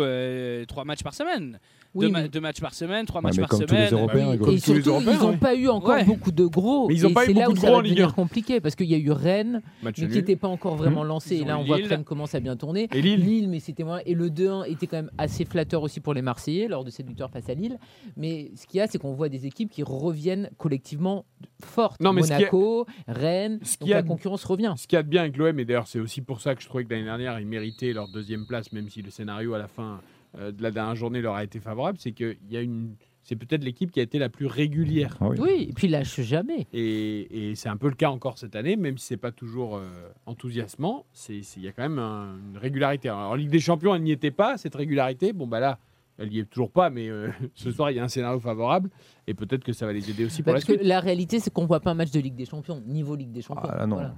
trois matchs par semaine. Oui, deux, ma- mais- deux matchs par semaine, trois Ouais, matchs mais par comme tous les semaine. Européens, et surtout, Européens, ils n'ont ouais. pas eu encore Ouais. beaucoup de gros. Mais ils ont Et pas eu c'est là beaucoup où de ça gros va en Ligue devenir 1. compliqué parce qu'il y a eu Rennes, Match mais qui n'était pas encore vraiment lancé. Ils Et là, on voit que Lille. Rennes commence à bien tourner. Et Lille. mais c'était moins. Et le 2-1 était quand même assez flatteur aussi pour les Marseillais lors de cette victoire face à Lille. Mais ce qu'il y a, c'est qu'on voit des équipes qui reviennent collectivement fortes. Non, mais Monaco, Rennes. Ce Donc a la concurrence revient. Ce qu'il y a de bien avec l'OM, et d'ailleurs c'est aussi pour ça que je trouvais que l'année dernière ils méritaient leur deuxième place, même si le scénario à la fin euh, de la dernière journée leur a été favorable, c'est qu'il y a une, c'est peut-être l'équipe qui a été la plus régulière. Ah oui. Oui, et puis il lâche jamais. Et, et c'est un peu le cas encore cette année, même si c'est pas toujours euh, enthousiasmant, il y a quand même un- une régularité. Alors, en Ligue des Champions, elle n'y était pas cette régularité. Bon bah là, elle n'y est toujours pas, mais euh, ce soir il y a un scénario favorable et peut-être que ça va les aider aussi pour Parce la que suite. la réalité, c'est qu'on voit pas un match de Ligue des Champions, niveau Ligue des Champions. Ah, non. Voilà.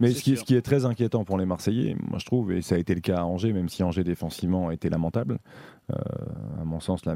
Mais ce qui, sûr. ce qui est très inquiétant pour les Marseillais, moi je trouve, et ça a été le cas à Angers, même si Angers défensivement était lamentable, à mon sens la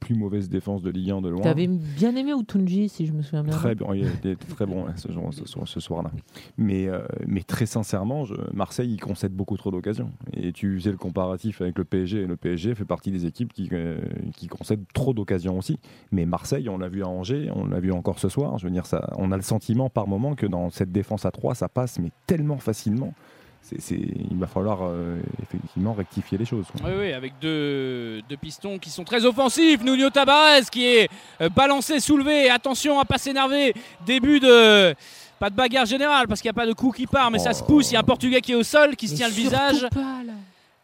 plus mauvaise défense de Ligue 1 de loin. T'avais bien aimé Outunji, si je me souviens bien. Très bon, il était très bon là, ce, jour- ce soir- ce soir-là. Mais, euh, mais très sincèrement, je- Marseille, il concède beaucoup trop d'occasions. Et tu faisais le comparatif avec le PSG, et le PSG fait partie des équipes qui, euh, qui concèdent trop d'occasions aussi. Mais Marseille, on l'a vu à Angers, on l'a vu encore ce soir. Je veux dire, ça, on a le sentiment par moment que dans cette défense à 3, ça passe, mais tellement facilement. C'est, c'est- il va falloir euh, effectivement rectifier les choses. quoi. Oui, oui, avec deux, deux pistons qui sont très offensifs. Nuno Tabarez qui est euh, balancé, soulevé. Attention à pas s'énerver. Début de. Pas de bagarre générale parce qu'il n'y a pas de coup qui part, mais ça se pousse. Il y a un Portugais qui est au sol, qui se tient le visage. pas, là.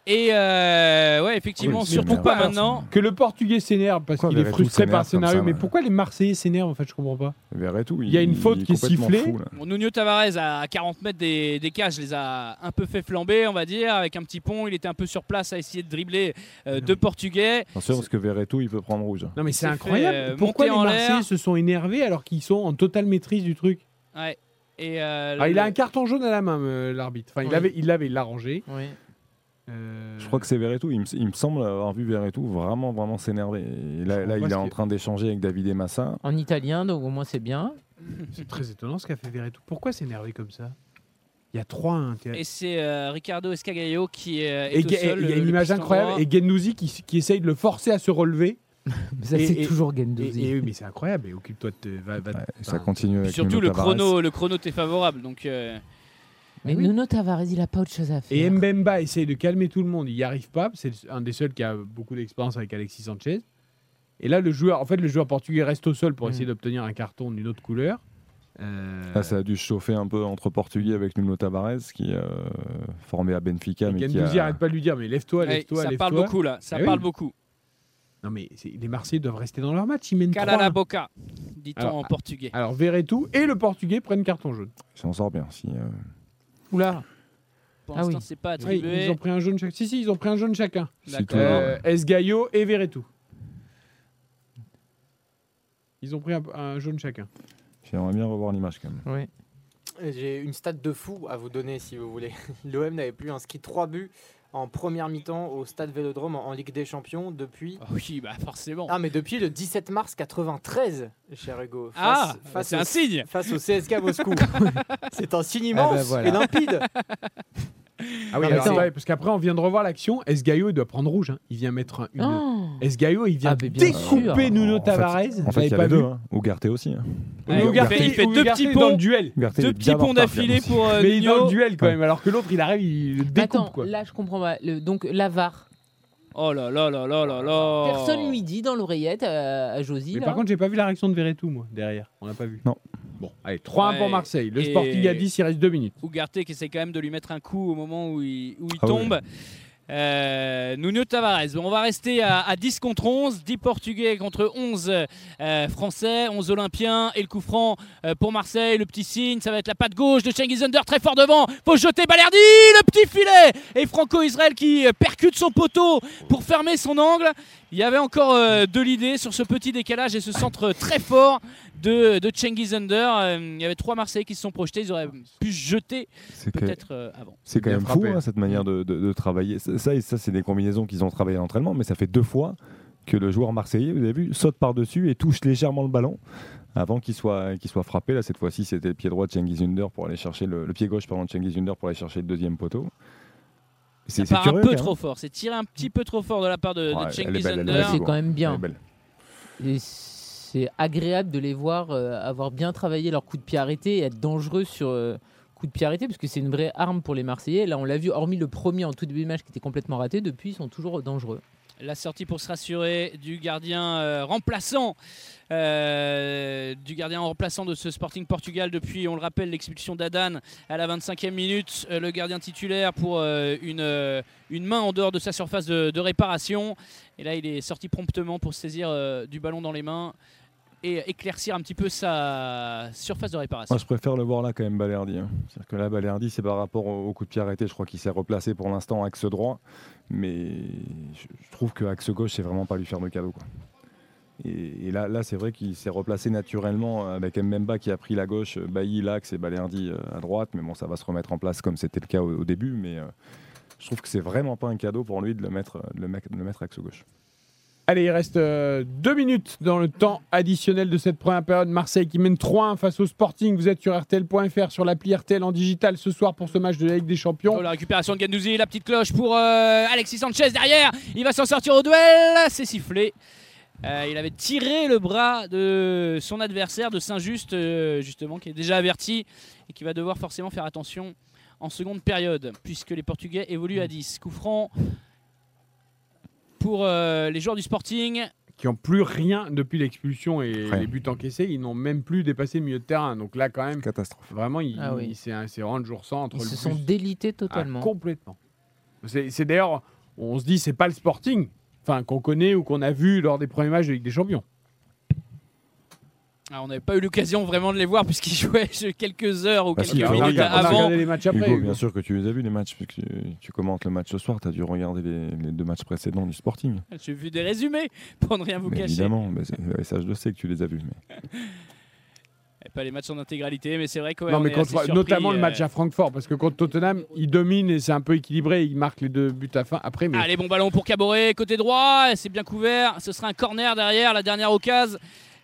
Et euh, ouais, effectivement, Oui, surtout pas maintenant. Que le Portugais s'énerve parce qu'il est frustré par le scénario. ça, mais pourquoi les Marseillais s'énervent en fait Je comprends pas. Verretou, Il y a une faute qui est sifflée. fou. Bon, Nuno Tavares à 40 mètres des, des cages les a un peu fait flamber, on va dire, avec un petit pont. Il était un peu sur place à essayer de dribbler euh, deux Portugais. Attention parce que Verretou il peut prendre rouge. Non mais c'est incroyable. fait, euh, pourquoi les. Marseillais se sont énervés alors qu'ils sont en totale maîtrise du truc Ouais. Et euh, Ah, Il a un carton jaune à la main, euh, l'arbitre. Enfin, il Oui. l'avait, il l'avait, il l'a rangé. Oui. Euh, Je crois que c'est Verretou. Il me, il me semble avoir vu Verretou vraiment vraiment s'énerver. Là, il est en train d'échanger avec David et Massa. En italien, donc au moins c'est bien. c'est très étonnant ce qu'a fait Verretou. Pourquoi s'énerver comme ça? Il y a 3-1. t'es- Et c'est euh, Ricardo Escagayo qui euh, est Et au sol, il y a le- une image incroyable. droit. Et Gendouzi qui, qui essaye de le forcer à se relever. Mais ça, c'est toujours Gendouzi. et mais c'est incroyable. Et occupe-toi de. te- Va, va- Ouais, et ça continue avec Surtout le chrono, le chrono t'est favorable. Donc euh, Mais oui. Nuno Tavares, il a pas autre chose à faire. Et Mbemba essaye de calmer tout le monde. Il n'y arrive pas. C'est un des seuls qui a beaucoup d'expérience avec Alexis Sanchez. Et là, le joueur, en fait, le joueur portugais reste au sol pour Mm. essayer d'obtenir un carton d'une autre couleur. Euh, Là, ça a dû se chauffer un peu entre Portugais avec Nuno Tavares qui est euh, formé à Benfica. et Mais qui a... arrête pas de lui dire mais lève-toi, ouais, lève-toi, ça lève-toi. parle beaucoup là. Ça Eh parle oui. beaucoup. Non mais les Marseillais doivent rester dans leur match. Ils mènent Cala 3-1. la boca, dit-on en portugais. Alors Verretou et le Portugais prennent carton jaune. Si on sort bien. Si, euh, Oula. Pour ah l'instant, oui. c'est pas Oui, ils ont pris un jaune chacun. Si si, ils ont pris un jaune chacun. D'accord. Euh, Esgaio et Verretou. Ils ont pris un, un jaune chacun. J'aimerais bien revoir l'image quand même. Oui. J'ai une stat de fou à vous donner si vous voulez. L'OM n'avait plus inscrit 3 buts en première mi-temps au stade Vélodrome en en Ligue des Champions depuis. Ah oui, bah forcément. Ah, mais depuis le 17 mars 93, cher Hugo. Face, Ah, bah, face c'est au, un signe. face au CSK Moscou. C'est un signe immense ben voilà. et limpide. Ah oui, mais alors, ouais, parce qu'après on vient de revoir l'action. Esgaio il doit prendre rouge. hein. Il vient mettre un- une. Oh. Esgaio il vient Ah, mais bien découper sûr. Nuno En fait- Tavares? En fait, il y a pas les deux. vu? Hein. Ugarte aussi. hein. Ouais, Ugarte, il fait- il fait deux petits est dans le ponts. duel. Ugarte, il Deux petits en ponts retard, d'affilée pour euh, Mais il est dans Nuno. le duel quand même, alors que l'autre il arrive, il le découpe Attends, quoi. là je comprends pas. Le- donc l'avare. Oh là là là là là là. Personne lui dit dans l'oreillette à, à Josie. Mais là. par contre, j'ai pas vu la réaction de Verretou moi derrière. On n'a pas vu. Non. Bon, allez, 3-1 Ouais. pour Marseille. Le Et- Sporting à 10, il reste 2 minutes. Ugarte qui essaie quand même de lui mettre un coup au moment où il, où il Ah tombe. Euh, Nuno Tavares. Bon, on va rester à, à 10 contre 11. 10 Portugais contre 11 euh, Français, 11 Olympiens. Et le coup franc euh, pour Marseille. Le petit signe, ça va être la patte gauche de Cengiz Under très fort devant. Faut jeter Balerdi, le petit filet. Et Franco Israël qui euh, percute son poteau pour fermer son angle. Il y avait encore euh, de l'idée sur ce petit décalage et ce centre très fort de, de Cengiz Under. Euh, il y avait trois Marseillais qui se sont projetés. Ils auraient pu se jeter peut-être euh, avant. C'est quand Bien même frappé. fou hein, cette manière de, de- de travailler. Ça, ça, et ça, c'est des combinaisons qu'ils ont travaillé à l'entraînement, mais ça fait deux fois que le joueur marseillais, vous avez vu, saute par-dessus et touche légèrement le ballon avant qu'il soit, qu'il soit frappé. Là, cette fois-ci, c'était le pied droit de Cengiz Under pour aller chercher le, le pied gauche pardon, de Cengiz Under pour aller chercher le deuxième poteau. Ça C'est c'est part curieux. un peu trop fort. C'est tiré un petit peu trop fort de la part de, de Ouais, Cengiz Under. belle. c'est quand même bien. C'est agréable de les voir euh, avoir bien travaillé leur coup de pied arrêté et être dangereux sur euh, coup de pied arrêté parce que c'est une vraie arme pour les Marseillais. Là, on l'a vu, hormis le premier en tout début de match qui était complètement raté, depuis ils sont toujours dangereux. La sortie pour se rassurer du gardien euh, remplaçant, euh, du gardien remplaçant de ce Sporting Portugal depuis, on le rappelle, l'expulsion d'Adan à la 25e minute. Euh, le gardien titulaire pour une, main en dehors de sa surface de, de réparation. Et là, il est sorti promptement pour saisir du ballon dans les mains et éclaircir un petit peu sa surface de réparation. Je préfère le voir là quand même, Balerdi. hein. C'est-à-dire que là, Balerdi, c'est par rapport au, coup de pied arrêté. Je crois qu'il s'est replacé pour l'instant axe droit. Mais je, trouve que axe gauche, c'est vraiment pas lui faire de cadeau. Et, là, c'est vrai qu'il s'est replacé naturellement avec Mbemba qui a pris la gauche, Bailly l'axe et Balerdi euh, à droite. Mais bon, ça va se remettre en place comme c'était le cas au, début. Mais euh, je trouve que c'est vraiment pas un cadeau pour lui de le mettre, le mettre, de le mettre axe gauche. Allez, il reste 2 minutes dans le temps additionnel de cette première période. Marseille qui mène 3-1 face au Sporting. Vous êtes sur RTL.fr, sur l'appli RTL en digital ce soir pour ce match de la Ligue des Champions. Oh, la récupération de Gendouzi, la petite cloche pour euh, Alexis Sanchez derrière. Il va s'en sortir au duel. C'est sifflé. Euh, il avait tiré le bras de son adversaire de Saint-Just, euh, justement, qui est déjà averti et qui va devoir forcément faire attention en seconde période, puisque les Portugais évoluent à 10. Coup franc pour euh, les joueurs du Sporting. Qui n'ont plus rien depuis l'expulsion et les buts encaissés. Ils n'ont même plus dépassé le milieu de terrain. Donc là, quand même, Catastrophe. vraiment, il, Ah oui. c'est vraiment le jour sans entre Ils le se sont délités Ah, totalement. complètement. C'est c'est d'ailleurs, on se dit c'est pas le Sporting, enfin qu'on connaît ou qu'on a vu lors des premiers matchs de Ligue des Champions. Ah, on n'avait pas eu l'occasion vraiment de les voir puisqu'ils jouaient quelques heures ou Bah, quelques si, on a minutes regardé- on a avant. regardé les matchs après. Hugo, Hugo. bien sûr que tu les as vus les matchs, puisque tu, tu commentes le match ce soir, tu as dû regarder les, les deux matchs précédents du Sporting. J'ai vu des résumés pour ne rien vous Mais cacher. évidemment, mais le sais que tu les as vus. Mais... Et Pas les matchs en intégralité, mais c'est vrai que ouais, non, on mais est contre- assez notamment le match euh, à Francfort, parce que contre Tottenham, il domine et c'est un peu équilibré. Il marque les deux buts à fin. Après, mais Allez, bon ballon pour Caboret, côté droit, c'est bien couvert. Ce sera un corner derrière, la dernière occasion,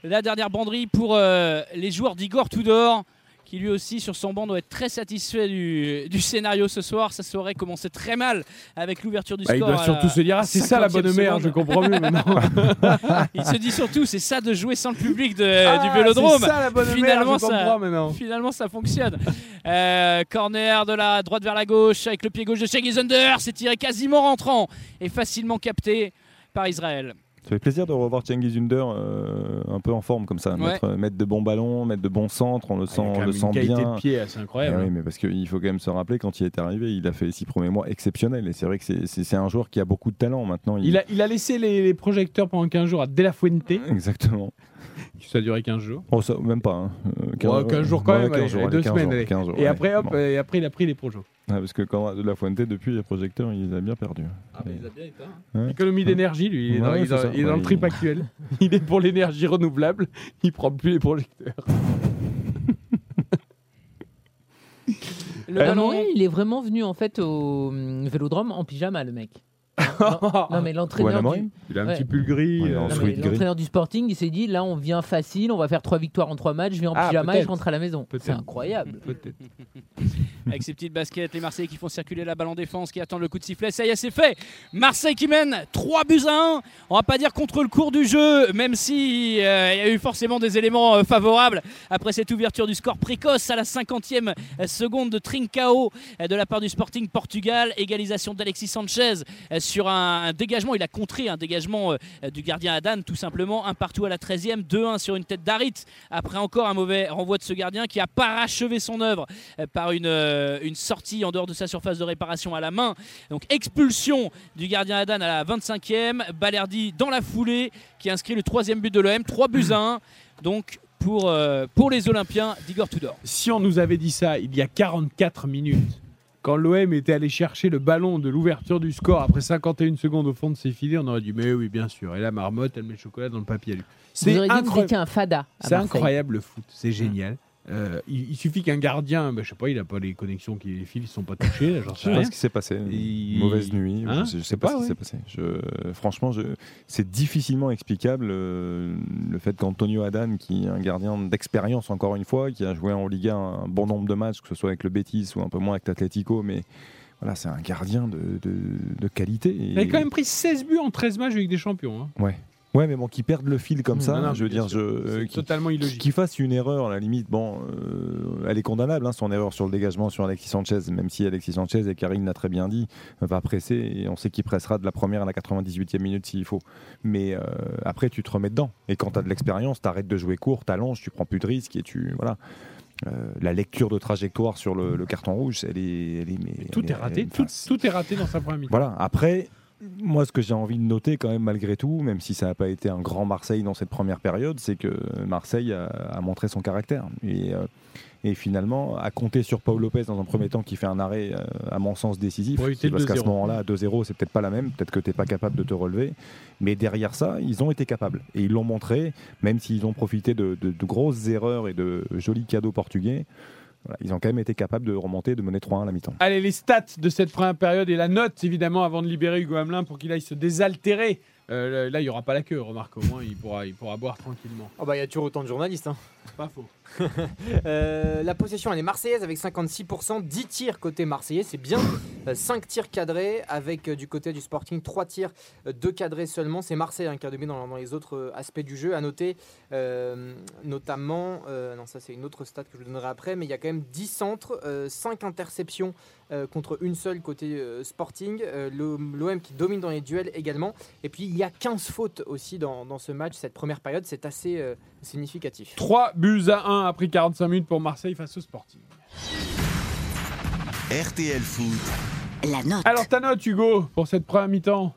la dernière banderie pour euh, les joueurs d'Igor Tudor, qui lui aussi sur son banc doit être très satisfait du, du scénario ce soir. Ça saurait commencer très mal avec l'ouverture du bah, il score. doit à surtout la se dire ah, c'est ça la 50e bonne mère, je comprends mieux maintenant. Il se dit surtout, c'est ça de jouer sans le public de- Ah, du Vélodrome. C'est ça la bonne Finalement, mère, je ça- comprends maintenant. Finalement, ça fonctionne. Euh, corner de la droite vers la gauche avec le pied gauche de Shaggy Zunder. C'est tiré quasiment rentrant et facilement capté par Israël. Ça fait plaisir de revoir Cengiz Under euh, un peu en forme comme ça, Ouais. mettre, mettre de bons ballons, mettre de bons centres, on le Ah, sent, on le une sent qualité bien. de pied assez Eh incroyable. oui, mais parce qu'il faut quand même se rappeler quand il est arrivé, il a fait les six premiers mois exceptionnels. Et c'est vrai que c'est- un joueur qui a beaucoup de talent maintenant. Il a, il a laissé les, les projecteurs pendant 15 jours à De La Fuente. Exactement. Ça a duré 15 jours. Oh, ça, même pas. Hein. Euh, Ouais, 15 jours quand ouais, même, 15 allez, jours, allez, deux 15 semaines. jours, allez. 15 jours, et ouais, après, hop, bon. et après, il a pris les projets. Ouais, parce que quand De La Fuente, depuis les projecteurs, il les a bien perdus. Économie d'énergie, lui, il est dans, Ouais, il est dans- ça. il est dans Ouais, le trip il- actuel. Il est pour l'énergie renouvelable, il prend plus les projecteurs. Le ballon. il est vraiment venu en fait au hum, Vélodrome en pyjama, le mec. Non, non, mais l'entraîneur du... Amorim Il a un Ouais. petit pull gris. Ouais, euh, en non, mais sweat gris. l'entraîneur du Sporting, il s'est dit là, on vient facile, on va faire trois victoires en trois matchs, je vais en Ah, pyjama et je rentre à la maison. Peut-être. C'est incroyable. Peut-être. Avec ses petites baskets, les Marseillais qui font circuler la balle en défense, qui attendent le coup de sifflet. Ça y est, c'est fait. Marseille qui mène 3 buts à 1. On va pas dire contre le cours du jeu, même si euh, il y a eu forcément des éléments euh, favorables après cette ouverture du score précoce à la 50e seconde de Trincao euh, de la part du Sporting Portugal. Égalisation d'Alexis Sanchez euh, sur un, dégagement. Il a contré un dégagement euh, du gardien Adan, tout simplement. Un partout à la 13e, 2-1 sur une tête d'Arit. Après encore un mauvais renvoi de ce gardien qui a parachevé son œuvre euh, par une, euh, une sortie en dehors de sa surface de réparation à la main. Donc expulsion du gardien Adan à la 25e. Balerdi dans la foulée qui inscrit le troisième but de l'OM. 3 buts à 1. Donc pour, pour les Olympiens d'Igor Tudor. Si on nous avait dit ça il y a 44 minutes, quand l'OM était allé chercher le ballon de l'ouverture du score après 51 secondes au fond de ses filets, on aurait dit mais oui bien sûr. Et la marmotte, elle met le chocolat dans le papier à lui. C'est incroyable. un fada. C'est incroyable le foot, c'est génial. Euh, il, il suffit qu'un gardien, bah, je sais pas, il a pas les connexions, qui, les fils ne sont pas touchés, là, Je sais sais pas ce qui s'est passé. Il- Mauvaise nuit. Hein je, je sais pas, ce qui s'est passé. Je, franchement, je, c'est difficilement explicable euh, le fait qu'Antonio Adan, qui est un gardien d'expérience encore une fois, qui a joué en Liga un bon nombre de matchs, que ce soit avec le Betis ou un peu moins avec l'Atlético, mais voilà, c'est un gardien de, de, de qualité. Il a quand même pris 16 buts en 13 matchs avec des champions. hein. Ouais. Ouais, mais bon, qui perdent le fil comme Mmh, ça, non, non, je veux dire, je, euh, qui- totalement illogique. Qu'il fasse une erreur, à la limite, bon, euh, elle est condamnable, hein, son erreur sur le dégagement sur Alexis Sanchez, même si Alexis Sanchez, et Karine l'a très bien dit, va presser, et on sait qu'il pressera de la première à la 98e minute s'il faut. Mais euh, après, tu te remets dedans. Et quand tu as de l'expérience, tu arrêtes de jouer court, tu allonges, tu prends plus de risques, et tu. Voilà. Euh, la lecture de trajectoire sur le, le carton rouge, elle est. elle est- mais- Tout elle est raté, tout, tout est raté dans sa première mi-temps. voilà, après, moi, ce que j'ai envie de noter quand même, malgré tout, même si ça n'a pas été un grand Marseille dans cette première période, c'est que Marseille a, a montré son caractère. Et, euh, et finalement, à compter sur Paul Lopez dans un premier temps qui fait un arrêt, euh, à mon sens, décisif. Parce qu'à ce 2-0. moment-là, à 2-0, c'est peut-être pas la même. Peut-être que tu n'es pas capable de te relever. Mais derrière ça, ils ont été capables. Et ils l'ont montré, même s'ils ont profité de, de- de grosses erreurs et de jolis cadeaux portugais. Voilà, ils ont quand même été capables de remonter, de mener 3-1 à la mi-temps. Allez, les stats de cette première période et la note, évidemment, avant de libérer Hugo Hamelin pour qu'il aille se désaltérer. Euh, là, il n'y aura pas la queue, remarque, au moins, il pourra, il pourra boire tranquillement. Oh bah il y a toujours autant de journalistes. hein. Pas faux. Euh, la possession elle est marseillaise avec 56%, 10 tirs côté marseillais, c'est bien. 5 tirs cadrés avec euh, du côté du Sporting 3 tirs, 2 cadrés seulement. C'est Marseille hein, qui a dominé dans, les autres euh, aspects du jeu. À noter euh, notamment, euh, non ça c'est une autre stat que je vous donnerai après, mais il y a quand même 10 centres, 5 interceptions euh, contre une seule côté euh, Sporting. Euh, L'OM qui domine dans les duels également. Et puis il y a 15 fautes aussi dans, dans ce match, cette première période, c'est assez euh, significatif. 3 buts à 1 après 45 minutes pour Marseille face au Sporting. RTL Foot, la note. Alors ta note, Hugo, pour cette première mi-temps?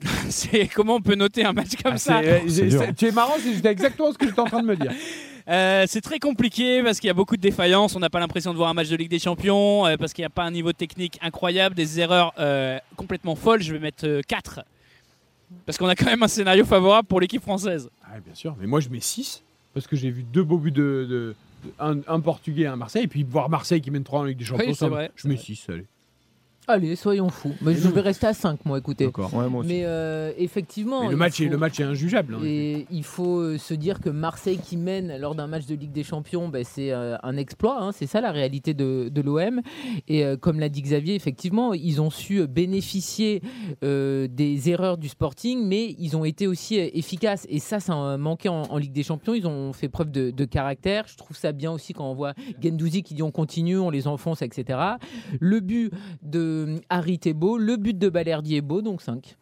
C'est comment on peut noter un match comme Ah, ça? euh, dur. Tu es marrant, c'est exactement ce que j'étais en train de me dire. Euh, c'est très compliqué parce qu'il y a beaucoup de défaillances. On n'a pas l'impression de voir un match de Ligue des Champions euh, parce qu'il n'y a pas un niveau technique incroyable, des erreurs euh, complètement folles. Je vais mettre 4 parce qu'on a quand même un scénario favorable pour l'équipe française. Ah, bien sûr, mais moi je mets 6 parce que j'ai vu deux beaux buts de, de- de- un, un Portugais et un Marseille, et puis voir Marseille qui mène 3 en Ligue des Champions, Oui, ça vrai, je mets vrai. 6, allez. Allez, soyons fous. Mais je vais rester à 5, moi, écoutez. D'accord. Ouais, moi aussi. Mais euh, effectivement. Mais le il match, est, le match est injugeable. hein. Et il faut euh, se dire que Marseille qui mène lors d'un match de Ligue des Champions, ben, c'est euh, un exploit. hein. c'est ça la réalité de, de l'OM. Et euh, comme l'a dit Xavier, effectivement, ils ont su bénéficier euh, des erreurs du Sporting, mais ils ont été aussi efficaces. Et ça, ça a manqué en, en Ligue des Champions. Ils ont fait preuve de, de caractère. Je trouve ça bien aussi quand on voit Gendouzi qui dit on continue, on les enfonce, etc. Le but de Harit est beau, le but de Balerdi est beau, donc 5.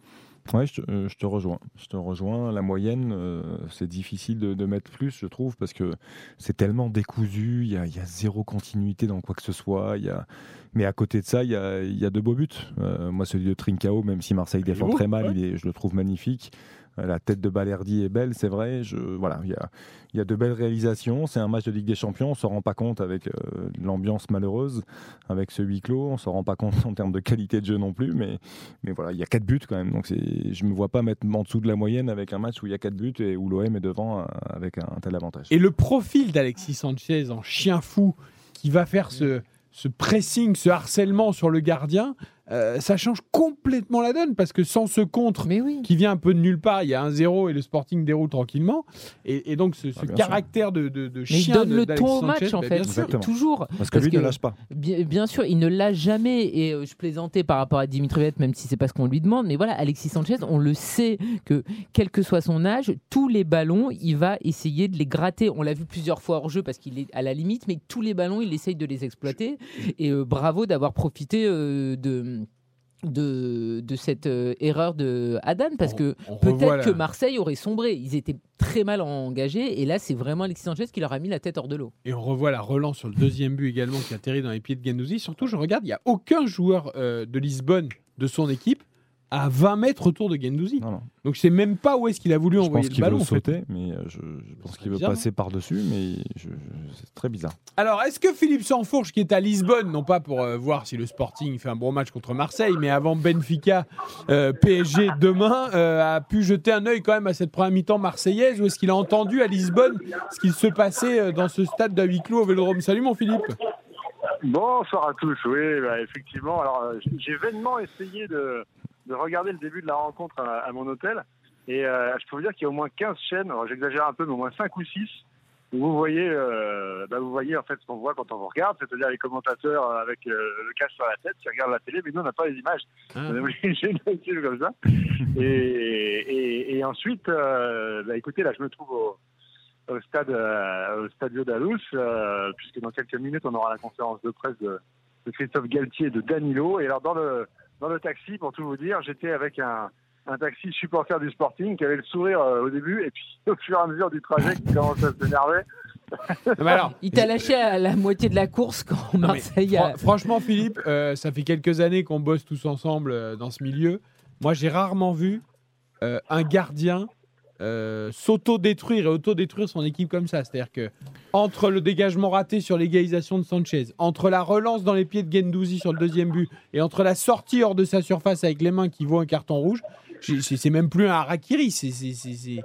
Ouais, je te, euh, je te rejoins. Je te rejoins. La moyenne, euh, c'est difficile de, de mettre plus, je trouve, parce que c'est tellement décousu. Il y a, il y a zéro continuité dans quoi que ce soit. Il y a... Mais à côté de ça, il y a, il y a de beaux buts. Euh, moi, celui de Trincao, même si Marseille défend très mal, ouais. il est- je le trouve magnifique. Euh, La tête de Balerdi est belle, c'est vrai. Je, voilà, il y a, y a de belles réalisations. C'est un match de Ligue des Champions. On s'en rend pas compte avec euh, l'ambiance malheureuse, avec ce huis clos. On s'en rend pas compte en termes de qualité de jeu non plus. Mais, mais voilà, il y a quatre buts quand même. Donc je me vois pas mettre en dessous de la moyenne avec un match où il y a quatre buts et où l'OM est devant euh, avec un, tel avantage. Et le profil d'Alexis Sanchez en chien fou qui va faire ce, ce pressing, ce harcèlement sur le gardien, euh, ça change complètement la donne parce que sans ce contre oui. qui vient un peu de nulle part, il y a un 0 et le Sporting déroule tranquillement. Et, et donc ce, ce Ah, caractère de, de, de chien il donne de- le ton au match en bah, fait, toujours. Parce que lui que- ne lâche pas. Bien, bien sûr, il ne lâche jamais. Et euh, je plaisantais par rapport à Dimitrievet, même si c'est pas ce qu'on lui demande. Mais voilà, Alexis Sanchez, on le sait que quel que soit son âge, tous les ballons, il va essayer de les gratter. On l'a vu plusieurs fois hors jeu parce qu'il est à la limite, mais tous les ballons, il essaye de les exploiter. Et euh, bravo d'avoir profité euh, de. De, de cette euh, erreur de Adan parce On- que peut-être que Marseille aurait sombré ils étaient très mal engagés et là c'est vraiment Alexis Sanchez qui leur a mis la tête hors de l'eau Et on revoit la relance sur le deuxième but également qui atterrit dans les pieds de Gendouzi. Surtout, je regarde, il n'y a aucun joueur euh, de Lisbonne de son équipe à 20 mètres autour de Gendouzi. Non, non. Donc je sais même pas où est-ce qu'il a voulu Je envoyer pense le ballon. veut en fait. sauter, mais euh, je, je pense qu'il veut bizarre, passer par-dessus, mais je- je- c'est très bizarre. Alors, est-ce que Philippe Sansfourche, qui est à Lisbonne, non pas pour euh, voir si le Sporting fait un bon match contre Marseille, mais avant Benfica euh, PSG demain, euh, a pu jeter un œil quand même à cette première mi-temps marseillaise ou est-ce qu'il a entendu à Lisbonne ce qu'il se passait dans ce stade de huis clos au Vélodrome? Salut mon Philippe Bonsoir à tous. Oui, bah, effectivement. Alors, j'ai- j'ai vainement essayé de, de regarder le début de la rencontre à, à mon hôtel. Et euh, je peux vous dire qu'il y a au moins 15 chaînes, j'exagère un peu, mais au moins 5 ou 6, où vous voyez, euh, bah, vous voyez en fait ce qu'on voit quand on vous regarde, c'est-à-dire les commentateurs euh, avec euh, le casque sur la tête qui regardent la télé, mais nous on n'a pas les images. Ah. On est obligé de suivre comme ça. Et, et, et ensuite, bah, écoutez, là je me trouve au, au stade, au Stadio Dalus, euh, puisque dans quelques minutes on aura la conférence de presse de, de Christophe Galtier et de Danilo. Et alors dans le dans le taxi, pour tout vous dire, j'étais avec un, un taxi supporter du Sporting qui avait le sourire euh, au début et puis au fur et à mesure du trajet qui commençait à s'énerver. Il t'a lâché à la moitié de la course quand Non, Marseille a... fran- franchement, Philippe, euh, ça fait quelques années qu'on bosse tous ensemble euh, dans ce milieu. Moi, j'ai rarement vu euh, un gardien euh, s'auto-détruire et auto-détruire son équipe comme ça. C'est-à-dire que entre le dégagement raté sur l'égalisation de Sanchez, entre la relance dans les pieds de Gendouzi sur le deuxième but et entre la sortie hors de sa surface avec les mains qui vaut un carton rouge, c'est même plus un harakiri, c'est-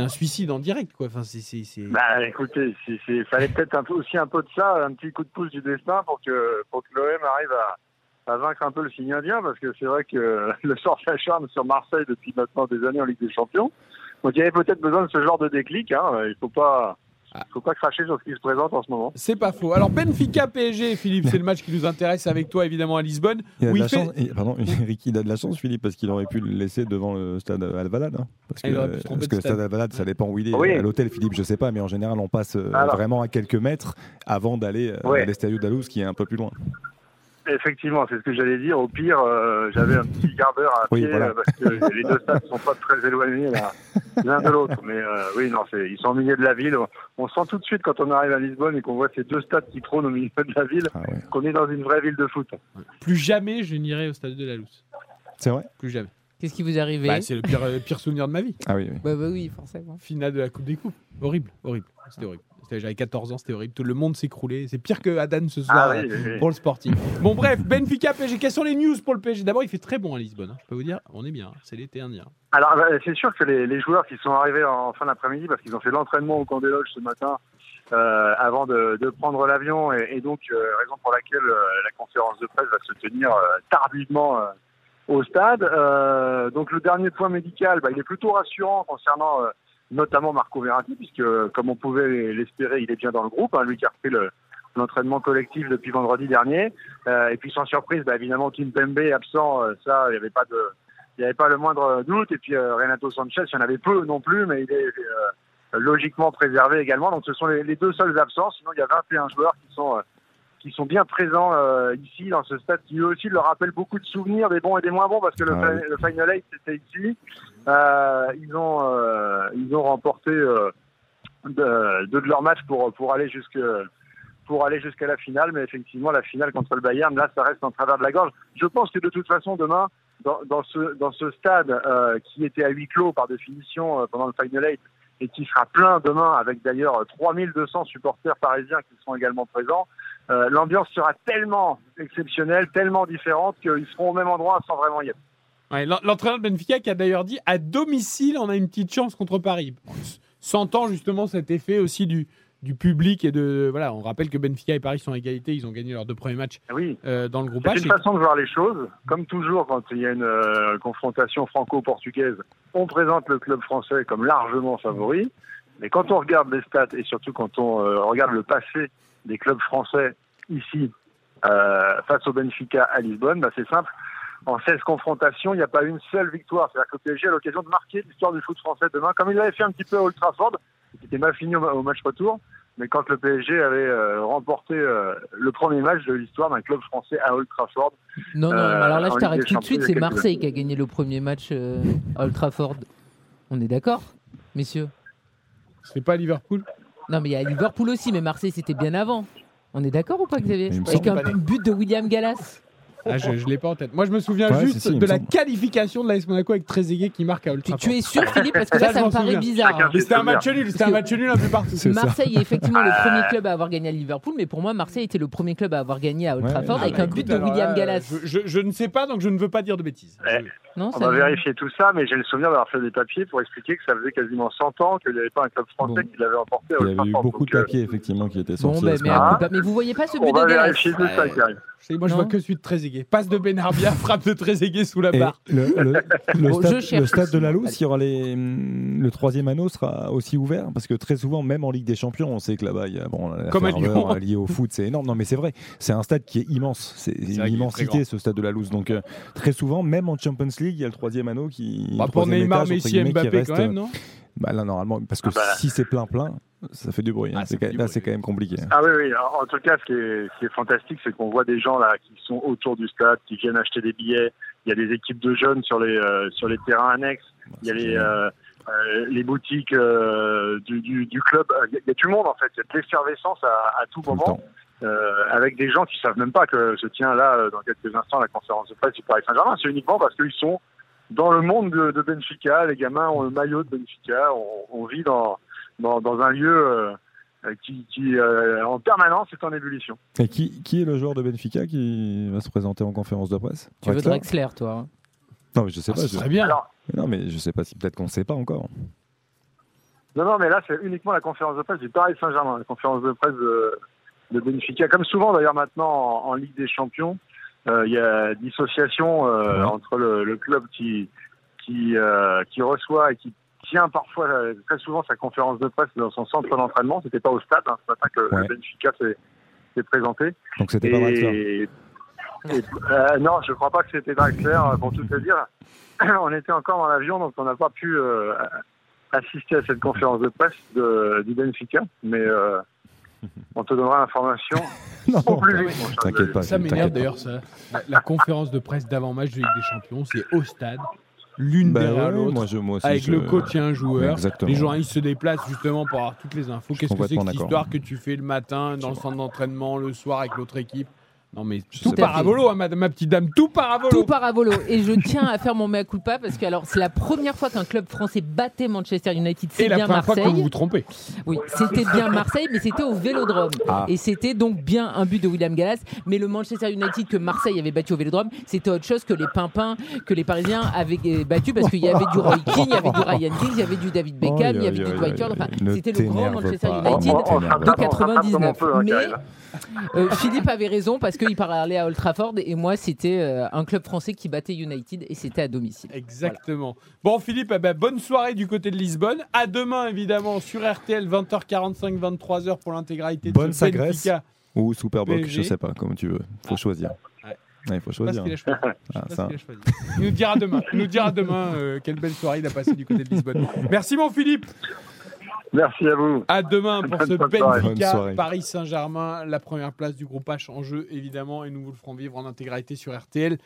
un suicide en direct. Bah écoutez, il fallait peut-être aussi un peu de ça, un petit coup de pouce du destin pour que, pour que l'OM arrive à, à vaincre un peu le signe indien, parce que c'est vrai que le sort s'acharne sur Marseille depuis maintenant des années en Ligue des Champions. Donc il y avait peut-être besoin de ce genre de déclic. Hein. Il faut pas, faut pas cracher sur ce qui se présente en ce moment. C'est pas faux. Alors Benfica PSG, Philippe, c'est le match qui nous intéresse avec toi évidemment à Lisbonne. Il a de la fait- chance, et- pardon, Ricky, il a de la chance, Philippe, parce qu'il aurait pu le laisser devant le stade Alvalade. hein. parce que, de que le stade. Alvalade, ça dépend où il est. Oui. À l'hôtel, Philippe, je sais pas, mais en général, on passe euh, Alors. vraiment à quelques mètres avant d'aller euh, à l'Estadio Dalous, qui est un peu plus loin. Effectivement, c'est ce que j'allais dire. Au pire, euh, j'avais un petit gardeur à Oui, pied voilà. euh, parce que les deux stades sont pas très éloignés là, l'un de l'autre. Mais euh, oui, non, ils sont au milieu de la ville. On sent tout de suite quand on arrive à Lisbonne et qu'on voit ces deux stades qui trônent au milieu de la ville Ah ouais. qu'on est dans une vraie ville de foot. Plus jamais je n'irai au stade de la Lousse. C'est vrai? Plus jamais. Qu'est-ce qui vous est arrivé Bah, c'est le pire, pire souvenir de ma vie. Ah oui, oui. Bah, bah oui, forcément. Finale de la Coupe des Coupes. Horrible, horrible. C'était horrible. J'avais 14 ans, c'était horrible. Tout le monde s'écroulait. C'est pire que Adan ce soir Ah oui, oui, oui. pour le Sporting. Bon, bref, Benfica PSG. Quelles sont les news pour le PSG D'abord, il fait très bon à Lisbonne. hein. Je peux vous dire, on est bien. hein. C'est l'été indien. Alors, bah, c'est sûr que les, les joueurs qui sont arrivés en fin d'après-midi, parce qu'ils ont fait l'entraînement au camp des loges ce matin, euh, avant de, de prendre l'avion, et, et donc euh, raison pour laquelle euh, la conférence de presse va se tenir euh, tardivement euh, au stade. Euh, donc le dernier point médical, bah, il est plutôt rassurant concernant euh, notamment Marco Verratti, puisque comme on pouvait l'espérer, il est bien dans le groupe, hein, lui qui a repris le l'entraînement collectif depuis vendredi dernier. Euh, et puis sans surprise, bah, évidemment, Kim Pembe absent, euh, ça, il n'y avait pas de, il n'y avait pas le moindre doute. Et puis euh, Renato Sanchez, il y en avait peu non plus, mais il est euh, logiquement préservé également. Donc ce sont les, deux seuls absents. Sinon, il y a 21 joueurs qui sont qui sont bien présents euh, ici dans ce stade, qui eux aussi leur rappellent beaucoup de souvenirs, des bons et des moins bons, parce que le, Ah le Final Eight c'était ici. Euh, ils ont euh, ils ont remporté de- deux de leurs matchs pour pour aller jusque pour aller jusqu'à la finale, mais effectivement la finale contre le Bayern, là ça reste en travers de la gorge. Je pense que de toute façon demain dans, dans ce dans ce stade qui était à huis clos par définition pendant le Final Eight et qui sera plein demain avec d'ailleurs 3200 supporters parisiens qui seront également présents. Euh, L'ambiance sera tellement exceptionnelle, tellement différente qu'ils seront au même endroit sans vraiment y être. Ouais, L'entraîneur de Benfica qui a d'ailleurs dit à domicile, on a une petite chance contre Paris. Sentant justement cet effet aussi du, du public et de. Voilà, on rappelle que Benfica et Paris sont à égalité. Ils ont gagné leurs deux premiers matchs Oui, euh, dans le groupe c'est H. une façon de voir les choses. Comme toujours, quand il y a une euh, confrontation franco-portugaise, on présente le club français comme largement favori. Mais quand on regarde les stats et surtout quand on euh, regarde le passé des clubs français ici euh, face au Benfica à Lisbonne, bah, c'est simple. En 16 confrontations, il n'y a pas une seule victoire. C'est-à-dire que le PSG a l'occasion de marquer l'histoire du foot français demain, comme il l'avait fait un petit peu à Old Trafford, qui était mal fini au, match retour. Mais quand le PSG avait euh, remporté euh, le premier match de l'histoire d'un club français à Old Trafford, Non, non, Euh, alors là, je t'arrête tout de suite. C'est Marseille qui a gagné le premier match euh, à Old Trafford. On est d'accord, messieurs? C'est pas Liverpool? Non, mais il y a Liverpool aussi, mais Marseille, c'était bien avant. On est d'accord ou pas, Xavier Avec un but de William Gallas. Ah, je, je l'ai pas en tête. Moi, je me souviens Ouais, juste si, si, de la semble. qualification de l'AS Monaco avec Trezeguet qui marque à Old Tu, Trafford. tu es sûr, Philippe Parce que Ça, là, ça me paraît bizarre. Hein. C'était un match nul. C'était un match nul un peu partout. Marseille est effectivement le premier club à avoir gagné à Liverpool, mais pour moi, Marseille était le premier club à avoir gagné à Old Ouais, Trafford ouais. avec Ah, un bah, but de William Gallas. Je, ne sais pas, donc je ne veux pas dire de bêtises. Non, on va vérifier tout ça, mais j'ai le souvenir d'avoir fait des papiers pour expliquer que ça faisait quasiment 100 ans qu'il n'y avait pas un club français Bon. qui l'avait emporté à Il y avait eu beaucoup de euh, papiers effectivement qui étaient Bon, sortis. ben, mais. Ah. mais vous voyez pas ce On but va de Gallas vérifier tout Ouais. moi, je vois que celui de Trezeguet. Passe de Benarbia, frappe de Trezeguet sous la Et barre. le, stade, cherche le stade de la. Lousse, il y aura les, le troisième anneau sera aussi ouvert parce que très souvent, même en Ligue des Champions, on sait que là-bas, il y a bon, la Comme à ferveur, Lyon. euh, liée au foot, c'est énorme. Non, mais c'est vrai, c'est un stade qui est immense. C'est une immensité ce stade de la Lousse. Donc euh, très souvent, même en Champions League, il y a le troisième anneau qui. Bah, pour Neymar, Messi, Mbappé, reste, quand même, non? bah, là, normalement, parce que Ah bah. si c'est plein plein, ça fait du bruit. hein. Ah, C'est du là, bruit. c'est quand même compliqué. Ah oui, oui. En en tout cas, ce qui est, ce qui est fantastique, c'est qu'on voit des gens là qui sont autour du stade, qui viennent acheter des billets. Il y a des équipes de jeunes sur les euh, sur les terrains annexes. Il y a les euh, euh, les boutiques euh, du, du, du club. Il y, a- il y a tout le monde en fait. Il y a de l'effervescence à, à tout, moment. euh, avec des gens qui savent même pas que se tient là dans quelques instants la conférence de presse du Paris Saint-Germain. C'est uniquement parce qu'ils sont dans le monde de, de Benfica. Les gamins ont le maillot de Benfica. On, on vit dans, dans, dans un lieu euh, qui, qui euh, en permanence est en ébullition. Et qui, qui est le joueur de Benfica qui va se présenter en conférence de presse? Tu veux Draxler Drexler, toi hein Non, mais je sais Ah, pas. Ce je- serait bien. Alors, Non, mais je sais pas si peut-être qu'on ne sait pas encore. non, non, mais là, c'est uniquement la conférence de presse du Paris Saint-Germain, la conférence de presse de, de Benfica. Comme souvent, d'ailleurs, maintenant, en, en Ligue des Champions, euh, il y a dissociation euh, Ouais. entre le, le club qui, qui, euh, qui reçoit et qui tient parfois, euh, très souvent, sa conférence de presse dans son centre d'entraînement. C'était pas au stade, hein, ce matin que Ouais. Benfica s'est présenté. Donc c'était pas Draxler. Et, euh, non, je crois pas que c'était Draxler, euh, pour tout te dire. on était encore dans l'avion, donc on n'a pas pu euh, assister à cette conférence de presse de, du Benfica, mais euh, on te donnera l'information Non, Au plus vite, t'inquiète pas. Ça m'énerve d'ailleurs, ça. La, la conférence de presse d'avant-match de Ligue des Champions, c'est au stade, l'une Bah derrière ouais, l'autre. moi, je- moi aussi, avec je- le coach et un joueur. Les journalistes se déplacent justement pour avoir toutes les infos. Qu'est-ce que c'est que cette histoire que tu fais le matin dans le centre d'entraînement, le soir avec l'autre équipe? Non mais Je tout paravolo, hein, ma, ma petite dame, tout paravolo. Tout paravolo. Et je tiens à faire mon mea culpa parce que alors c'est la première fois qu'un club français battait Manchester United. et C'est la bien première fois que vous Marseille. vous trompez. Oui, c'était bien Marseille, mais c'était au Vélodrome. Ah. Et c'était donc bien un but de William Gallas. Mais le Manchester United que Marseille avait battu au Vélodrome, c'était autre chose que les pimpins que les Parisiens avaient euh, battu parce qu'il y avait du Roy King, il y avait du Ryan Giggs, il y avait du David Beckham, il y avait du Dwight Howard. Enfin, c'était le grand Manchester pas. United de on s'attrape comme on 99. peut, hein, Mais euh, Philippe avait raison parce qu'il parlait à Old Trafford et moi c'était euh, un club français qui battait United et c'était à domicile. Exactement. Bon Philippe, eh ben, bonne soirée du côté de Lisbonne. À demain évidemment sur RTL 20h45 23h pour l'intégralité de Bonne ce. Benfica. Ou Superbox, je sais pas, comme tu veux. Faut choisir. Ouais. Ouais, il faut choisir. choisi. Ah, ça. choisi. Il nous dira demain. Il nous dira demain euh, quelle belle soirée il a passé du côté de Lisbonne. Merci mon Philippe. Merci à vous. À demain pour ce Bonne Benfica. Paris Saint-Germain, la première place du groupe H en jeu évidemment et nous vous le ferons vivre en intégralité sur RTL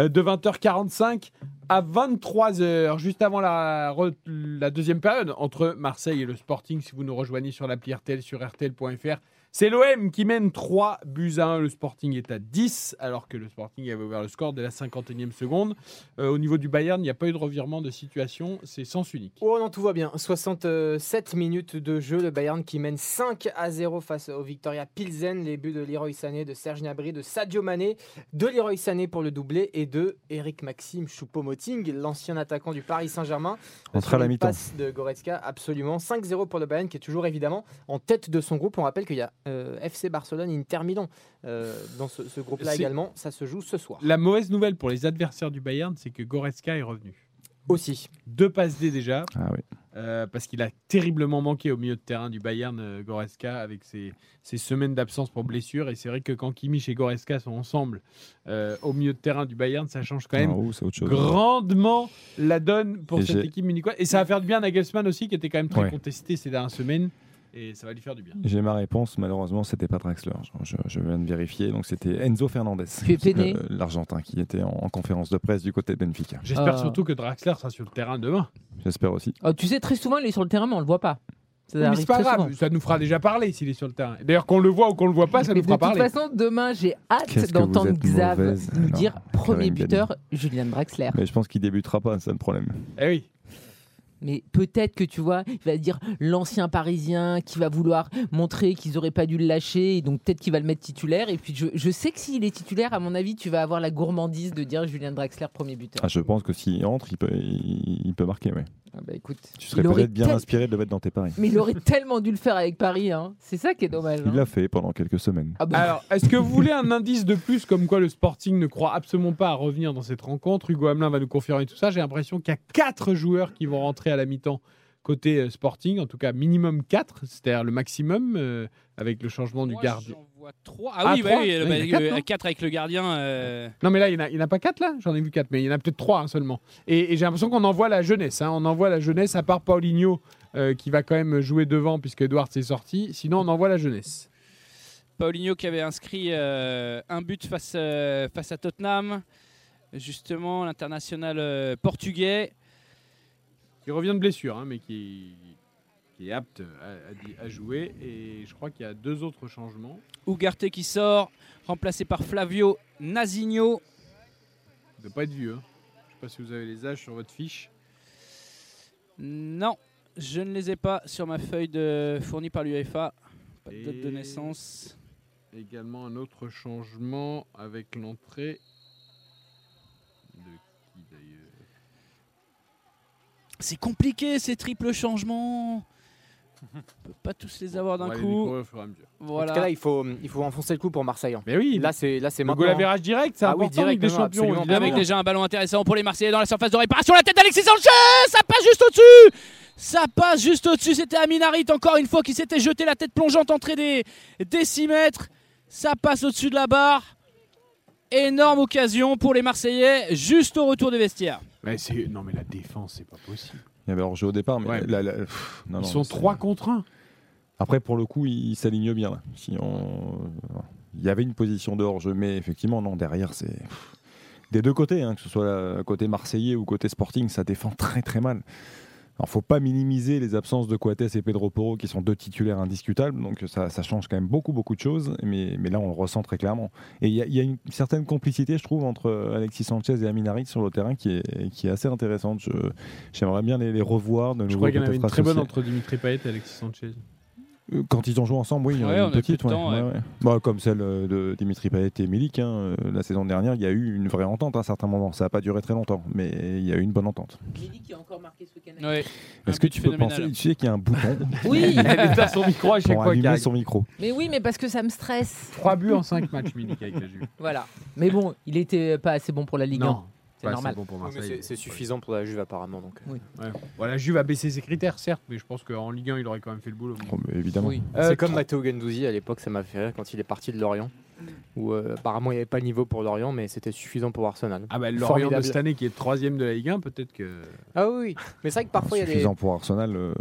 euh, de 20h45 à 23h juste avant la, la deuxième période entre Marseille et le Sporting si vous nous rejoignez sur l'appli RTL sur RTL.fr. C'est l'OM qui mène 3 buts à 1. Le Sporting est à 10, alors que le Sporting avait ouvert le score dès la 51e seconde. Euh, au niveau du Bayern, il n'y a pas eu de revirement de situation. C'est sens unique. Oh non, tout va bien. 67 minutes de jeu. Le Bayern qui mène 5 à 0 face au Victoria Pilsen. Les buts de Leroy Sané, de Serge Gnabry, de Sadio Mané, de Leroy Sané pour le doublé et de Eric Maxime Choupo-Moting, l'ancien attaquant du Paris Saint-Germain. Entre Sur à la mi-temps. passe de Goretzka, absolument. 5-0 pour le Bayern qui est toujours évidemment en tête de son groupe. On rappelle qu'il y a euh, FC Barcelone Inter Milan euh, dans ce, ce groupe-là également. Ça se joue ce soir. La mauvaise nouvelle pour les adversaires du Bayern, c'est que Goretzka est revenu. Aussi. Deux passes D déjà, Ah oui. euh, parce qu'il a terriblement manqué au milieu de terrain du Bayern, euh, Goretzka, avec ses, ses semaines d'absence pour blessure. Et c'est vrai que quand Kimmich et Goretzka sont ensemble euh, au milieu de terrain du Bayern, ça change quand même grandement la donne pour Et cette équipe munichoise. Et ça va faire du bien à Nagelsmann aussi, qui était quand même très Ouais. contesté ces dernières semaines. Et ça va lui faire du bien. J'ai ma réponse, malheureusement, c'était pas Draxler. Je, je viens de vérifier, donc c'était Enzo Fernandez, le- l'Argentin, qui était en, en conférence de presse du côté de Benfica. J'espère Ah. surtout que Draxler sera sur le terrain demain. J'espère aussi. Oh, tu sais, très souvent il est sur le terrain mais on le voit pas. Ça Mais c'est pas grave, souvent. ça nous fera déjà parler s'il est sur le terrain. D'ailleurs, qu'on le voit ou qu'on le voit pas, ça Mais nous fera de toute parler. façon, demain, j'ai hâte d'entendre Xav nous dire premier Karim buteur, Julian Draxler. Mais je pense qu'il débutera pas, c'est le problème. Eh oui. Mais peut-être que tu vois, il va dire l'ancien parisien qui va vouloir montrer qu'ils auraient pas dû le lâcher, et donc peut-être qu'il va le mettre titulaire. Et puis je, sais que s'il est titulaire, à mon avis, tu vas avoir la gourmandise de dire Julian Draxler premier buteur. Ah, je pense que s'il entre, il peut, il, peut marquer. Ouais. Ah bah écoute, Tu serais peut-être bien tel- inspiré de le mettre dans tes paris. mais il aurait tellement dû le faire avec Paris, hein. c'est ça qui est dommage. Il hein. l'a fait pendant quelques semaines. Ah bah, Alors, est-ce que vous voulez un indice de plus comme quoi le Sporting ne croit absolument pas à revenir dans cette rencontre? Hugo Hamelin va nous confirmer tout ça. J'ai l'impression qu'il y a quatre joueurs qui vont rentrer à la mi-temps côté euh, Sporting, en tout cas minimum 4, c'est-à-dire le maximum euh, avec le changement du gardien. j'en vois trois. Ah, Ah, oui, trois oui, Ouais, bah, il y en a quatre, euh, non quatre avec le gardien. euh, Non, mais là, il n'y en, a- en pas 4 là? J'en ai vu 4, mais il y en a peut-être 3 seulement. Et, et j'ai l'impression qu'on envoie la jeunesse. hein. On envoie la jeunesse, à part Paulinho euh, qui va quand même jouer devant puisque Edouard s'est sorti. Sinon, on envoie la jeunesse. Paulinho qui avait inscrit euh, un but face, euh, face à Tottenham. Justement, l'international portugais. Qui revient de blessure, hein, mais qui, qui est apte à, à- à jouer. Et je crois qu'il y a deux autres changements. Ugarte qui sort, remplacé par Flavio Nazinho. Il ne doit pas être vieux. hein. Je ne sais pas si vous avez les âges sur votre fiche. Non, je ne les ai pas sur ma feuille de, fournie par l'UEFA. Pas de date de naissance. Également un autre changement avec l'entrée de qui d'ailleurs C'est compliqué ces triples changements. On peut pas tous les avoir d'un coup. découvrir au fur et à mesure. En tout cas, Voilà. là, il faut, il faut enfoncer le coup pour Marseille. hein. Mais oui, Là, c'est là, c'est le maintenant. goal à direct, c'est Ah oui, Ligue des Champions. Avec déjà un ballon intéressant pour les Marseillais dans la surface de réparation. La tête d'Alexis Sanchez Ça passe juste au-dessus Ça passe juste au-dessus. C'était Aminarit encore une fois qui s'était jeté la tête plongeante entrée des, des 6 mètres. Ça passe au-dessus de la barre. Énorme occasion pour les Marseillais juste au retour des vestiaires. Mais non, mais la défense, c'est pas possible. Il y avait hors-jeu au départ, mais Ouais. là- là- pff, non, Ils non, sont c'est- 3 contre 1. Après, pour le coup, il s'aligne bien. Là. Si on... il y avait une position de hors-jeu, mais effectivement, non, derrière, c'est. Des deux côtés, hein, que ce soit euh, côté marseillais ou côté sporting, ça défend très très mal. Alors, faut pas minimiser les absences de Coates et Pedro Porro, qui sont deux titulaires indiscutables, donc ça, ça change quand même beaucoup beaucoup de choses, mais, mais là on le ressent très clairement. Et il y, a- il y a une certaine complicité, je trouve, entre Alexis Sanchez et Amin Harit sur le terrain qui est, qui est assez intéressante. Je- J'aimerais bien les, les revoir. De Je nouveau, crois qu'il y en avait une très bonne entre Dimitri Payet et Alexis Sanchez. Euh, Quand ils ont joué ensemble, oui, il y en Ouais, a une a petite. plus de ouais, temps, ouais, ouais. ouais. Bah, comme celle euh, de Dimitri Payet et Milik. hein, euh, la saison dernière, il y a eu une vraie entente à un certain moment. Ça n'a pas duré très longtemps, mais il y a eu une bonne entente. Milik qui a encore marqué ce week-end. Est-ce que tu peux penser Tu sais qu'il y a un bouton Oui, Elle éteint son micro à chaque pour fois qu'il allumer son micro. mais oui, mais parce que ça me stresse. 3 buts en 5 matchs, Milik, avec la Juve. Voilà. Mais bon, il était pas assez bon pour la Ligue 1. C'est normal. bon pour Marseille. c'est- c'est suffisant pour la Juve apparemment. Donc. Oui. Ouais. Bon, la Juve a baissé ses critères, certes, mais je pense qu'en Ligue 1, il aurait quand même fait le boulot. Oh, mais évidemment. Oui. Euh, c'est comme Matteo Gendouzi à l'époque, ça m'a fait rire quand il est parti de Lorient. Où euh, apparemment il n'y avait pas le niveau pour Lorient, mais c'était suffisant pour Arsenal. Ah bah Lorient de cette année qui est troisième de la Ligue 1, peut-être que... Ah oui, oui. mais c'est vrai que parfois il y a des. Suffisant pour Arsenal. euh,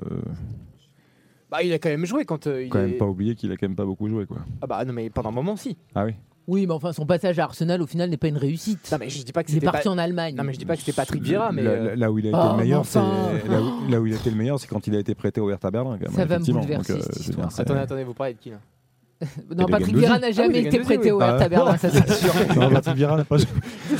Bah, il a quand même joué quand euh, il quand est. même pas oublier qu'il a quand même pas beaucoup joué. Quoi. Ah bah non, mais pendant un moment si. Ah oui Oui, mais enfin, son passage à Arsenal, au final, n'est pas une réussite. Non, mais je dis pas que il est parti pas- en Allemagne. Non, mais je dis pas que c'était Patrick Vieira, mais. là, euh, là- où il a été Oh, le meilleur, enfin. c'est là, où- là où il a été le meilleur, c'est quand il a été prêté au Hertha Berlin. Quand même, Ça va me bouleverser, c'est- Attendez, attendez, vous parlez de qui là? Non, Patrick. Vieira n'a Ah oui, jamais été prêté oui. au Hertha Berlin, ça c'est sûr. Non, Patrick Vieira n'a pas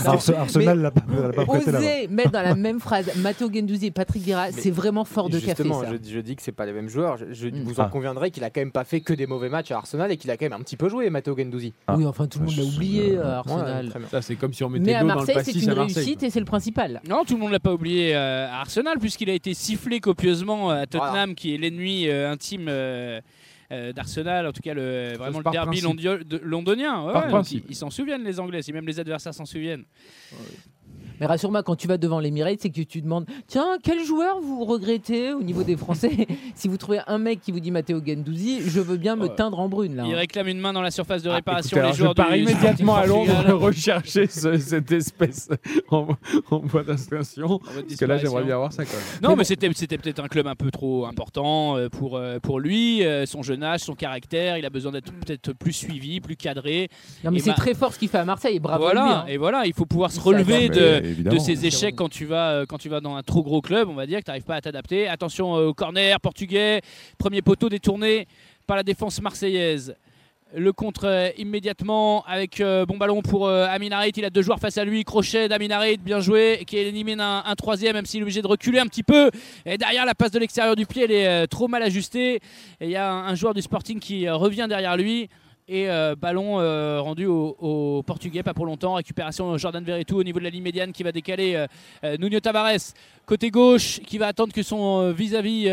Arse- Arsenal l'a pas, prêté. Oser mettre dans la même phrase Matteo Gendouzi et Patrick Vieira, c'est vraiment fort de café Justement, ça. je, je dis que c'est pas les mêmes joueurs. Je, je Mm. vous en Ah. conviendrez qu'il a quand même pas fait que des mauvais matchs à Arsenal et qu'il a quand même un petit peu joué, Matteo Gendouzi. Ah. Oui, enfin tout le monde l'a oublié euh, à Arsenal. Ouais, très bien. Ça, c'est comme si on mettait mais à Marseille, c'est une réussite et c'est le principal. Non, tout le monde l'a pas oublié euh, à Arsenal, puisqu'il a été sifflé copieusement à Tottenham, qui est l'ennemi euh, intime euh, d'Arsenal, en tout cas le, vraiment le derby londonien. Ouais, Par ouais, principe. Ils ils s'en souviennent, les Anglais, si même les adversaires s'en souviennent. Mais rassure-moi, quand tu vas devant l'Emirates, c'est que tu demandes Tiens, quel joueur vous regrettez au niveau des Français? Si vous trouvez un mec qui vous dit Matteo Gendouzi, je veux bien me Ouais. teindre en brune. Là, Il hein. récime une main dans la surface de Ah, réparation. écoutez, alors, les joueurs je pars immédiatement à Londres rechercher ce- cette espèce en, en voie d'inscription. Parce que là, j'aimerais bien voir ça quand même. Non, mais, c'était c'était peut-être un club un peu trop important euh, pour, euh, pour lui, euh, son jeune âge, son caractère. Il a besoin d'être peut-être plus suivi, plus cadré. Non, mais c'est très fort ce qu'il fait à Marseille. Bravo voilà, lui, hein. et voilà, il faut pouvoir se relever de, Mais de ces échecs quand tu vas euh, quand tu vas dans un trop gros club, on va dire que tu n'arrives pas à t'adapter. Attention euh, au corner portugais, premier poteau détourné par la défense marseillaise. Le contre euh, immédiatement avec euh, bon ballon pour euh, Amin Harit. Il a deux joueurs face à lui. Crochet d'Amin Harit, bien joué, qui élimine un, un troisième, même s'il est obligé de reculer un petit peu. Et derrière, la passe de l'extérieur du pied, elle est trop mal ajustée. Et il y a un, un joueur du Sporting qui revient derrière lui. Et euh, ballon euh, rendu au, au Portugais, pas pour longtemps. Récupération de Jordan Verretou au niveau de la ligne médiane qui va décaler euh, Nuno Tavares côté gauche, qui va attendre que son vis-à-vis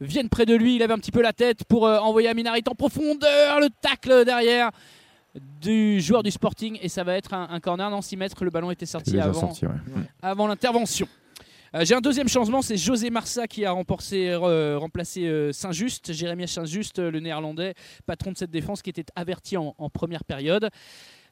vienne près de lui. Il avait un petit peu la tête pour envoyer Aminarit en profondeur. Le tacle derrière du joueur du Sporting et ça va être un, un corner dans 6 mètres. Le ballon était sorti déjà avant, sorti, ouais. avant l'intervention. Euh, J'ai un deuxième changement, c'est José Marsa qui a remporté, euh, remplacé euh, Saint-Just, Jérémy Saint-Just, euh, le néerlandais, patron de cette défense qui était averti en, en première période.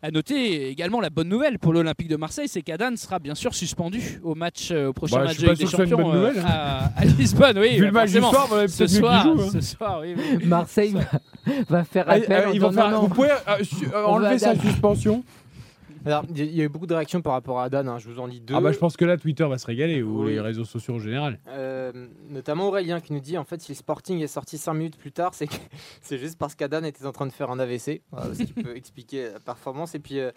À noter également la bonne nouvelle pour l'Olympique de Marseille, c'est qu'Adan sera bien sûr suspendu au match, au prochain Bah, je match suis de pas des Champions bonne nouvelle, euh, à, à Lisbonne. Oui, Vu bah, le match du soir, vaudrait ce soir, joue, hein. ce soir, oui, oui. Marseille va, va faire Ah, appel. en ils vont faire- vous pouvez euh, euh, enlever sa suspension Alors, il y a- eu beaucoup de réactions par rapport à Dan, hein, je vous en lis deux. Ah bah je pense que là Twitter va se régaler ou Oui. les réseaux sociaux en général. Euh, notamment Aurélien qui nous dit en fait si le Sporting est sorti 5 minutes plus tard c'est que- c'est juste parce qu'Adan était en train de faire un AVC Voilà, ce qui peut expliquer la performance et puis euh,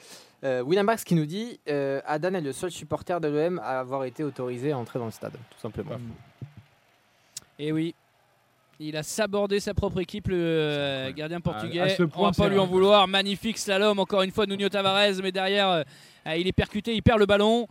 euh, William Bax qui nous dit euh, Adan est le seul supporter de l'OM à avoir été autorisé à entrer dans le stade tout simplement Et oui. Il a sabordé sa propre équipe, le euh, gardien portugais. à ce On point, va pas lui en vouloir. Magnifique slalom, encore une fois, Nuno Tavares. Mais derrière, euh, il est percuté, il perd le ballon.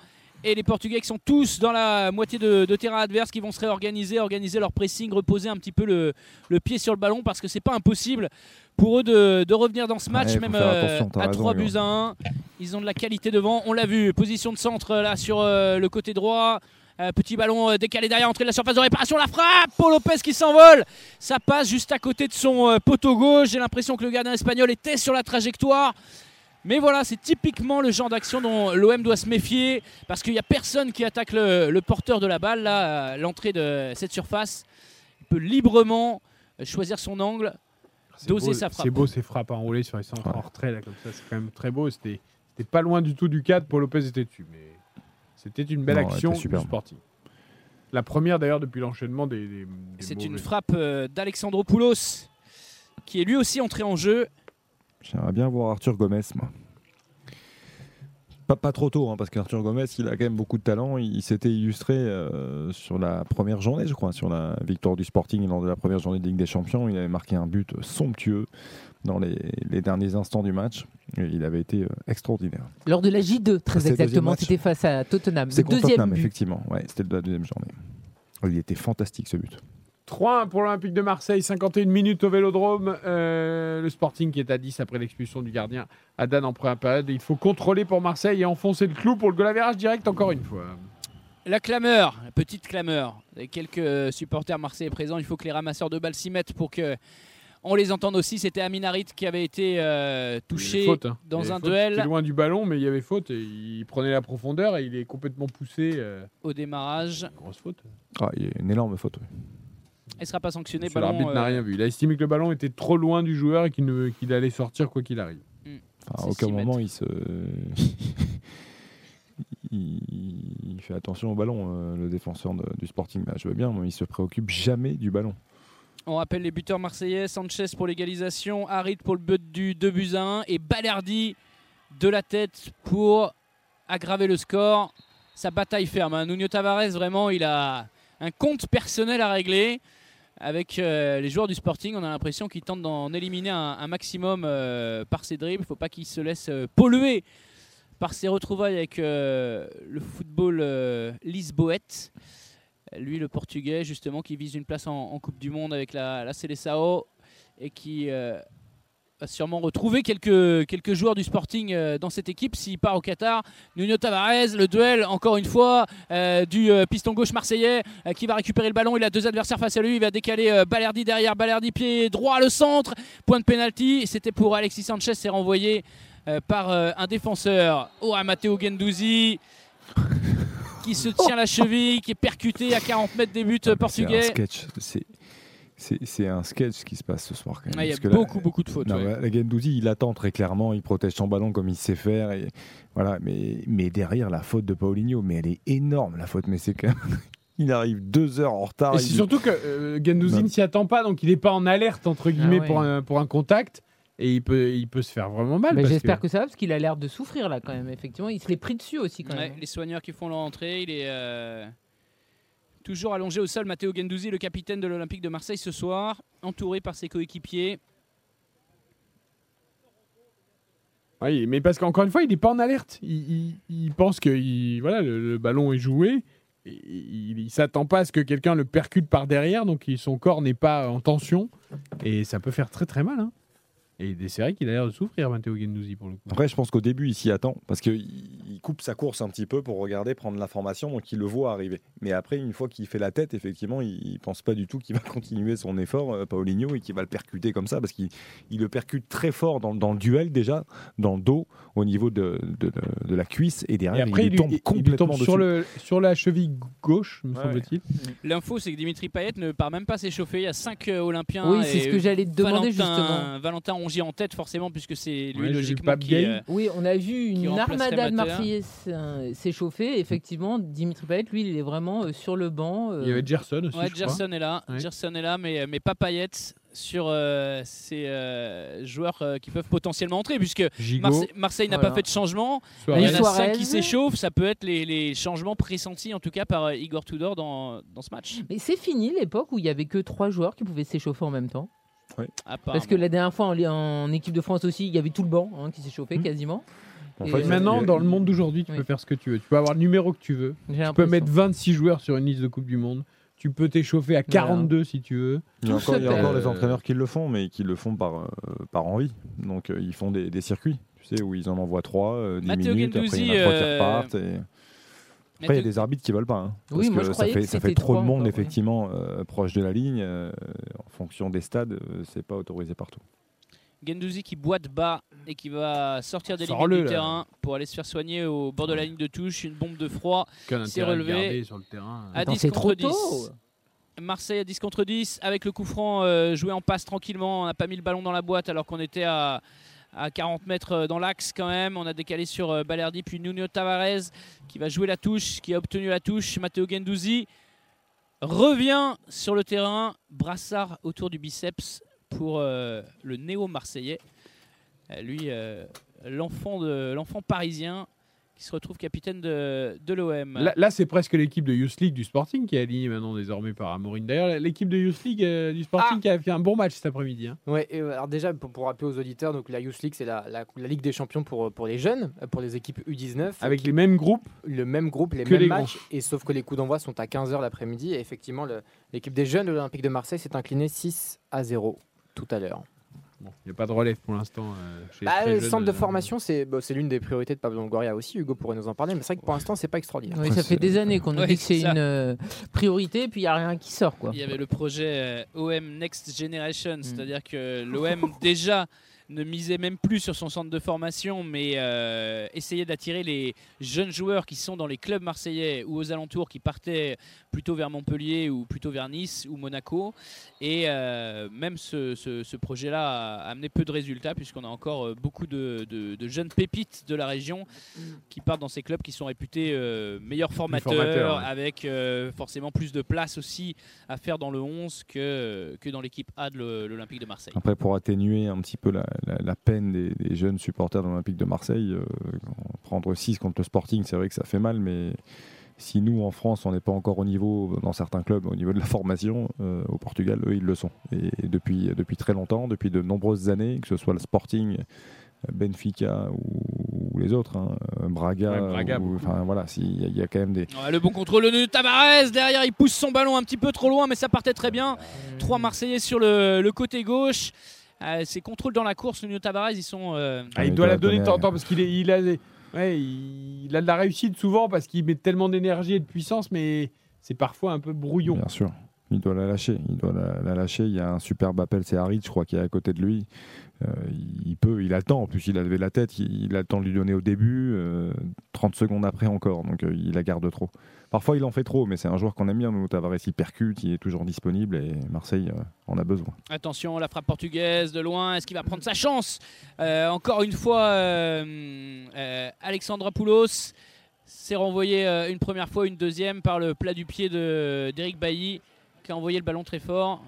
Et les Portugais qui sont tous dans la moitié de, de terrain adverse, qui vont se réorganiser, organiser leur pressing, reposer un petit peu le, le pied sur le ballon parce que c'est pas impossible pour eux de, de revenir dans ce match, Ouais, même euh, à raison, 3 Hugo. buts à 1. Ils ont de la qualité devant. On l'a vu, position de centre là sur euh, le côté droit. Euh, petit ballon euh, décalé derrière, entrée de la surface de réparation, la frappe, Paul Lopez qui s'envole, ça passe juste à côté de son euh, poteau gauche. J'ai l'impression que le gardien espagnol était sur la trajectoire. Mais voilà, c'est typiquement le genre d'action dont l'OM doit se méfier parce qu'il n'y a personne qui attaque le, le porteur de la balle là, à l'entrée de cette surface. Il peut librement choisir son angle. Doser beau- sa frappe. C'est beau ces frappes enroulées sur les centres Ouais. en retrait, là, comme ça. C'est quand même très beau. C'était c'était pas loin du tout du cadre. Paul Lopez était dessus. Mais c'était une belle Non, action du. Sporting. La première, d'ailleurs, depuis l'enchaînement des. des- des C'est une frappe euh, d'Alexandropoulos qui est lui aussi entré en jeu. J'aimerais bien voir Arthur Gomez, moi. Pas, pas trop tôt, hein, parce qu'Arthur Gomez, il a quand même beaucoup de talent. Il, s'était illustré euh, sur la première journée, je crois, sur la victoire du Sporting lors de la première journée de Ligue des Champions. Il avait marqué un but somptueux dans les, les derniers instants du match. Et il avait été euh, extraordinaire. Lors de la J2, très exactement, c'était face à Tottenham. C'est Le contre deuxième Tottenham, but. effectivement. Ouais, c'était la deuxième journée. Il était fantastique ce but. 3-1 pour l'Olympique de Marseille, 51 minutes au Vélodrome. Euh, le Sporting qui est à 10 après l'expulsion du gardien Adan en première période. Il faut contrôler pour Marseille et enfoncer le clou pour le goal average direct encore une fois. La clameur, la petite clameur. Quelques supporters marseillais présents. Il faut que les ramasseurs de balles s'y mettent pour que on les entende aussi. C'était Aminarit qui avait été euh, Il y touché avait faute, hein. Il y dans avait un faute. duel C'était loin du ballon, mais il y avait faute. Et il prenait la profondeur et il est complètement poussé. euh, au démarrage. grosse faute. Ah, il y a une énorme faute. oui. Il ne sera pas sanctionné. Monsieur Ballon, L'arbitre n'a euh, rien vu. Il a estimé que le ballon était trop loin du joueur et qu'il allait sortir quoi qu'il arrive. Enfin, à C'est aucun moment il se. il, il fait attention au ballon, euh, le défenseur de- du Sporting. Là, je veux bien, mais il se préoccupe jamais du ballon. On rappelle les buteurs marseillais Sanchez pour l'égalisation, Harit pour le but du 2 buts à 1 et Balerdi de la tête pour aggraver le score. Sa bataille ferme. hein. Nuno Tavares, vraiment, il a un compte personnel à régler. Avec euh, les joueurs du Sporting, on a l'impression qu'ils tentent d'en éliminer un, maximum euh, par ses dribbles. Il ne faut pas qu'ils se laissent euh, polluer par ses retrouvailles avec euh, le football lisboète. Lui, le Portugais, justement, qui vise une place en, Coupe du Monde avec la, la Seleção et qui euh, va sûrement retrouver quelques, joueurs du Sporting euh, dans cette équipe s'il part au Qatar. Nuno Tavares, le duel, encore une fois, euh, du euh, piston gauche marseillais qui va récupérer le ballon. Il a deux adversaires face à lui. Il va décaler Balerdi derrière. Balerdi, pied droit, le centre. Point de pénalty. C'était pour Alexis Sanchez. C'est renvoyé par un défenseur. Oh, à Matteo Gendouzi qui se tient la cheville, qui est percuté à 40 mètres des buts euh, C'est un portugais. sketch. C'est. Un sketch qui se passe ce soir quand même. Ah, Il y a beaucoup, beaucoup de fautes. Non, ouais. mais la Gendouzi, il attend très clairement, il protège son ballon comme il sait faire. Et, voilà, mais, mais derrière, la faute de Paulinho, mais elle est énorme, la faute. Mais c'est quand même. Il arrive deux heures en retard. Et il- c'est surtout que euh, Gendouzi ne s'y attend pas, donc il n'est pas en alerte entre guillemets ouais. pour, un, pour un contact. Et il peut, il peut se faire vraiment mal. Mais J'espère que- que... ça va parce qu'il a l'air de souffrir là quand même. Effectivement, il se l'est pris dessus aussi quand Ouais, même. les soigneurs qui font leur entrée, il est euh, toujours allongé au sol. Matteo Gendouzi, le capitaine de l'Olympique de Marseille ce soir, entouré par ses coéquipiers. Oui, mais parce qu'encore une fois, il n'est pas en alerte. Il, il- il pense que il- voilà, le, le ballon est joué. Il ne s'attend pas à ce que quelqu'un le percute par derrière, donc son corps n'est pas en tension. Et ça peut faire très très mal. hein. Et c'est vrai qu'il a l'air de souffrir, Matteo Gendouzi, pour le coup. Après, je pense qu'au début, il s'y attend parce qu'il il coupe sa course un petit peu pour regarder, prendre l'information, donc il le voit arriver. Mais après, une fois qu'il fait la tête, effectivement, il, il pense pas du tout qu'il va continuer son effort, euh, Paulinho, et qu'il va le percuter comme ça parce qu'il il le percute très fort dans, dans le duel déjà, dans le dos, au niveau de, de, de- de la cuisse, et Et derrière, après, il, il, lui lui- tombe il- il complètement tombe dessus. sur, le, sur la cheville gauche, me Ouais, semble-t-il. L'info, c'est que Dimitri Payet ne part même pas s'échauffer. Il y a 5 Olympiens. Oui, c'est et ce que j'allais te demander Valentin, justement. Valentin Rongier en tête, forcément, puisque c'est lui, Ouais, logiquement, qui. Euh, Oui, on a vu une armada de. Marseillais euh, s'échauffer. Effectivement, Dimitri Payet, lui, il est vraiment euh, sur le banc. euh, Il y avait Gerson aussi. Ouais, je crois. Est là. Ouais. Gerson est là, mais, mais pas Payet sur euh, ces euh, joueurs euh, qui peuvent potentiellement entrer, puisque Marse- Marseille n'a Voilà. pas fait de changement. Il y en a. 5 qui s'échauffent. Ça peut être les, les changements pressentis, en tout cas, par euh, Igor Tudor dans, dans ce match. Mais c'est fini l'époque où il y avait que trois joueurs qui pouvaient s'échauffer en même temps. Parce que la dernière fois en, en équipe de France aussi, il y avait tout le banc hein, qui s'échauffait quasiment. En Et fait, euh, Maintenant, dans le monde d'aujourd'hui, tu Oui. peux faire ce que tu veux. Tu peux avoir le numéro que tu veux. Tu peux mettre 26 joueurs sur une liste de Coupe du Monde. Tu peux t'échauffer à 42 si tu veux. Il y a encore, il y a se encore perd. des entraîneurs qui le font, mais qui le font par, euh, par envie. Donc euh, ils font des, des circuits, tu sais, où ils en envoient 3, 10 Matteo minutes, après il y en Guendouzi, a 3 qui repartent. et- Après, il y a des arbitres qui veulent pas. hein, Oui, parce moi, que je ça fait, que ça fait trop de monde, effectivement, euh, proche de la ligne. euh, en fonction des stades, euh, c'est pas autorisé partout. Gendouzi qui boite bas et qui va sortir des limites du là. terrain pour aller se faire soigner au bord de la ligne de touche. Une bombe de froid. C'est intérêt à le relevé. garder sur le terrain. À Attends, 10 c'est trop contre 10. tôt. Marseille à 10 contre 10 avec le coup franc euh, joué en passe tranquillement. On n'a pas mis le ballon dans la boîte alors qu'on était à, à 40 mètres euh, dans l'axe quand même. On a décalé sur euh, Balerdi puis Nuno Tavares qui va jouer la touche, qui a obtenu la touche. Matteo Gendouzi revient sur le terrain. Brassard autour du biceps pour euh, le néo-marseillais. Lui, l'enfant parisien qui se retrouve capitaine de, de l'OM. Là, là, c'est presque l'équipe de Youth League du Sporting qui est alignée maintenant désormais par Amorine. D'ailleurs, l'équipe de Youth League euh, du Sporting qui a fait un bon match cet après-midi. hein. Ouais, et, euh, alors déjà, pour, pour rappeler aux auditeurs, donc la Youth League, c'est la, la- la Ligue des champions pour, pour les jeunes, euh, pour les équipes U19. Avec les mêmes groupes. Le même groupe, les mêmes les matchs, et sauf que les coups d'envoi sont à 15h l'après-midi. Et effectivement, le- l'équipe des jeunes de l'Olympique de Marseille s'est inclinée 6 à 0 tout à l'heure. Bon, il n'y a pas de relève pour l'instant. euh, chez les Bah, le centre de euh, formation, c'est bah, c'est l'une des priorités de Pablo Longoria aussi. Hugo pourrait nous en parler, mais c'est vrai que pour l'instant, c'est pas extraordinaire. Oui, ça fait des années qu'on nous Ouais, dit que c'est une euh, priorité, puis il n'y a rien qui sort. Quoi. Il y avait le projet euh, OM Next Generation, Mm. c'est-à-dire que l'OM déjà ne misait même plus sur son centre de formation, mais euh, essayait d'attirer les jeunes joueurs qui sont dans les clubs marseillais ou aux alentours, qui partaient plutôt vers Montpellier ou plutôt vers Nice ou Monaco. Et euh, même ce, ce- ce projet-là a amené peu de résultats, puisqu'on a encore euh, beaucoup de, de- de jeunes pépites de la région qui partent dans ces clubs qui sont réputés euh, meilleurs formateurs, formateurs, ouais. avec euh, forcément plus de place aussi à faire dans le 11 que, que dans l'équipe A de l'Olympique de Marseille. Après, pour atténuer un petit peu la, la- la peine des, des jeunes supporters de l'Olympique de Marseille, euh, prendre 6 contre le Sporting, c'est vrai que ça fait mal, mais si nous, en France, on n'est pas encore au niveau, dans certains clubs, au niveau de la formation, euh, au Portugal, eux, ils le sont. Et depuis, depuis très longtemps, depuis de nombreuses années, que ce soit le Sporting, Benfica ou, ou les autres, hein, euh, Braga, Ouais, Braga, ou- enfin voilà, il y, a- il y a quand même des, Ouais, le bon contrôle de Tavares, derrière il pousse son ballon un petit peu trop loin, mais ça partait très bien. Trois Marseillais sur le, le côté gauche. Euh, ces contrôles dans la course, Nuno Tavares, ils sont. euh, Ah, il doit la donner de temps en temps parce qu'il est- il a, ouais, il, il a de la réussite souvent parce qu'il met tellement d'énergie et de puissance, mais c'est parfois un peu brouillon. Bien sûr. Il doit la lâcher. Il doit la, la lâcher. Il y a un superbe appel, c'est Harit, je crois, qui est à côté de lui. Euh, il peut, il a le temps. En plus, il a levé la tête. Il, il a le temps de lui donner au début. euh, 30 secondes après encore. Donc, euh, il la garde trop. Parfois, il en fait trop, mais c'est un joueur qu'on aime bien. Nous, Tavares, il percute. Il est toujours disponible et Marseille euh, en a besoin. Attention, la frappe portugaise de loin. Est-ce qu'il va prendre sa chance Euh, Encore une fois, euh, Alexandra Poulos s'est renvoyé une première fois, une deuxième par le plat du pied de- d'Eric Bailly qui a envoyé le ballon très fort.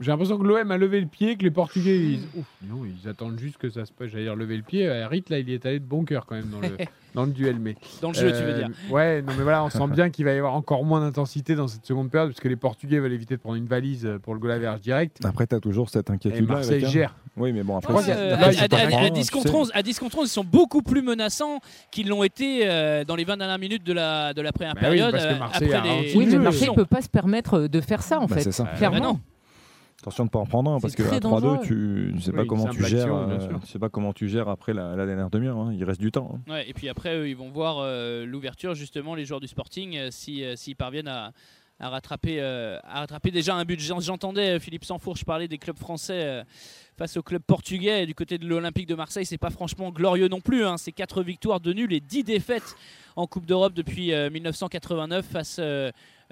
J'ai l'impression que l'OM a levé le pied, que les Portugais, ils, Ouf, non, ils attendent juste que ça se passe. J'allais dire lever le pied. Harit, là, il est allé de bon cœur quand même dans le, dans le duel. Mais, Dans le jeu, tu veux dire. Ouais, non, mais voilà, on sent bien qu'il va y avoir encore moins d'intensité dans cette seconde période, parce que les Portugais veulent éviter de prendre une valise pour le goal average direct. Après, tu as toujours cette Et inquiétude. Marseille gère. Oui, mais bon, après, Ouais, euh, là, à, à- à- à grands, 10 tu contre sais. 11, à 10 contre 11, ils sont beaucoup plus menaçants qu'ils l'ont été euh, dans les 20 dernières minutes de la, de la première Bah oui, période. parce que euh, Marseille après a les- Oui, le mais. Marseille ne peut pas se permettre de faire ça, en Bah, fait. c'est ça. Clairement. Ah bah non. Attention de ne pas en prendre un, parce très 3-2, dangereux. tu ne sais Oui, pas comment tu gères. euh, tu sais pas comment tu gères après la, la dernière demi-heure. hein. Il reste du temps. hein. Ouais, et puis après, eux, ils vont voir euh, l'ouverture, justement, les joueurs du Sporting, euh, si, euh, s'ils parviennent à, à rattraper, euh, à rattraper déjà un but. J'en- J'entendais Philippe Sanfourche parler des clubs français euh, face au club portugais. Et du côté de l'Olympique de Marseille, c'est pas franchement glorieux non plus. hein. C'est 4 victoires de nuls et 10 défaites en Coupe d'Europe depuis euh, 1989 face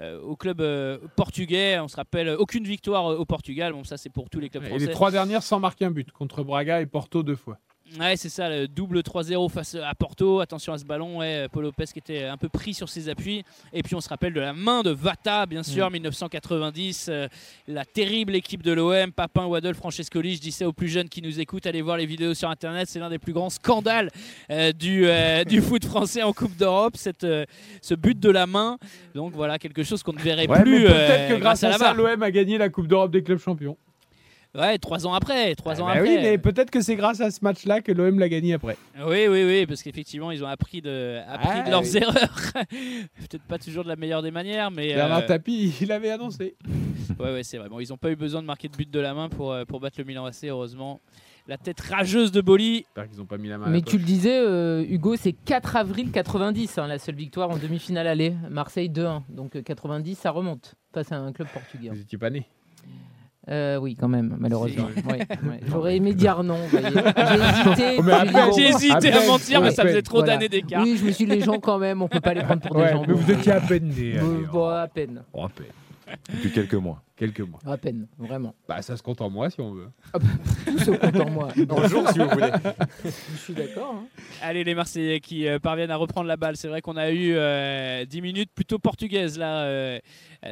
au club euh, portugais. On se rappelle, euh, aucune victoire euh, au Portugal. Bon, ça, c'est pour tous les clubs Et français. les trois dernières sans marquer un but, contre Braga et Porto deux fois. Ouais, c'est ça, le double 3-0 face à Porto. Attention à ce ballon, ouais, Paul Lopez qui était un peu pris sur ses appuis. Et puis on se rappelle de la main de Vata, bien sûr, 1990. euh, la terrible équipe de l'OM, Papin, Waddle, Francescoli. Je dis ça aux plus jeunes qui nous écoutent, allez voir les vidéos sur Internet. C'est l'un des plus grands scandales euh, du, euh, du foot français en Coupe d'Europe, cette, ce but de la main. Donc voilà, quelque chose qu'on ne verrait Ouais, plus peut-être que grâce à, la ça, l'OM a gagné la Coupe d'Europe des clubs champions. Ouais, trois ans après, trois ans Bah après. oui, mais peut-être que c'est grâce à ce match-là que l'OM l'a gagné après. Oui, oui, oui, parce qu'effectivement, ils ont appris de, appris Ah, de leurs oui. erreurs. Peut-être pas toujours de la meilleure des manières, mais. Bernard euh, Tapie, il avait annoncé. ouais, ouais, c'est vrai. Bon, ils n'ont pas eu besoin de marquer de but de la main pour, euh, pour battre le Milan AC, heureusement. La tête rageuse de Boli. J'espère qu'ils n'ont pas mis la main Mais la tu le disais, euh, Hugo, c'est 4 avril 90, hein, la seule victoire en demi-finale aller. Marseille 2-1. Donc euh, 90, ça remonte face à un club portugais. Vous n'étiez pas né. Euh, oui, quand même, malheureusement. Si. Ouais, ouais. J'aurais aimé dire non. J'ai hésité. Oh, bon. Hésité à mentir, mais ça faisait trop voilà. d'années d'écart. Oui, je me suis dit, les gens quand même, on peut pas les prendre pour des gens. mais vous étiez à peine né. Euh, bon, à peine. oh, à peine. Depuis quelques mois. Quelques mois. À peine, vraiment. Bah, ça se compte en moi si on veut. Tout se compte en moi. En jour, si vous voulez. Je suis d'accord. hein. Allez, les Marseillais qui euh, parviennent à reprendre la balle. C'est vrai qu'on a eu euh, 10 minutes plutôt portugaises là euh,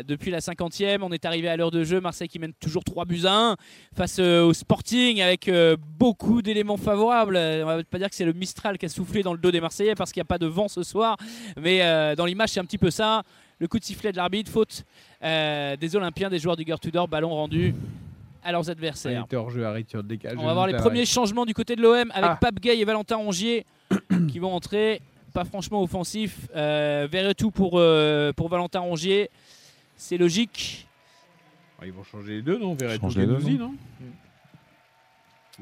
depuis la 50e. On est arrivé à l'heure de jeu. Marseille qui mène toujours 3 buts à 1 face euh, au Sporting avec euh, beaucoup d'éléments favorables. On va pas dire que c'est le Mistral qui a soufflé dans le dos des Marseillais parce qu'il n'y a pas de vent ce soir. Mais euh, dans l'image, c'est un petit peu ça. Le coup de sifflet de l'arbitre, faute euh, des Olympiens, des joueurs du Gare Tudor, ballon rendu à leurs adversaires. jeu. On va voir les premiers changements du côté de l'OM avec Ah. Pape Gay et Valentin Rongier qui vont entrer. Pas franchement offensif. Euh, Verretou pour, euh, pour Valentin Rongier. C'est logique. Ils vont changer les deux, non? Verretou non? pas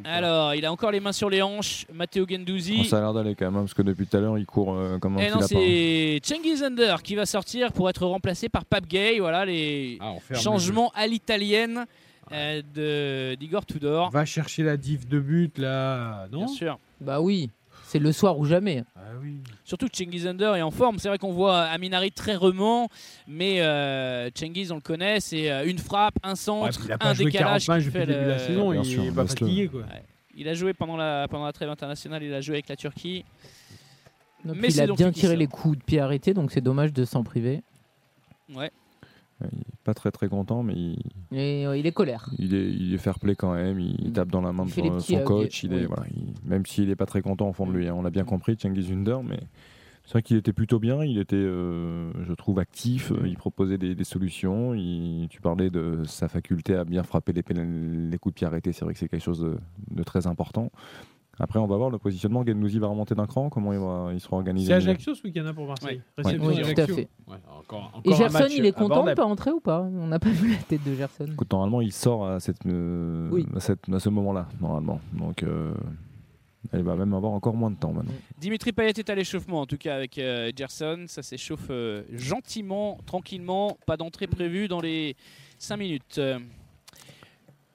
Alors, il a encore les mains sur les hanches. Matteo Bon, Gendouzi. ça a l'air d'aller quand même, hein, parce que depuis tout à l'heure, il court euh, comme un Et non, c'est Cengiz Under qui va sortir pour être remplacé par Pape Gay. Voilà les Ah, le changements à l'italienne euh, de d'Igor. Tudor. Va chercher la diff de but là, non Bien sûr. Bah oui, c'est le soir ou jamais. Ah oui. Surtout que Cengiz Under est en forme. C'est vrai qu'on voit Aminari très remant, mais euh, Cengiz, on le connaît, c'est euh, une frappe, un Ouais, centre, il a un pas joué 40 décalage matchs qui depuis fait le début de la saison, il sûr, est pas fatigué quoi. Ouais. Il a joué pendant la, pendant la trêve internationale, il a joué avec la Turquie. Non, Mais il a bien tiré les coups de pied arrêtés, donc c'est dommage de s'en priver. Ouais. Il est pas très très content, mais il, Et euh, il est colère. il est, il est fair play quand même. Il, Mm. tape dans la main Il de son, les petits, son euh, coach. Il est, oui. voilà, il- même s'il est pas très content au fond de lui. hein. On l'a bien compris, Cengiz Under, mais c'est vrai qu'il était plutôt bien. Il était, euh, je trouve, actif. Il proposait des, des solutions. Il- tu parlais de sa faculté à bien frapper les, les coups de pied arrêtés. C'est vrai que c'est quelque chose de, de très important. Après, on va voir le positionnement. Gendouzi va remonter d'un cran. Comment il, va, il sera organisé C'est Ajaccio ce week-end pour Marseille. Ouais. Oui, tout à fait. Ouais, encore, encore Et Gerson, il est content de pas entrer ou pas? On n'a pas vu la tête de Gerson. Écoute, normalement, il sort à, cette, euh, Oui. à, cette- à ce moment-là, normalement. Donc, euh, il va même avoir encore moins de temps maintenant. Dimitri Payet est à l'échauffement, en tout cas avec euh, Gerson. Ça s'échauffe euh, gentiment, tranquillement. Pas d'entrée prévue dans les 5 minutes.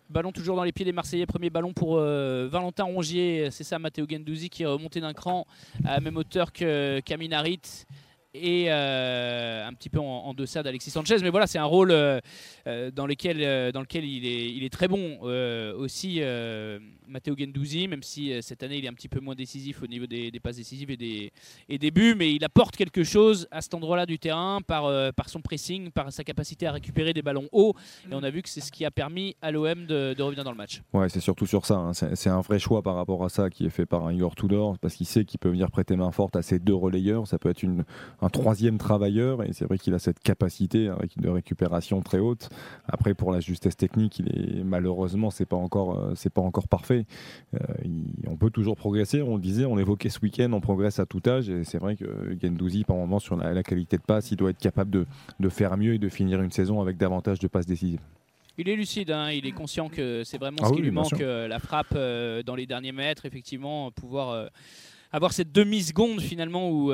Ballon toujours dans les pieds des Marseillais. Premier ballon pour euh, Valentin Rongier. C'est ça, Matteo Gendouzi qui est remonté d'un cran à la même hauteur que Kaminarit. Et euh, un petit peu en, en deçà d'Alexis Sanchez. Mais voilà, c'est un rôle euh, euh, dans, lequel, dans lequel il est, il est très bon aussi, Matteo Gendouzi, même si cette année il est un petit peu moins décisif au niveau des, passes décisives et des, et des buts. Mais il apporte quelque chose à cet endroit-là du terrain par, par son pressing, par sa capacité à récupérer des ballons hauts. Et on a vu que c'est ce qui a permis à l'OM de, de revenir dans le match. Ouais, c'est surtout sur ça. hein. C'est un vrai choix par rapport à ça qui est fait par un Igor Tudor, parce qu'il sait qu'il peut venir prêter main forte à ses deux relayeurs. Ça peut être un troisième travailleur, et c'est vrai qu'il a cette capacité hein, de récupération très haute. Après, pour la justesse technique, il est malheureusement, c'est pas encore, euh, c'est pas encore parfait. Euh, il- on peut toujours progresser. On le disait, on l'évoquait ce week-end, on progresse à tout âge, et c'est vrai que Gendouzi, par moment, sur la, la qualité de passe, il doit être capable de, de faire mieux et de finir une saison avec davantage de passes décisives. Il est lucide, hein, il est conscient que c'est vraiment Ah ce oui, qui lui manque, euh, la frappe euh, dans les derniers mètres, effectivement, pouvoir euh, avoir cette demi-seconde finalement où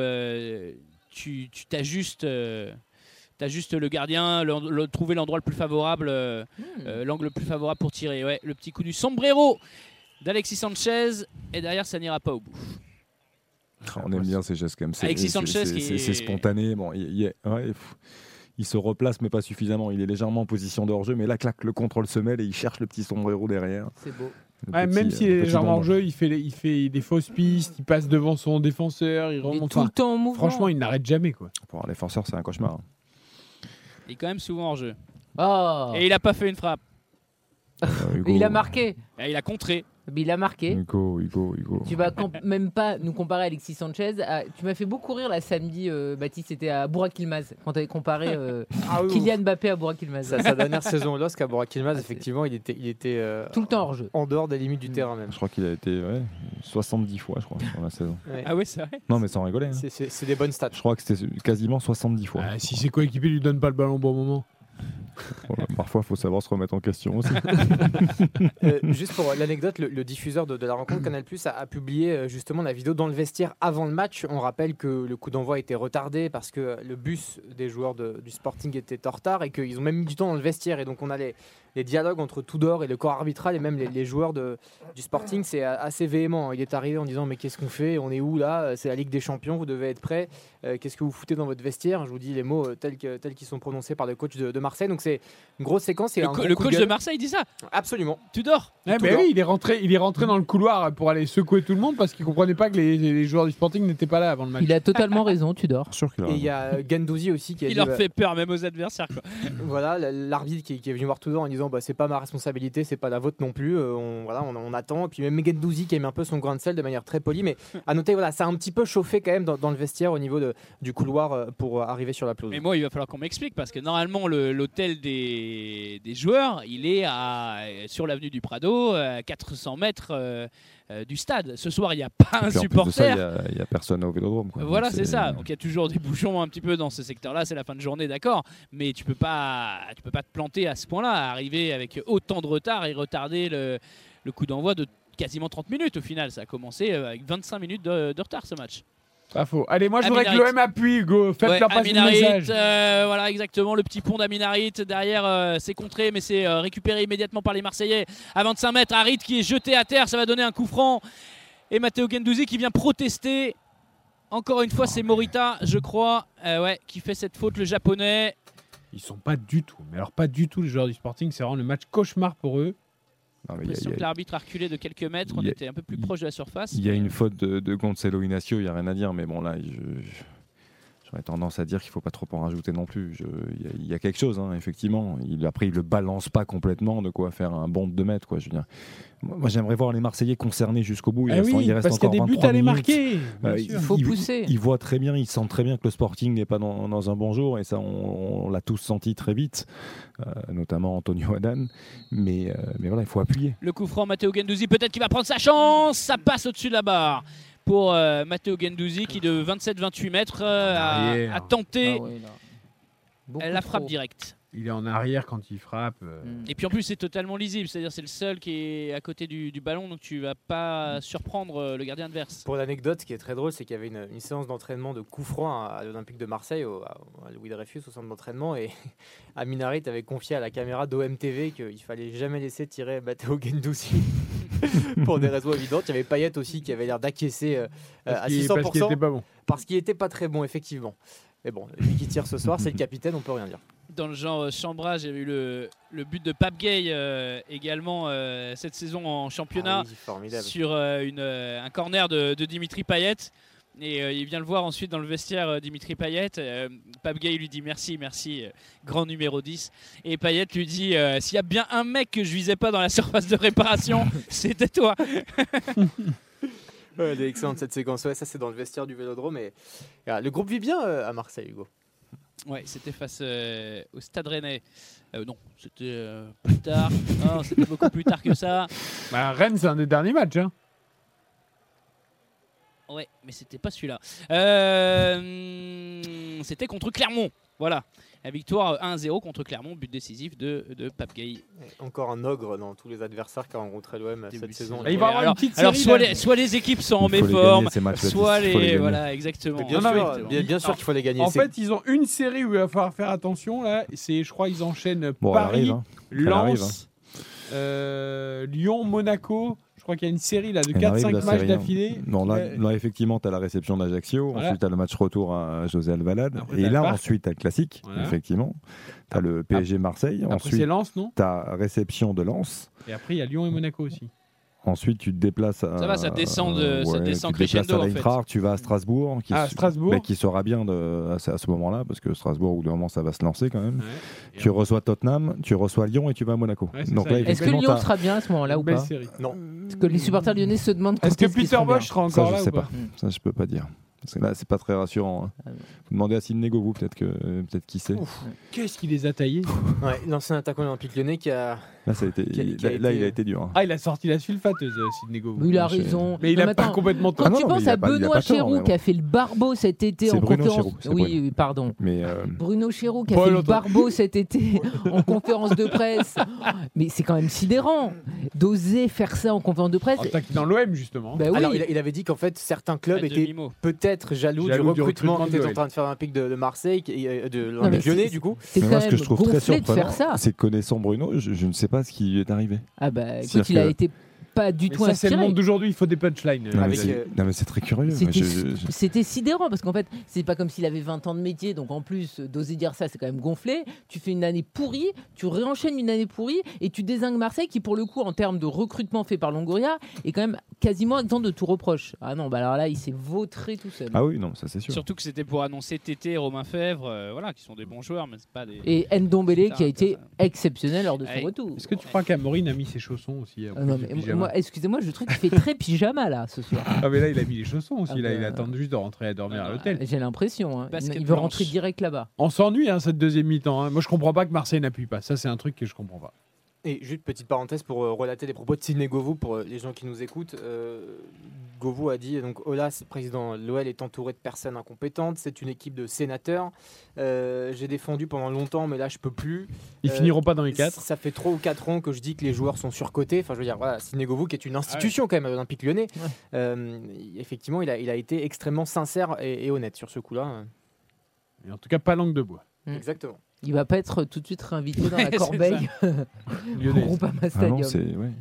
tu tu t'ajustes. euh, t'ajustes le gardien, le- le- trouver l'endroit le plus favorable, euh, euh, l'angle le plus favorable pour tirer. Ouais, le petit coup du sombrero d'Alexis Sanchez, et derrière ça n'ira pas au bout. On aime bien ces gestes quand même. C'est- Alexis Sanchez c'est- qui c'est est- c'est spontané. Bon, il, il est- ouais, il se replace, mais pas suffisamment. Il est légèrement en position de hors-jeu, mais là, clac, le contrôle se mêle et il cherche le petit sombrero derrière. C'est beau. Le Ouais, petit, même euh, s'il est légèrement en jeu, il fait, il fait des fausses pistes, il passe devant son défenseur, il Il est remonte. tout le temps en mouvement. franchement, il n'arrête jamais. quoi. Pour un défenseur, c'est un cauchemar. Il est quand même souvent en jeu. Oh. Et il a pas fait une frappe. Euh, Hugo, Il a marqué. Et il a contré. Mais il a marqué. Hugo, Hugo, Hugo. Tu vas même pas nous comparer Alexis Sanchez. à- Tu m'as fait beaucoup rire la samedi, euh, Baptiste. C'était à Burak Yilmaz quand tu avais comparé euh, Ah oui, Kylian Mbappé à Burak Yilmaz. Sa, sa dernière saison au LOSC à Yilmaz, effectivement, il était, il était euh, Tout le temps hors jeu. en dehors des limites du terrain même. Je crois qu'il a été ouais, 70 fois, je crois, sur la saison. Ouais. Ah oui, c'est vrai. Non, mais sans rigoler. hein. C'est- C'est c'est des bonnes stats. Je crois que c'était quasiment 70 fois. Ah, si ses coéquipiers lui donnent pas le ballon au bon moment. Parfois, il faut savoir se remettre en question aussi. Euh, juste pour l'anecdote, le, diffuseur de, la rencontre Canal Plus a, publié euh, justement la vidéo dans le vestiaire avant le match. On rappelle que le coup d'envoi était retardé parce que le bus des joueurs du Sporting était en retard et qu'ils ont même mis du temps dans le vestiaire. Et donc on a les, les dialogues entre Tudor et le corps arbitral et même les, les joueurs de, du Sporting, c'est assez véhément. Il est arrivé en disant mais qu'est-ce qu'on fait? On est où là? C'est la Ligue des Champions, vous devez être prêts. Euh, qu'est-ce que vous foutez dans votre vestiaire? Je vous dis les mots euh, tels que- tels qu'ils sont prononcés par le coach de, de Marseille. Donc c'est une grosse séquence. Et Le, un co- gros le coup coach de. Marseille dit ça. Absolument. Tu dors. Ouais, mais oui, il est rentré, il est rentré dans le couloir pour aller secouer tout le monde parce qu'il comprenait pas que les, les joueurs du Sporting n'étaient pas là avant le match. Il a totalement raison, tu dors. Sûr qu'il a Et il y a Gendouzi aussi qui a Il dit, leur bah, fait peur même aux adversaires. Quoi. voilà l'arbitre qui, qui est venu voir tout le monde en disant bah, c'est pas ma responsabilité, c'est pas la vôtre non plus. euh, on, voilà, on, on attend. Et puis même Gendouzi qui a mis un peu son grain de sel de manière très polie, mais à noter voilà, ça a un petit peu chauffé quand même dans, dans le vestiaire au niveau de, du couloir euh, pour euh, arriver sur la pelouse. Mais moi, il va falloir qu'on m'explique parce que normalement, le- l'hôtel des, des joueurs, il est à, sur l'avenue du Prado, à 400 mètres euh, euh, du stade. Ce soir, il n'y a pas un supporter. il y a- personne au Vélodrome. quoi. Voilà, c'est ça. Donc il y a toujours des bouchons un petit peu dans ce secteur-là. C'est la fin de journée, d'accord. Mais tu peux pas, tu peux pas te planter à ce point-là, arriver avec autant de retard et retarder le, le coup d'envoi de quasiment 30 minutes au final. Ça a commencé euh, avec 25 minutes de, de retard ce match. Pas faux. Allez, moi je voudrais que l'OM appuie, Hugo. Faites Ouais, leur passer le Aminarit, message. euh, voilà exactement le petit pont d'Aminarit derrière euh, c'est contré mais c'est euh, récupéré immédiatement par les Marseillais à 25 mètres Harit qui est jeté à terre ça va donner un coup franc et Matteo Gendouzi qui vient protester encore une fois c'est Morita je crois euh, ouais, qui fait cette faute le japonais Ils sont pas du tout, mais alors pas du tout les joueurs du Sporting. C'est vraiment le match cauchemar pour eux. L'impression il y a- que l'arbitre a reculé de quelques mètres on a- était un peu plus proche de la surface Il y a une faute de, de Gonzalo Inacio, il n'y a rien à dire, mais bon là, je- je- j'aurais tendance à dire qu'il ne faut pas trop en rajouter non plus. Il y, a- il y a quelque chose, hein, effectivement. Il, après, il le balance pas complètement de quoi faire un bond de 2 mètres. Quoi, je veux dire. Moi, j'aimerais voir les Marseillais concernés jusqu'au bout. Il Eh reste, oui, il reste parce qu'il y a encore des buts 23 à les minutes. marquer. Euh. Il faut il- pousser. Il voit très bien, il sent très bien que le Sporting n'est pas dans, dans un bon jour et ça on, on l'a tous senti très vite, euh, notamment Antonio Adan. Mais, euh, mais voilà, il faut appuyer. Le coup franc, Matteo Gendouzi, peut-être qu'il va prendre sa chance. Ça passe au-dessus de la barre pour euh, Matteo Gendouzi qui, de 27-28 mètres, euh, a, tenté Ah ouais, la frappe trop. directe. Il est en arrière quand il frappe. euh. Mm. Et puis en plus, c'est totalement lisible. C'est-à-dire, c'est le seul qui est à côté du, du ballon, donc tu vas pas surprendre euh, le gardien adverse. Pour l'anecdote, ce qui est très drôle, c'est qu'il y avait une, une séance d'entraînement de coup franc à, à l'Olympique de Marseille, au, à, à Louis Dreyfus, au centre d'entraînement, et Aminarit avait confié à la caméra d'OMTV qu'il fallait jamais laisser tirer Matteo Gendouzi pour des raisons évidentes. Il y avait Payet aussi qui avait l'air d'acquiescer euh, à qu'il- 600% parce qu'il était pas bon. parce qu'il était pas très bon, effectivement. Mais bon, lui qui tire ce soir, c'est le capitaine, on peut rien dire. Dans le genre euh, Chambra, j'ai eu le, le but de Pape Gay euh, également euh, cette saison en championnat Ah oui, sur euh, une, euh, un corner de, de Dimitri Payet. Et euh, il vient le voir ensuite dans le vestiaire, euh, Dimitri Payet. Euh, Pape Gay lui dit merci, merci, euh, grand numéro 10. Et Payet lui dit euh, s'il y a bien un mec que je visais pas dans la surface de réparation, c'était toi. Ouais, elle est excellente cette séquence. Ouais, ça c'est dans le vestiaire du Vélodrome. Et, voilà, le groupe vit bien euh, à Marseille, Hugo. Ouais, c'était face euh, au Stade Rennais. Euh, non, c'était euh, plus tard. Non, c'était beaucoup plus tard que ça. Bah, Rennes, c'est un des derniers matchs. Hein. Ouais, mais c'était pas celui-là. Euh, c'était contre Clermont. Voilà. La victoire 1-0 contre Clermont, but décisif de, de Pape Gay. Encore un ogre dans tous les adversaires qu'a rencontré l'OM cette de saison. saison. Et il va y avoir alors, une petite alors série, soit, les, soit les équipes sont en méforme, soit les. Voilà, exactement. Bien, Non, sûr, mais- bien, bien sûr qu'il faut les gagner. En fait, ils ont une série où il va falloir faire attention. Là, c'est, je crois, ils enchaînent Bon, Paris, arrive. hein. Arrive, Lens, euh, Lyon, Monaco. Je crois qu'il y a une série là de Elle arrive, 4-5 la matchs hein. d'affilée. Non, là, effectivement, tu as la réception d'Ajaccio. Voilà. Ensuite, tu as le match retour à José Alvalade. Après, Et là, ensuite, tu as le classique, Voilà. effectivement. Tu as le PSG Marseille. Après, c'est Ensuite, Lens, non? tu as réception de Lens. Et après, il y a Lyon et Monaco aussi. Ensuite, tu te déplaces à. Ça va, ça descend de- euh, ça ouais, descend tu te déplaces à en fait. l'Eintracht, tu vas à Strasbourg. Qui, Ah, Strasbourg. bah, qui sera bien de, à ce, à ce moment-là, parce que Strasbourg, au bout d'un moment, ça va se lancer quand même. Ouais. Tu reçois Tottenham, tu reçois Lyon et tu vas à Monaco. Ouais, Donc ça. Est-ce que Lyon sera bien à ce moment-là ou pas série. Non. Parce que les supporters lyonnais se demandent Est-ce que Peter. Bosch sera Ça, encore je là sais ou pas pas? Ça, je peux pas dire. Parce que là, c'est pas très rassurant. hein. Ah demandez à Sidney Govou, peut-être que, peut-être qui sait. Qu'est-ce qu'il les a taillés Ouais, l'ancien attaquant olympique lyonnais qui a. Là, ça a été, Qui a- qui a là, il a été dur. hein. Ah, il a sorti la sulfateuse, euh, Sidney Govou. Il a raison. Mais il Non, a pas attends, complètement Quand Ah non, tu penses à pas- Benoît pas tort, Chéroux bon. qui a fait le barbeau cet été en Bruno conférence. Chéroux, c'est oui, Bruno. pardon. Mais euh, Bruno Chéroux qui a Pas fait le barbeau cet été en conférence de presse. Mais c'est quand même sidérant d'oser faire ça en conférence de presse. En tant que dans l'OM, justement. Bah. Alors, il, avait dit qu'en fait, certains clubs étaient demi-mot. Peut-être jaloux, Jaloux du recrutement recrutement qu'était de en train de faire l'Olympique de, de Marseille, et, euh, de l'Olympique lyonnais, du coup. c'est moi, ce que je trouve très surprenant, faire ça. c'est que connaissant Bruno, je, je ne sais pas ce qui lui est arrivé. Ah bah écoute, il a que- été pas du Mais tout ça, c'est le inspiré. monde d'aujourd'hui, il faut des punchlines. Non, mais Avec, c'est- euh, non, mais c'est très curieux. C'était je- je- c'était sidérant parce qu'en fait, c'est pas comme s'il avait 20 ans de métier, donc en plus euh, d'oser dire ça, c'est quand même gonflé. Tu fais une année pourrie, tu réenchaînes une année pourrie et tu désingues Marseille qui, pour le coup, en termes de recrutement fait par Longoria, est quand même quasiment exempt de tout reproche. Ah non, bah alors là, il s'est vautré tout seul. Ah oui, non, ça c'est sûr. Surtout que c'était pour annoncer Tété et Romain Fèvre, euh, voilà, qui sont des bons joueurs, mais c'est pas des. Et Ndombele qui a été exceptionnel lors de son retour. Est-ce que tu crois qu'Amorine a mis ses chaussons aussi en Ah non, mais excusez-moi, je trouve qu'il fait très pyjama là ce soir. Ah mais là il a mis les chaussons aussi, Ah là, bah. il attend juste de rentrer à dormir à l'hôtel. J'ai l'impression. hein. Il veut blanche. rentrer direct là-bas. On s'ennuie hein, cette deuxième mi-temps. hein. Moi je comprends pas que Marseille n'appuie pas. Ça c'est un truc que je comprends pas. Et juste petite parenthèse pour euh, relater les propos de Sidney Govou pour euh, les gens qui nous écoutent. Euh, Govou a dit donc Olas, président de l'OL, est entouré de personnes incompétentes. C'est une équipe de sénateurs. Euh, J'ai défendu pendant longtemps, mais là je peux plus. Ils Euh, finiront pas dans les quatre. Ça fait 3 ou 4 ans que je dis que les joueurs sont surcotés. Enfin, je veux dire, voilà, Sidney Govou, qui est une institution quand même à l'Olympique lyonnais, euh, effectivement, il a, il a été extrêmement sincère et, et honnête sur ce coup-là. Et en tout cas pas langue de bois. Mm. Exactement. Il va pas être tout de suite réinvité dans la corbeille au Ah non, c'est. Ouais,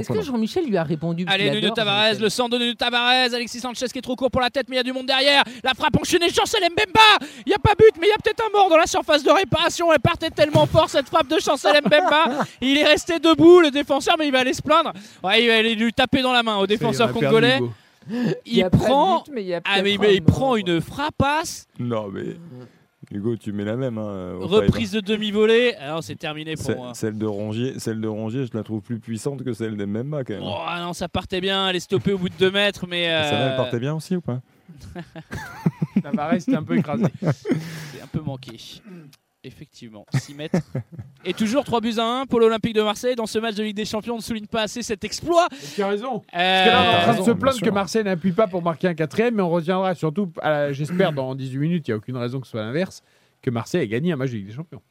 Est-ce que Jean-Michel lui a répondu? Allez, Nuno Tavares, le centre de Nuno Tavares, Alexis Sanchez qui est trop court pour la tête, mais il y a du monde derrière. La frappe enchaînée, Chancel Mbemba. Il n'y a pas but, mais il y a peut-être un mort dans la surface de réparation. Elle partait tellement fort cette frappe de Chancel Mbemba. Il est resté debout, le défenseur, mais il va aller se plaindre. Ouais, il va aller lui taper dans la main au défenseur congolais. Il prend, but, mais il ah, mais, il prend une frappasse, Non, mais. Hugo, tu mets la même. Hein, reprise de demi-volée. Alors c'est terminé pour C'est- moi. Celle de Rongier, celle de Rongier, je la trouve plus puissante que celle d'Emma quand même. Oh non, ça partait bien, elle est stoppée au bout de 2 mètres, mais. Celle-là, elle euh, partait bien aussi ou pas? Tavares était un peu écrasé. C'est un peu manqué. Effectivement, 6 mètres. Et toujours 3 buts à 1 pour l'Olympique de Marseille. Dans ce match de Ligue des Champions, on ne souligne pas assez cet exploit. Tu as raison. Euh, Parce que là, on est en train de se plaindre que Marseille n'appuie pas pour marquer un quatrième, mais on retiendra surtout, à la- j'espère, dans 18 minutes, il n'y a aucune raison que ce soit l'inverse, que Marseille a gagné un match de Ligue des Champions.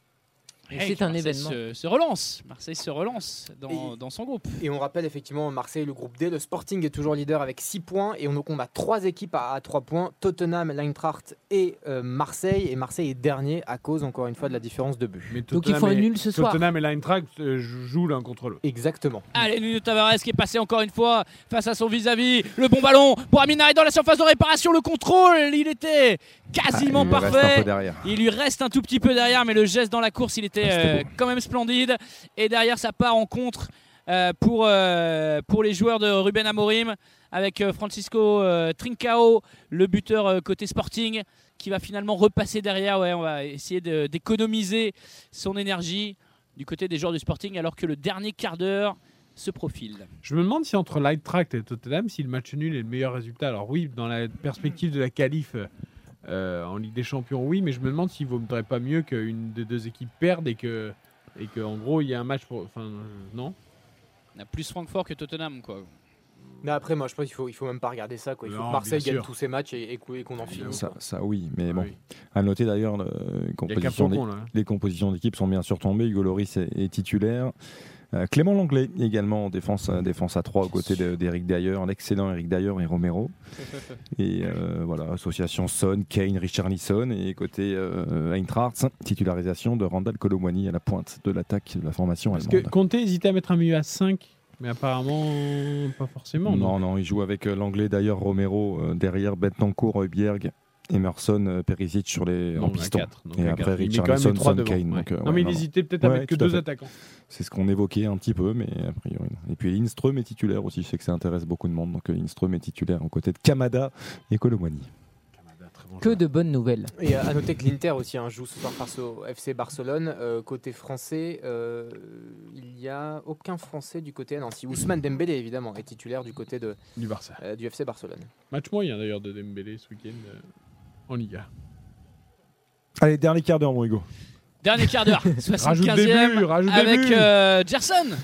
Et hey, c'est un Marseille événement. Se, se relance. Marseille se relance dans, Et- dans son groupe. Et on rappelle effectivement Marseille, le groupe D. Le Sporting est toujours leader avec 6 points. Et on, a trois équipes à, 3 points Tottenham, l'Eintracht et euh, Marseille. Et Marseille est dernier à cause, encore une fois, de la différence de but. Mais Donc ils Tottenham font un et- nul ce soir. Tottenham et l'Eintracht euh, jouent l'un contre l'autre. Exactement. Allez, Nuno Tavares qui est passé encore une fois face à son vis-à-vis. Le bon ballon pour Aminari dans la surface de réparation. Le contrôle, il était quasiment Ah, il parfait. Il lui reste un tout petit peu derrière, mais le geste dans la course, il était, c'était euh, quand même splendide. Et derrière, ça part en contre euh, pour, euh, pour les joueurs de Ruben Amorim avec Francisco Trincao, le buteur côté Sporting, qui va finalement repasser derrière. Ouais, on va essayer d'économiser son énergie du côté des joueurs du Sporting, alors que le dernier quart d'heure se profile. Je me demande si entre l'Eintracht et Tottenham, si le match nul est le meilleur résultat. Alors oui, dans la perspective de la qualif euh, en Ligue des Champions, oui, mais je me demande s'il ne vaudrait pas mieux qu'une des deux équipes perde et que, et qu'en gros, il y a un match pour... Enfin, euh, non? On a plus Francfort que Tottenham, quoi. Mais après, moi, je pense qu'il faut, il faut même pas regarder ça. Quoi. Il faut Non, que Marseille gagne sûr. tous ses matchs et, et qu'on et qu'on en finisse. Ça, ça, oui, mais bon. Oui. À noter d'ailleurs, composition hein. les compositions d'équipe sont bien sûr tombées. Hugo Loris est, est titulaire. Euh, Clément Langlais également en défense, défense à 3 aux côtés de- d'Eric D'ailleurs, l'excellent Eric D'ailleurs et Romero. Et euh, voilà, association Son, Kane, Richarlison. Et côté euh, Eintracht, titularisation de Randall Colomwani à la pointe de l'attaque de la formation Parce allemande. que Conte hésitait à mettre un milieu à 5, mais apparemment pas forcément. Non, non, il joue avec l'anglais d'ailleurs Romero euh, derrière Bentancourt, Heubiерg, Emerson, euh, Perisic sur les Non, en piston. quatre, donc Et après trois Son, Kane. ouais. donc, euh, non, ouais, mais il non, hésitait peut-être à Ouais, mettre que deux fait. attaquants. C'est ce qu'on évoquait un petit peu, mais a priori. non. Et puis Lindström est titulaire aussi. Je sais que ça intéresse beaucoup de monde. Donc euh, Lindström est titulaire aux côtés de Kamada et Colomwani. Que de bonnes nouvelles. Et à noter que l'Inter aussi hein, joue ce soir face au FC Barcelone. Euh, côté français, euh, il n'y a aucun français du côté. Non, si Ousmane Dembélé évidemment est titulaire du côté de, Du Barça. euh, du FC Barcelone. Match moyen d'ailleurs de Dembélé ce week-end euh, en Liga. Allez, dernier quart d'heure, mon Hugo. Dernier quart d'heure, Rajoute des 75e, buts, rajoute des avec euh, Gerson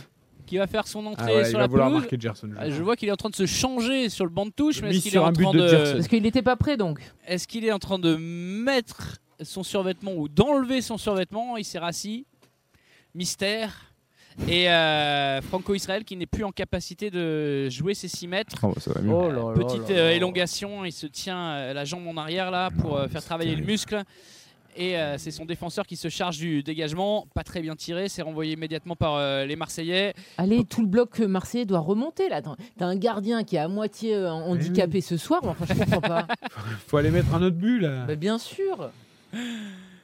qui va faire son Ah entrée ouais, il sur va la vouloir pelouse. marquer Gerson. je Ah, Je vois qu'il est en train de se changer sur le banc de touche, mais est-ce qu'il est en train de de, Gerson. Parce qu'il n'était pas prêt donc. est-ce qu'il est en train de mettre son survêtement ou d'enlever son survêtement? Il s'est rassis, mystère. Et euh, Franco Israël qui n'est plus en capacité de jouer ses 6 mètres. Oh, ça va mieux. Oh là Petite là euh, là. élongation, il se tient euh, la jambe en arrière là pour euh, faire travailler le muscle. Et euh, c'est son défenseur qui se charge du dégagement. Pas très bien tiré, c'est renvoyé immédiatement par euh, les Marseillais. Allez, tout le bloc marseillais doit remonter là. T'as un gardien qui est à moitié euh, handicapé ce soir. mais Enfin, je comprends pas. Faut aller mettre un autre but là. Bah, bien sûr.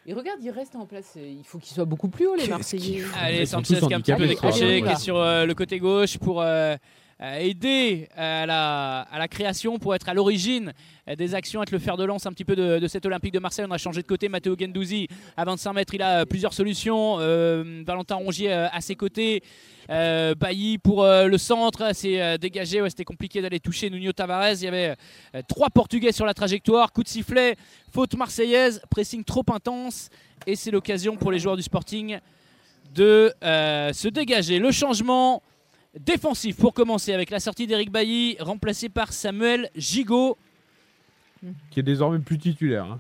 Et regarde, il reste en place. Il faut qu'ils soient beaucoup plus hauts, les Marseillais. Allez, Sanchez qui a un petit peu décroché, qui est sur euh, le côté gauche pour euh, euh, aider à la, à la création, pour être à l'origine euh, des actions, être le fer de lance un petit peu de, de cet Olympique de Marseille. On a changé de côté. Matteo Gendouzi à 25 mètres, il a euh, plusieurs solutions. Euh, Valentin Rongier euh, à ses côtés. Euh, Bailly pour euh, le centre, c'est euh, dégagé. C'était compliqué d'aller toucher Nuno Tavares. Il y avait euh, trois Portugais sur la trajectoire. Coup de sifflet, faute marseillaise, pressing trop intense. Et c'est l'occasion pour les joueurs du Sporting de euh, se dégager. Le changement défensif pour commencer avec la sortie d'Eric Bailly, remplacé par Samuel Gigot. Qui est désormais plus titulaire. hein.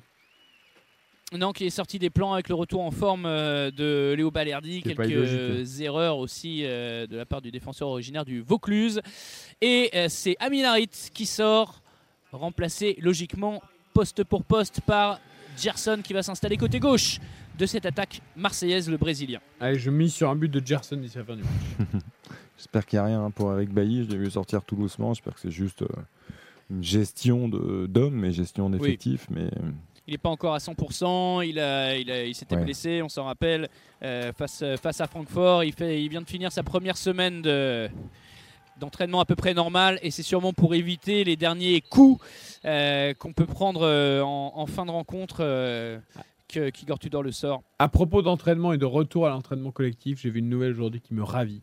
Non, qui est sorti des plans avec le retour en forme euh, de Léo Balerdi. Quelques illogique, erreurs aussi euh, de la part du défenseur originaire du Vaucluse. Et euh, c'est Amin Harit qui sort, remplacé logiquement poste pour poste par Gerson qui va s'installer côté gauche de cette attaque marseillaise, le Brésilien. Allez, je mise sur un but de Gerson d'ici la fin du match. J'espère qu'il n'y a rien pour Eric Bailly. Je l'ai vu sortir tout doucement. J'espère que c'est juste euh, une gestion d'hommes, mais gestion d'effectifs. Mais Il n'est pas encore à 100%, il, a- il, a- il s'était Ouais. blessé, on s'en rappelle, euh, face, face à Francfort. Il, fait, il vient de finir sa première semaine de d'entraînement à peu près normal et c'est sûrement pour éviter les derniers coups euh, qu'on peut prendre euh, en, en fin de rencontre euh, que qu'Igor Tudor le sort. À propos d'entraînement et de retour à l'entraînement collectif, j'ai vu une nouvelle aujourd'hui qui me ravit.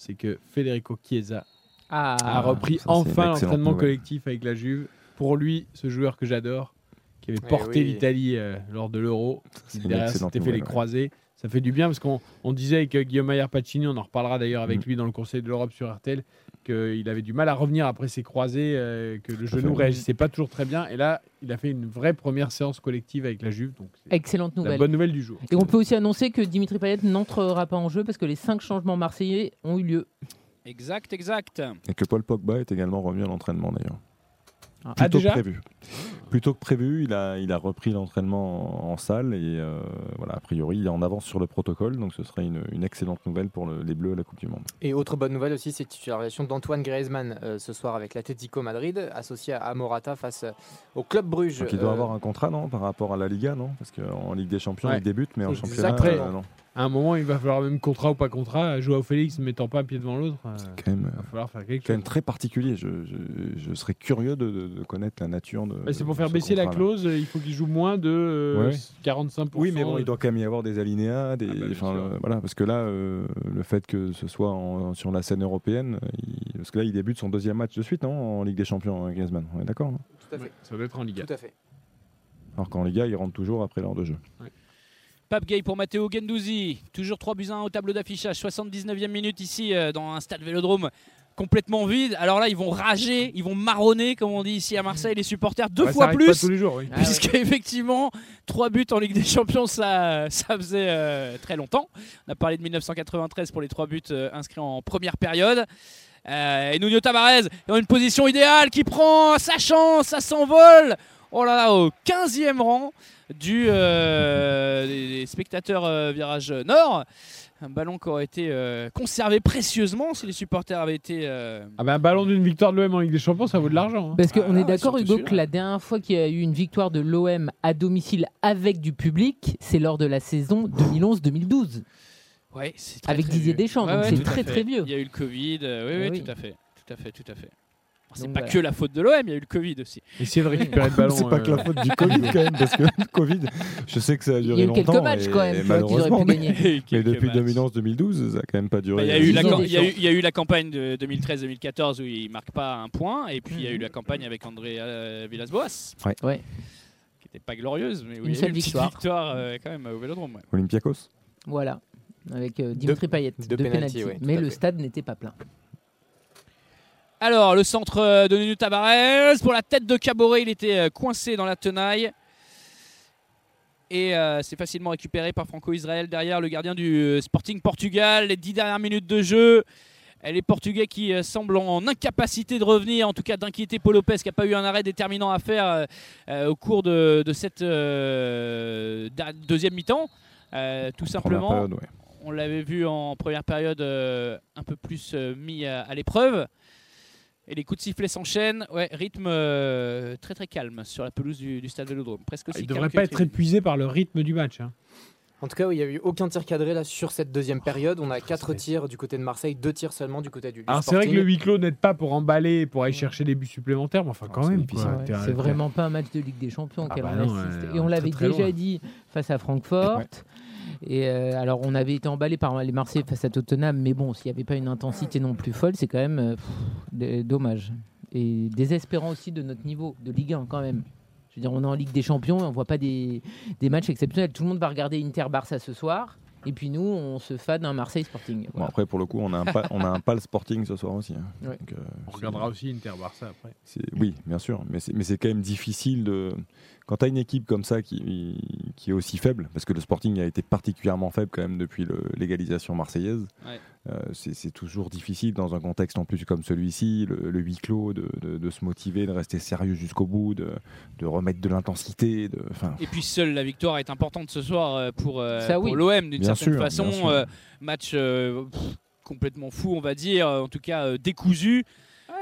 C'est que Federico Chiesa Ah, a repris ça, enfin l'entraînement collectif avec la Juve. Pour lui, ce joueur que j'adore, qui avait Eh porté oui. l'Italie euh, lors de l'Euro, derrière s'était fait les ouais. croisés. Ça fait du bien parce qu'on on disait avec euh, Guillaume Maillard Pacini, on en reparlera d'ailleurs avec Mm. lui dans le Conseil de l'Europe sur RTL, qu'il avait du mal à revenir après ses croisés, euh, que le genou réagissait pas toujours très bien. Et là, il a fait une vraie première séance collective avec la Juve. Donc excellente la nouvelle. bonne nouvelle du jour. Et on peut aussi annoncer que Dimitri Payet n'entrera pas en jeu parce que les cinq changements marseillais ont eu lieu. Exact, exact. Et que Paul Pogba est également revenu à l'entraînement d'ailleurs. Ah, Plutôt déjà que prévu. Plutôt que prévu, il a, il a repris l'entraînement en, en salle et euh, voilà, a priori, il est en avance sur le protocole, donc ce serait une, une excellente nouvelle pour le- les Bleus à la Coupe du Monde. Et autre bonne nouvelle aussi, c'est la titularisation d'Antoine Griezmann euh, ce soir avec l'Atlético Madrid, associé à Morata face euh, au Club Bruges. Donc il doit Euh, avoir un contrat, non, par rapport à la Liga, non? Parce qu'en Ligue des Champions, Ouais. il débute, mais en championnat, euh, non. À un moment, il va falloir même contrat ou pas contrat, Joao Félix ne mettant pas un pied devant l'autre. euh, C'est quand même, Il va falloir faire quelque quand même très particulier. Je, je, je serais curieux de, de- de connaître la nature de. Bah, c'est pour de faire ce baisser la clause, il faut qu'il joue moins de euh, Ouais. 45%. Oui, mais bon, il doit quand même y avoir des alinéas, des, Ah bah, euh, voilà, parce que là, euh, le fait que ce soit en- sur la scène européenne, euh, il- parce que là, il débute son deuxième match de suite, non, en Ligue des Champions, hein, Griezmann. On est d'accord, Tout à fait. Ouais, ça doit être en Liga. Tout à fait. Alors qu'en Liga, il rentre toujours après l'heure de jeu. Pape Gay pour Matteo Gendouzi. Toujours 3 buts à 1 au tableau d'affichage. 79e minute ici euh, dans un stade vélodrome complètement vide. Alors là, ils vont rager, ils vont marronner, comme on dit ici à Marseille, les supporters deux Ouais, fois plus. Pas tous les jours, oui. Ah. Puisque effectivement, 3 buts en Ligue des Champions, ça, ça faisait euh, très longtemps. On a parlé de 1993 pour les 3 buts euh, inscrits en première période. Euh, et Nuno Tavares dans une position idéale qui prend sa chance, ça s'envole. Oh là là, au 15e rang du, euh, des, des spectateurs euh, virage nord. Un ballon qui aurait été euh, conservé précieusement si les supporters avaient été. euh, Ah bah, un ballon d'une victoire de l'OM en Ligue des Champions, ça vaut de l'argent. hein. Parce qu'on Ah, est d'accord, Hugo, que la dernière fois qu'il y a eu une victoire de l'OM à domicile avec du public, c'est lors de la saison 2011-2012. Ouais, c'est très, Avec très Didier vieux. Deschamps, donc c'est très, très vieux. Il y a eu le Covid, euh, oui, Eh oui, oui. tout à fait, tout à fait, tout à fait. C'est pas voilà. que la faute de l'OM, il y a eu le Covid aussi. Essayez de récupérer le ballon. c'est pas euh, que la faute du Covid quand même, parce que le Covid, je sais que ça a Il y duré a eu longtemps. quelques matchs quand même, malheureusement, pu mais- gagner. Mais Quelques depuis matchs. 2011-2012, ça a quand même pas duré. Bah, Il y, a eu la y a eu- campagne de 2013-2014 où il marque pas un point, et puis il y a eu Mhm. la campagne avec André euh, Villas-Boas, Ouais. qui n'était pas glorieuse, mais où Une il y a eu seule une petite victoire. victoire euh, quand même au Vélodrome. ouais. Olympiakos Voilà, avec euh, Dimitri Payet, ouais, tout Mais le stade n'était pas plein. Alors, le centre euh, de Nuno Tavares pour la tête de Caboret, il était euh, coincé dans la tenaille. Et euh, c'est facilement récupéré par Franco Israël derrière le gardien du Sporting Portugal. Les dix dernières minutes de jeu. Et Les Portugais qui semblent en incapacité de revenir, en tout cas d'inquiéter Paul Lopez qui n'a pas eu un arrêt déterminant à faire euh, au cours de, de cette euh, deuxième mi-temps. Tout simplement, période, ouais. on l'avait vu en première période un peu plus mis à, à l'épreuve. Et les coups de sifflet s'enchaînent. Ouais, rythme euh, très très calme sur la pelouse du, du stade Vélodrome. Presque aussi Il ne devrait pas être épuisé par le rythme du match. hein. En tout cas, oui, il n'y a eu aucun tir cadré là sur cette deuxième période. On a quatre tirs du côté de Marseille, deux tirs seulement du côté du, Alors c'est vrai que le huis clos n'aide pas pour emballer, pour aller chercher des buts supplémentaires, mais enfin quand c'est même. Ouais, c'est t'es- vraiment pas un match de Ligue des Champions Ah bah non, assiste. ouais, et on l'avait très déjà loin. dit face à Francfort. Ouais. Et euh, alors, on avait été emballé par les Marseillais face à Tottenham, mais bon, s'il n'y avait pas une intensité non plus folle, c'est quand même euh, pff, d- dommage. Et désespérant aussi de notre niveau de Ligue 1 quand même. Je veux dire, on est en Ligue des Champions, et on voit pas des, des matchs exceptionnels. Tout le monde va regarder Inter-Barça ce soir, et puis nous, on se fade un Marseille Sporting. Bon, après, pour le coup, on a un, pa- on a un pal Sporting ce soir aussi. hein. Ouais. Donc, euh, On regardera aussi Inter Barça après. Oui, bien sûr, mais c'est mais c'est quand même difficile de. Quand tu as une équipe comme ça qui, qui est aussi faible, parce que le Sporting a été particulièrement faible quand même depuis l'égalisation marseillaise, Ouais. euh, c'est toujours difficile dans un contexte en plus comme celui-ci, le, le huis clos, de, de- de se motiver, de rester sérieux jusqu'au bout, de, de remettre de l'intensité. Et puis seule la victoire est importante ce soir euh, pour, euh, Ça, oui. pour l'OM d'une certaine sûr, façon. Euh, match euh, pff, complètement fou, on va dire, en tout cas euh, décousu.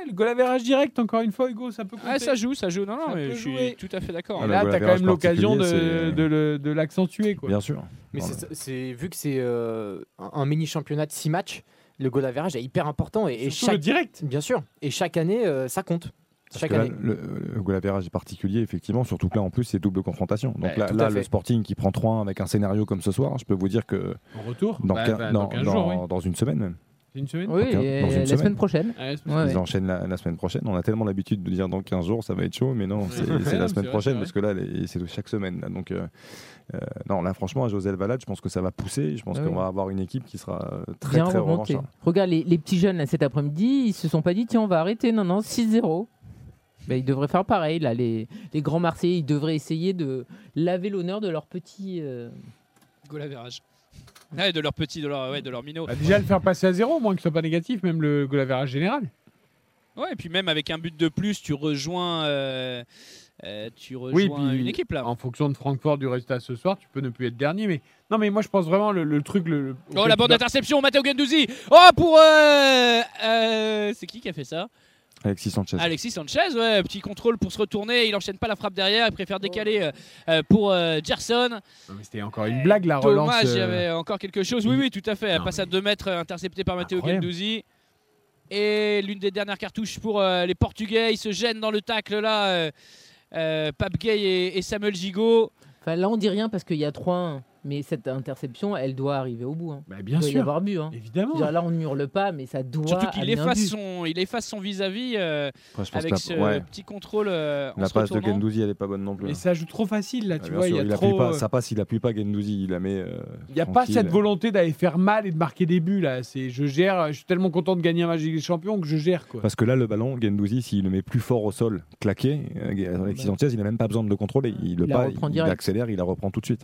Le goal average direct, encore une fois, Hugo, ça peut compter. Ah, ça joue, ça joue. Non, non, Ça mais je suis jouer. tout à fait d'accord. Ah, là, tu as quand même l'occasion de, de le- de l'accentuer. quoi. bien sûr. Mais Voilà. c'est- c'est vu que c'est euh, un, mini championnat de 6 matchs, le goal average est hyper important et, et le chaque direct. bien sûr et chaque année euh, ça compte. Parce Chaque que là, année. le, le goal average est particulier, effectivement, surtout que là, en plus, c'est double confrontation. Donc là, là le. Sporting qui prend 3 avec un scénario comme ce soir, je peux vous dire que En retour dans, Bah, bah, dans, dans 15 dans- jours, oui. dans une semaine même, C'est une semaine Oui, et une la semaine. semaine prochaine. Ah, Ouais, ils ouais. enchaînent la, la semaine prochaine. On a tellement l'habitude de dire dans 15 jours, ça va être chaud, mais non, c'est la semaine vrai, prochaine c'est parce que là, c'est chaque semaine. là. donc, euh, euh, non, là, franchement, à José Valade, je pense que ça va pousser. Je pense Ah qu'on oui. va avoir une équipe qui sera euh, très, Bien très remonté. revancharde. Regarde, les, les petits jeunes là, cet après-midi, ils se sont pas dit tiens, on va arrêter. Non, non, 6-0. Ben, ils devraient faire pareil. Là, les, les grands Marseillais, ils devraient essayer de laver l'honneur de leur petit. euh, Goal. Ouais, de leur petit, de leur, ouais, de leur minot. Bah, déjà, le faire passer à zéro, moins que ce soit pas négatif, même le goal average général. Ouais, et puis même avec un but de plus, tu rejoins, euh, euh, tu rejoins Oui, puis une équipe là. En fonction de Francfort, du résultat ce soir, tu peux ne plus être dernier. Mais non, mais moi, je pense vraiment le, le truc. Le, le- Oh la bande d'interception, Matteo Gendouzi. Oh pour euh, euh, c'est qui qui a fait ça? Alexis Sanchez. Alexis Sanchez, ouais, petit contrôle pour se retourner, il enchaîne pas la frappe derrière, il préfère décaler euh, euh, pour euh, Gerson. C'était encore une blague, la relance. Dommage, il y avait encore quelque chose. Oui, oui, tout à fait. Elle Non, passe mais- à 2 mètres, intercepté par Matteo. Gendouzi. Et l'une des dernières cartouches pour euh, les Portugais. Ils se gênent dans le tacle là. Euh, euh, Pape Gay et, et Samuel Gigot. Enfin, là, on dit rien parce qu'il y a 3-1. Mais cette interception, elle doit arriver au bout. hein. bah, bien il doit y avoir but. hein. Évidemment. Dire, là, on ne hurle pas, mais ça doit. Surtout qu'il efface son, il efface son vis-à-vis euh, pense avec que ce ouais, petit contrôle. euh, en la se passe de. Gendouzi, elle est pas bonne non plus. Mais hein. ça joue trop facile, là, tu vois. sûr, Il y a il appuie trop. pas, euh, ça passe, il appuie pas Gendouzi, il la met. euh, Il n'y a pas cette volonté d'aller faire mal et de marquer des buts là. C'est, je gère. Je suis tellement content de gagner un match des Champions que je gère quoi. Parce que là, le ballon, Gendouzi, s'il le met plus fort au sol, claqué, euh, Alexis Sanchez, il n'a même pas besoin de le contrôler. Il, le Il pas, il, accélère, il la reprend tout de suite.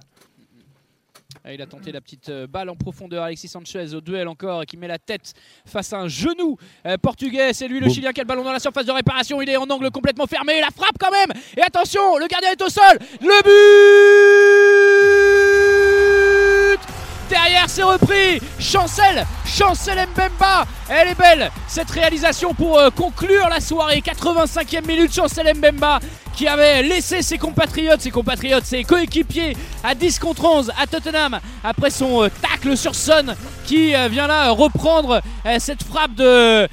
Ah, Il a tenté la petite euh, balle en profondeur. Alexis Sanchez au duel encore qui met la tête face à un genou euh, portugais. C'est lui le. Chilien qui a le ballon dans la surface de réparation. Il est en angle complètement fermé. La frappe quand même. Et attention, le gardien est au sol. Le but Derrière, c'est repris. Chancel, Chancel Mbemba. Elle est belle cette réalisation pour euh, conclure la soirée. 85e minute, Chancel Mbemba qui avait laissé ses compatriotes, ses compatriotes, ses coéquipiers à 10 contre 11 à Tottenham après son euh, tacle sur Son qui euh, vient là reprendre euh, cette frappe de,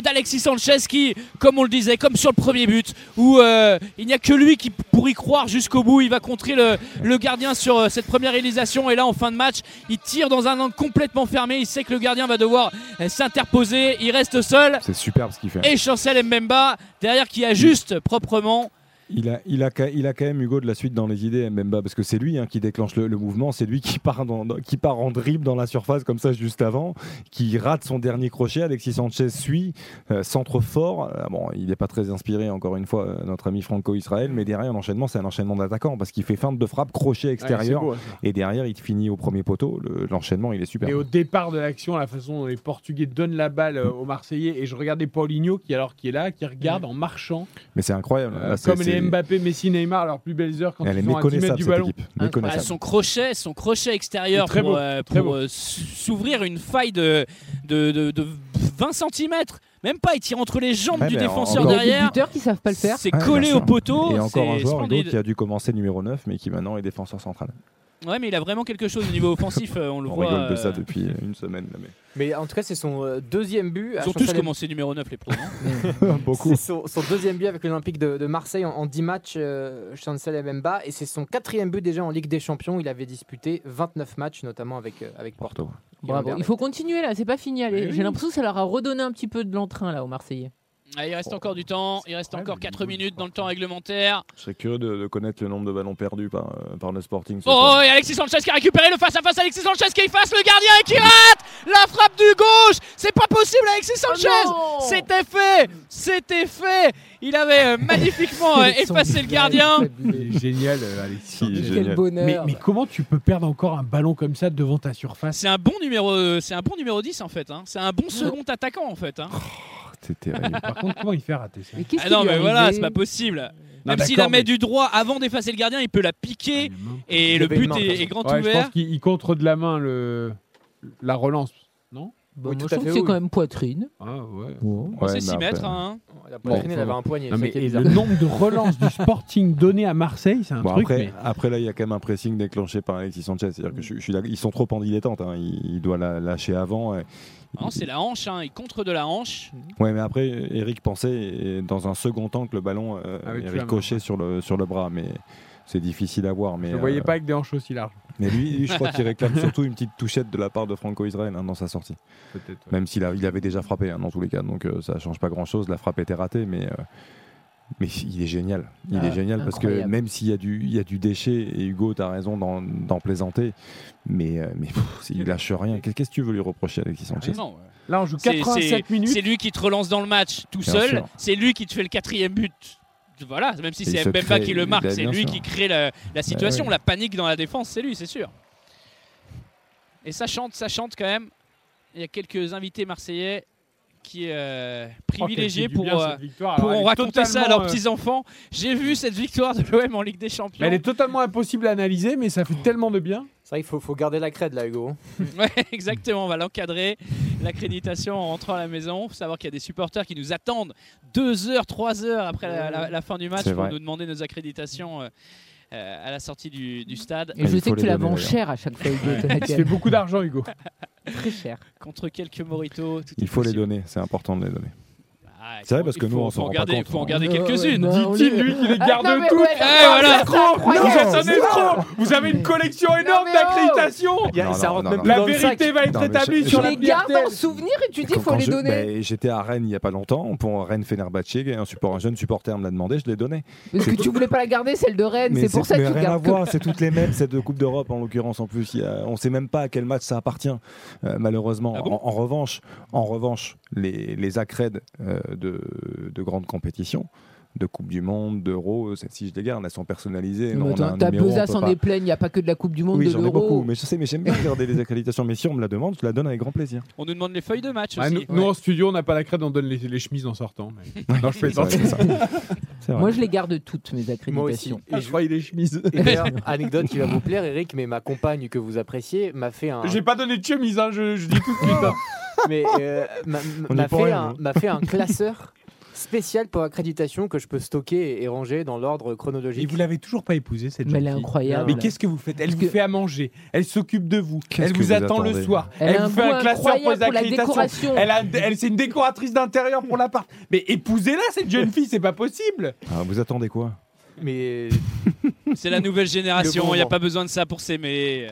d'Alexis Sanchez qui, comme on le disait, comme sur le premier but, où euh, il n'y a que lui qui pour y croire jusqu'au bout, il va contrer le, le gardien sur cette première réalisation et là en fin de match, il tire dans un angle complètement fermé, il sait que le gardien va devoir s'interposer, il reste seul C'est superbe ce qu'il fait. et Chancel Mbemba derrière qui ajuste proprement Il a, il, a, ca- il a quand même Hugo de la suite dans les idées, Mbemba, parce que c'est lui hein, qui déclenche le, le mouvement, c'est lui qui part, dans, qui part en dribble dans la surface comme ça juste avant, qui rate son dernier crochet. Alexis Sanchez suit, euh, centre fort. Euh, bon, il n'est pas très inspiré, encore une fois, euh, notre ami Franco Israël, mais derrière l'enchaînement, c'est un enchaînement d'attaquants parce qu'il fait feinte de frappe, crochet extérieur, beau, ça. et derrière il finit au premier poteau. Le- L'enchaînement, il est super. Et au départ de l'action, la façon dont les Portugais donnent la balle aux Marseillais, et je regardais Paulinho qui alors qui est là, qui regarde en marchant, Mais c'est incroyable. euh, Là, c'est- comme les Mbappé, Messi, Neymar, leurs plus belles heures quand Elle ils sont à 10 mètres du ballon. Ah, son crochet, son crochet extérieur très pour, euh, pour, euh, s'ouvrir une faille de, de, de, de 20 cm. Même pas, il tire entre les jambes Ouais, du défenseur encore- Il y a des derrière. buteurs qui savent pas le faire. C'est collé au poteau. Et encore un joueur, qui a dû commencer numéro 9, mais qui maintenant est défenseur central. Ouais, mais il a vraiment quelque chose au niveau offensif. euh, On le On voit. rigole de ça euh, depuis une semaine. là, mais- Mais en tout cas, c'est son euh, deuxième but. Ils ont tous commencé numéro 9, les pros. non Beaucoup. C'est son, son deuxième but avec l'Olympique de, de Marseille en, en 10 matchs, euh, Chancel Mbemba. Et c'est son quatrième but déjà en Ligue des Champions. Il avait disputé 29 matchs, notamment avec, euh, avec Porto. Porto. Bravo. Il faut continuer là, c'est pas fini. J'ai l'impression que ça leur a redonné un petit peu de l'entrain là aux Marseillais. Ah, il reste encore du temps. Il reste encore 4 minutes dans le temps réglementaire. Je serais curieux de, de connaître le nombre de ballons perdus par, euh, par le Sporting. Oh, soir. et Alexis Sanchez qui a récupéré le face-à-face. Alexis Sanchez qui efface le gardien et qui rate la frappe du gauche. C'est pas possible, Alexis Sanchez. Oh C'était fait. C'était fait. Il avait euh, magnifiquement euh, effacé le gardien. Génial, Alexis. Quel bonheur. Mais, mais comment tu peux perdre encore un ballon comme ça devant ta surface? C'est un bon numéro, c'est un bon numéro 10 en fait. hein. C'est un bon second attaquant en fait. hein. C'est terrible. Par contre, comment il fait rater ça Mais qu'est-ce Ah qui non, lui est mais voilà, arrivé c'est pas possible. Non, Même s'il d'accord, la met mais- du droit avant d'effacer le gardien, il peut la piquer et Il le but de est, toute est façon. grand Ouais, je ouvert. pense qu'il il contre de la main le, la relance. Non Bah, Oui, moi, tout je à trouve fait, que c'est oui. quand même poitrine. Ah ouais. Bon, Ouais, c'est mais 6 après- mètres. hein. La poitrine, Bon, elle avait un poignet. Non, mais le bizarre. nombre de relances du Sporting donné à Marseille, c'est un Bon, truc. après, mais- après, là, il y a quand même un pressing déclenché par Alexis Sanchez. C'est-à-dire que je, je suis d'accord, ils sont trop en dilettante. hein. Il, il doit la lâcher avant. et- Ah Non, c'est la hanche, hein. il contre de la hanche. Ouais, mais après, Eric pensait et dans un second temps que le ballon euh, est ricoché sur le, sur le bras. Mais c'est difficile à voir. Mais, Je ne voyais euh, pas avec des hanches aussi larges. mais lui, lui, je crois qu'il réclame surtout une petite touchette de la part de Franco Israël hein, dans sa sortie. Même s'il il avait déjà frappé hein, dans tous les cas, donc euh, ça change pas grand-chose. La frappe était ratée, mais, euh, mais il est génial. Il Ah, est génial parce que même s'il y, a du- il y a du déchet, et Hugo, tu as raison d'en plaisanter, mais, euh, mais pff, il lâche rien. Qu'est- Qu'est-ce que tu veux lui reprocher, Alexis Sanchez? Non, ouais. Là, on joue C'est- 87 c'est- minutes. C'est lui qui te relance dans le match tout Bien seul. C'est lui qui te fait le quatrième but. Voilà, même si c'est Mbemba crée- qui le marque, bah, c'est lui sûr. qui crée la, la situation, ouais. la panique dans la défense, c'est lui, c'est sûr. Et ça chante, ça chante quand même. Il y a quelques invités marseillais qui euh, qu'elle fait du pour, bien, euh, victoire. pour Alors, est raconter ça à leurs euh, petits-enfants. J'ai vu cette victoire de l'OM en Ligue des Champions. Elle est totalement impossible à analyser, mais ça fait tellement de bien. C'est vrai qu'il faut, faut garder la crède là, Hugo. Ouais, exactement, on va l'encadrer. L'accréditation en rentrant à la maison. Il faut savoir qu'il y a des supporters qui nous attendent 2 heures, 3 heures après la, la- la fin du match pour vrai. nous demander nos accréditations euh, euh, à la sortie du, du stade. Et je sais faut que tu la vends cher à chaque fois, Hugo. Tu fais beaucoup d'argent, Hugo. Très cher. Contre quelques moritos. tout est Il faut les possible. donner, c'est important de les donner. Ah, il C'est vrai parce que il nous, faut- on s'en en rend pas garder- compte, faut en hein. garder quelques-unes. Dit-il, lui, qui les garde toutes. Eh, voilà. Vous êtes un escroc Vous avez une collection énorme oh d'accréditations Il y La vérité va être établie sur Tu la les gardes en souvenir et tu dis faut les donner. J'étais à Rennes il n'y a pas longtemps, pour Rennes Fenerbahçe, un, support, un jeune supporter me l'a demandé, je l'ai donné. Parce que tu voulais pas la garder, celle de Rennes. C'est pour ça que tu rien à voir, c'est toutes les mêmes, c'est de Coupe d'Europe en l'occurrence en plus. Il y on ne sait même pas à quel match ça appartient, euh, malheureusement. Ah en, revanche, en revanche, les, les accrèdes de, de grandes compétitions, de Coupe du Monde, d'Euro, celles-ci je les garde, elles sont personnalisées. Mais On a attends, un Ta besace en est pleine, il n'y a pas que de la Coupe du Monde, Oui, de j'en ai beaucoup, mais je sais, mais j'aime bien regarder les accréditations. Mais si on me la demande, je la donne avec grand plaisir. On nous demande les feuilles de match Ah, aussi. nous, nous, en studio, on n'a pas la crête, on donne les, les chemises en sortant. mais- Non, je plaisante. Moi, je les garde toutes, mes Moi aussi. accréditations. Ah, je croyais les chemises. Et d'ailleurs, anecdote qui va vous plaire, Eric, mais ma compagne que vous appréciez m'a fait un. J'ai pas donné de chemise, hein, je, je dis tout de suite. hein. Mais euh, m'a fait, un- nous. m'a fait un classeur spécial pour accréditation que je peux stocker et ranger dans l'ordre Et chronologique. vous l'avez toujours pas épousée, cette Mais jeune elle est incroyable. Mais qu'est-ce que vous faites? Elle Parce vous que- fait à manger, elle s'occupe de vous, Qu'est-ce elle vous vous attend le soir, Elle vous fait un classeur pour incroyable les pour la accréditations. décoration. Elle, a, elle c'est une décoratrice d'intérieur pour l'appart. Mais épousez-la, cette jeune fille, c'est pas possible. Ah, vous attendez quoi? Mais C'est la nouvelle génération, il n'y a pas besoin de ça pour s'aimer.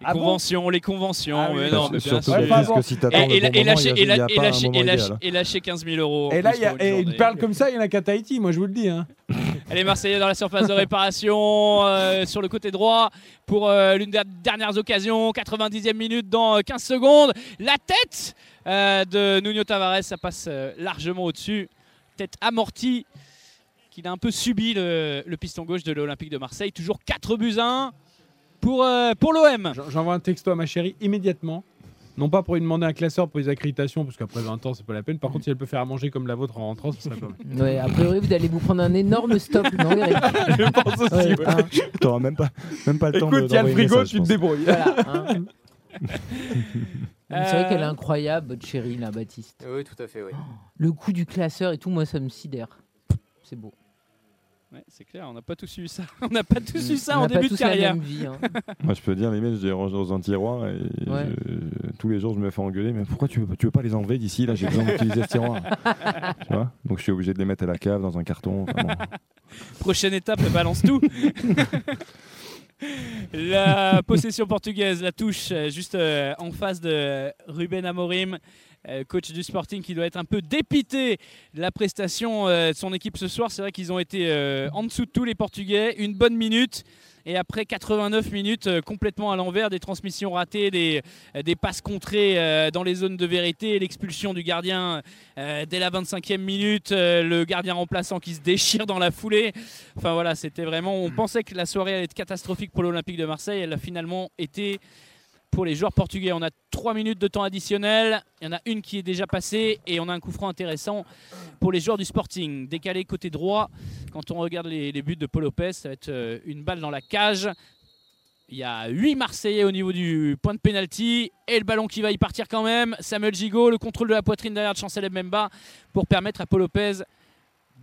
Les Ah bon conventions, les conventions, Ah oui, mais non, mais bien Surtout. Ouais, bon. que si t'attends Et, et, le bon et moment, lâcher, il et, la- lâcher, moment et lâcher- idéal. et lâcher 15 000 euros. Et là, y a et une perle comme ça, il y en a qu'à Tahiti. Moi, je vous le dis. Hein. Allez, Marseillais dans la surface de réparation euh, sur le côté droit pour euh, l'une des dernières occasions. 90e minute dans 15 secondes. La tête euh, de Nuno Tavares, ça passe euh, largement au-dessus. Tête amortie qu'il a un peu subi le, le piston gauche de l'Olympique de Marseille. Toujours 4 buts à 1 pour, euh, pour l'OM. J'en- J'envoie un texto à ma chérie immédiatement. Non pas pour lui demander un classeur pour les accréditations, parce qu'après 20 ans, c'est pas la peine. Par contre, si elle peut faire à manger comme la vôtre en rentrant, ce serait pas mal. Ouais, a priori, vous allez vous prendre un énorme stop, non, Eric Je pense aussi, Ouais, ouais. hein. T'auras même pas, même pas le temps de. Écoute, il y a le frigo, message, tu je te débrouilles. Voilà, hein. C'est vrai Euh, qu'elle est incroyable, votre chérie, là, Baptiste. Oui, tout à fait, oui. Le coup du classeur et tout, moi, ça me sidère. C'est beau. Ouais, c'est clair, on n'a pas tous eu ça. On n'a pas tous eu ça On en début de carrière. même vie, hein. Moi, je peux dire, les mails, je les range dans un tiroir et Ouais. je- tous les jours, je me fais engueuler. Mais pourquoi tu veux, tu veux pas les enlever d'ici Là, j'ai besoin d'utiliser ce tiroir. tu vois? Donc, je suis obligé de les mettre à la cave dans un carton. Enfin, bon. Prochaine étape, balance tout. la possession portugaise, la touche euh, juste euh, en face de Ruben Amorim, coach du Sporting, qui doit être un peu dépité de la prestation euh, de son équipe ce soir. C'est vrai qu'ils ont été euh, en dessous de tous les Portugais, une bonne minute. Et après 89 minutes euh, complètement à l'envers, des transmissions ratées, des, euh, des passes contrées euh, dans les zones de vérité, l'expulsion du gardien euh, dès la 25e minute, euh, le gardien remplaçant qui se déchire dans la foulée. Enfin voilà, c'était vraiment. On pensait que la soirée allait être catastrophique pour l'Olympique de Marseille. Elle a finalement été pour les joueurs portugais. On a 3 minutes de temps additionnel. Il y en a une qui est déjà passée et on a un coup franc intéressant pour les joueurs du Sporting. Décalé côté droit. Quand on regarde les, buts de Paul Lopez, ça va être euh, une balle dans la cage. Il y a 8 Marseillais au niveau du point de pénalty et le ballon qui va y partir quand même. Samuel Gigot, le contrôle de la poitrine derrière de Chancel Mbemba pour permettre à Paul Lopez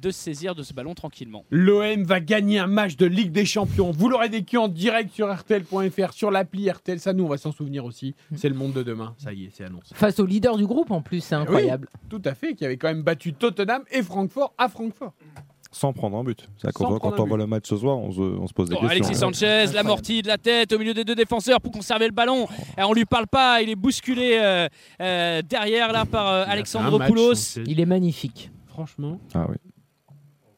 de se saisir de ce ballon tranquillement. L'OM va gagner un match de Ligue des Champions. Vous l'aurez vécu en direct sur RTL.fr, sur l'appli RTL. Ça, nous, on va s'en souvenir aussi. C'est le monde de demain. Ça y est, c'est annoncé. Face au leader du groupe, en plus, c'est incroyable. Oui, tout à fait, qui avait quand même battu Tottenham et Francfort à Francfort. Sans prendre un but. Sans Quand, quand un on voit le match ce soir, on se, on se pose des Bon, questions. Alexis. Sanchez, l'amorti de la tête au milieu des deux défenseurs pour conserver le ballon. Et on lui parle pas, il est bousculé euh, euh, derrière là par euh, Alexandre Poulos. Il est magnifique. Franchement, Ah oui.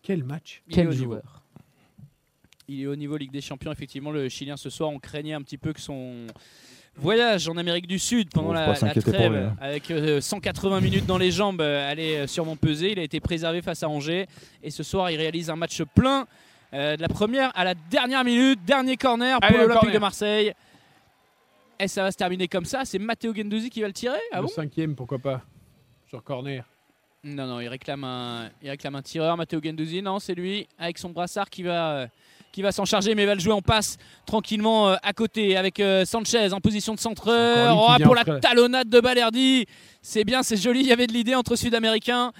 Quel match Il est Quel au niveau. joueur. Il est au niveau Ligue des Champions. Effectivement, le Chilien ce soir, on craignait un petit peu que son voyage en Amérique du Sud pendant la, trêve, lui, hein. avec euh, 180 minutes dans les jambes, euh, allait euh, sûrement peser. Il a été préservé face à Angers. Et ce soir, il réalise un match plein. euh, de la première à la dernière minute, dernier corner pour l'Olympique de Marseille. Et ça va se terminer comme ça? C'est Matteo Gendouzi qui va le tirer? Ah le bon? cinquième, pourquoi pas Sur corner. Non, non, il réclame un, il réclame un tireur, Matteo Gendouzi. Non, c'est lui, avec son brassard, qui va, euh, qui va s'en charger, mais va le jouer en passe tranquillement euh, à côté, avec euh, Sanchez en position de qui Oh, pour la talonnade de Balerdi. C'est bien, c'est joli. Il y avait de l'idée entre Sud-Américains,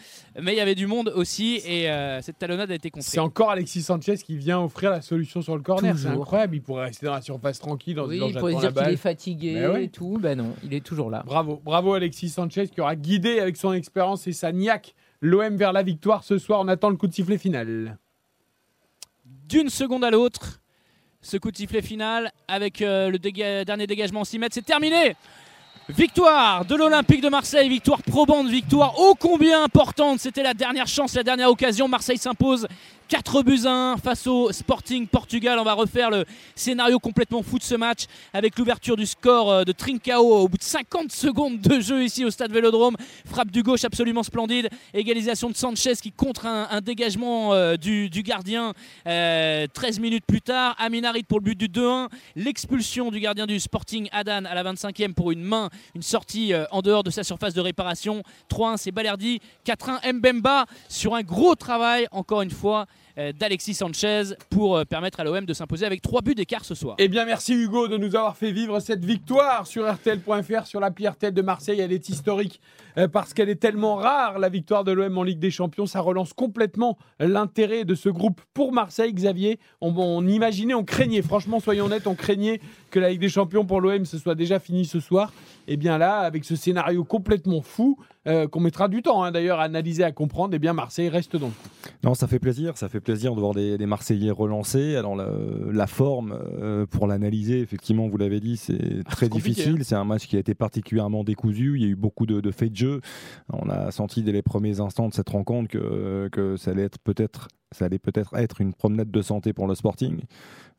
mais il y avait du monde aussi, et euh, cette talonnade a été contrée. C'est encore Alexis Sanchez qui vient offrir la solution sur le corner. C'est incroyable. Il pourrait rester dans la surface tranquille en se Oui, il pourrait dire qu'il est fatigué ouais. et tout. Ben non, il est toujours là. Bravo, bravo Alexis Sanchez qui aura guidé avec son expérience et sa niaque l'OM vers la victoire ce soir. On attend le coup de sifflet final. D'une seconde à l'autre. Ce coup de sifflet final avec euh, le dernier dégagement en 6 mètres, c'est terminé. Victoire de l'Olympique de Marseille, victoire probante, victoire ô combien importante. C'était la dernière chance, la dernière occasion. Marseille s'impose 4 buts à 1 face au Sporting Portugal. On va refaire le scénario complètement fou de ce match avec l'ouverture du score euh, de Trincao au bout de 50 secondes de jeu ici au stade Vélodrome. Frappe du gauche absolument splendide. Égalisation de Sanchez qui contre un, dégagement euh, du, gardien euh, 13 minutes plus tard. Aminarit pour le but du 2-1. L'expulsion du gardien du Sporting Adan à la 25e pour une main, une sortie euh, en dehors de sa surface de réparation. 3-1 c'est Balerdi. 4-1 Mbemba sur un gros travail encore une fois euh, d'Alexis Sanchez pour euh, permettre à l'OM de s'imposer avec 3 buts d'écart ce soir. Eh bien, merci Hugo de nous avoir fait vivre cette victoire sur RTL.fr, sur l'appli RTL de Marseille. Elle est historique euh, parce qu'elle est tellement rare, la victoire de l'OM en Ligue des Champions. Ça relance complètement l'intérêt de ce groupe pour Marseille, Xavier. On, imaginait, on craignait, franchement, soyons honnêtes, on craignait que la Ligue des Champions pour l'OM ce soit déjà fini ce soir. Et bien là, avec ce scénario complètement fou, euh, qu'on mettra du temps hein, d'ailleurs à analyser, à comprendre, eh bien Marseille reste dans le coup. Non, ça fait plaisir. Ça fait plaisir de voir des, des Marseillais relancés. Alors, la, la forme, euh, pour l'analyser, effectivement, vous l'avez dit, c'est très compliqué, difficile. C'est un match qui a été particulièrement décousu. Il y a eu beaucoup de, de faits de jeu. On a senti dès les premiers instants de cette rencontre que, que ça allait être peut-être ça allait peut-être être une promenade de santé pour le Sporting,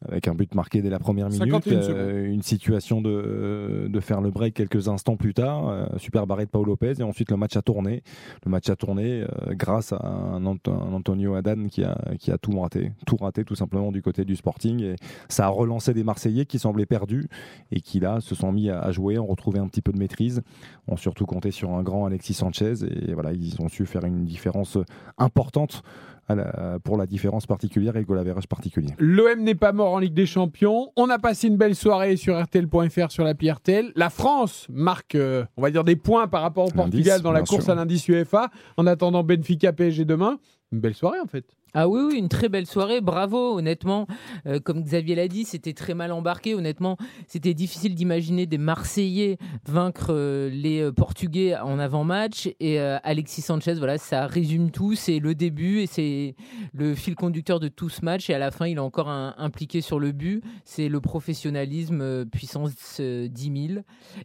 avec un but marqué dès la première minute, 51 secondes. euh, une situation de, de faire le break quelques instants plus tard, euh, super barré de Paul Lopez, et ensuite le match a tourné. Le match a tourné euh, grâce à un, Ant- un Antonio Adan qui a, qui a tout raté, tout raté tout simplement du côté du Sporting, et ça a relancé des Marseillais qui semblaient perdus et qui là se sont mis à, à jouer, ont retrouvé un petit peu de maîtrise, ont surtout compté sur un grand Alexis Sanchez, et voilà, ils ont su faire une différence importante à la- pour la différence particulière et le goal average particulier. L'OM n'est pas mort en Ligue des Champions. On a passé une belle soirée sur RTL.fr sur l'appli RTL. La France marque, euh, on va dire, des points par rapport au Portugal dans la course sûr. à l'indice UEFA. En attendant Benfica PSG demain. Une belle soirée en fait. Ah oui, oui, une très belle soirée, bravo, honnêtement. Euh, comme Xavier l'a dit, c'était très mal embarqué. Honnêtement, c'était difficile d'imaginer des Marseillais vaincre euh, les euh, Portugais en avant-match. Et Alexis Sanchez, voilà, ça résume tout. C'est le début et c'est le fil conducteur de tout ce match. Et à la fin, il est encore impliqué sur le but. C'est le professionnalisme puissance euh, 10 000.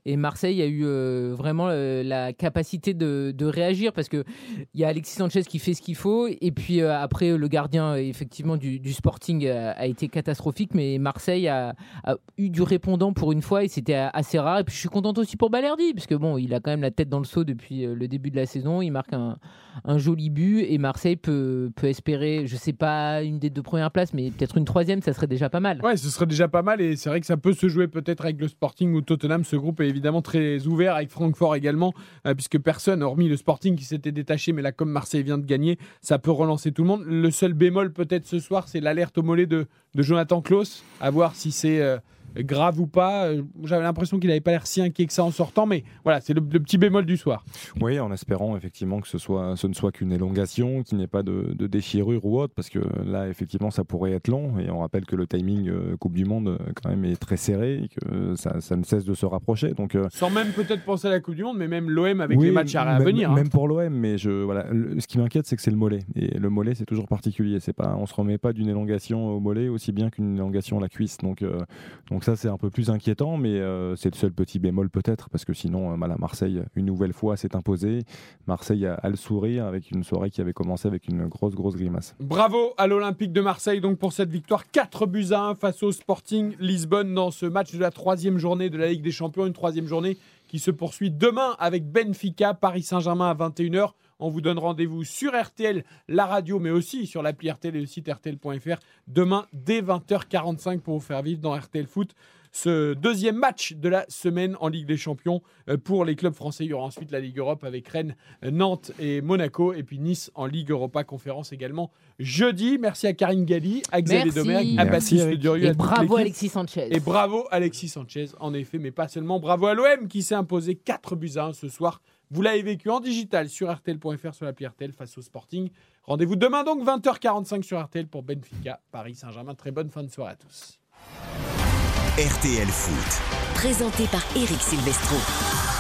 Et Marseille a eu vraiment la capacité de, réagir parce que il y a Alexis Sanchez qui fait ce qu'il faut et puis après le gardien effectivement du, Sporting a été catastrophique mais Marseille a, eu du répondant pour une fois et c'était assez rare et puis je suis contente aussi pour Balerdi parce que bon il a quand même la tête dans le seau depuis euh, le début de la saison il marque un, joli but et Marseille peut, peut espérer je sais pas une des deux premières places mais peut-être une troisième ça serait déjà pas mal Ouais, ce serait déjà pas mal et c'est vrai que ça peut se jouer peut-être avec le Sporting ou Tottenham. Ce groupe est évidemment très ouvert avec Francfort également, euh, puisque personne, hormis le Sporting qui s'était détaché, mais là comme Marseille vient de gagner, ça peut relancer tout le monde. Le seul bémol peut-être ce soir, c'est l'alerte au mollet de, Jonathan Klaus, à voir si c'est euh, grave ou pas. Euh, J'avais l'impression qu'il n'avait pas l'air si inquiet que ça en sortant, mais voilà, c'est le, le petit bémol du soir. Oui, en espérant effectivement que ce, soit, ce ne soit qu'une élongation, qu'il n'y ait pas de, de déchirure ou autre, parce que là, effectivement, ça pourrait être long. Et on rappelle que le timing euh, Coupe du Monde, euh, quand même, est très serré et que ça, ça ne cesse de se rapprocher. Donc, euh, Sans même peut-être penser à la Coupe du Monde, mais même l'OM avec oui, les matchs à, à même, venir. hein. Même pour l'OM, mais je, voilà, le- ce qui m'inquiète, c'est que c'est le mollet. Et le mollet, c'est toujours particulier. Pas, on se remet pas d'une élongation au mollet aussi bien qu'une élongation à la cuisse. Donc, euh, donc ça, c'est un peu plus inquiétant, mais euh, c'est le seul petit bémol peut-être, parce que sinon, euh, voilà, Marseille, une nouvelle fois, s'est imposé. Marseille a, a le sourire avec une soirée qui avait commencé avec une grosse, grosse grimace. Bravo à l'Olympique de Marseille donc pour cette victoire 4 buts à 1 face au Sporting Lisbonne dans ce match de la troisième journée de la Ligue des Champions, une troisième journée qui se poursuit demain avec Benfica, Paris Saint-Germain à 21h. On vous donne rendez-vous sur RTL, la radio, mais aussi sur l'appli RTL et le site RTL.fr demain dès 20h45 pour vous faire vivre dans RTL Foot ce deuxième match de la semaine en Ligue des Champions euh, pour les clubs français. Il y aura ensuite la Ligue Europe avec Rennes, Nantes et Monaco, et puis Nice en Ligue Europa Conférence également jeudi. Merci à Karine Galli, à Xavier. Domergue, à Baptiste. Durieux, et bravo. Alexis Sanchez Et bravo Alexis Sanchez, en effet, mais pas seulement. Bravo à l'OM qui s'est imposé 4 buts à 1 ce soir. Vous l'avez vécu en digital sur RTL.fr, sur l'appli RTL face au Sporting. Rendez-vous demain donc 20h45 sur RTL pour Benfica, Paris Saint-Germain. Très bonne fin de soirée à tous. RTL Foot. Présenté par Eric Silvestro.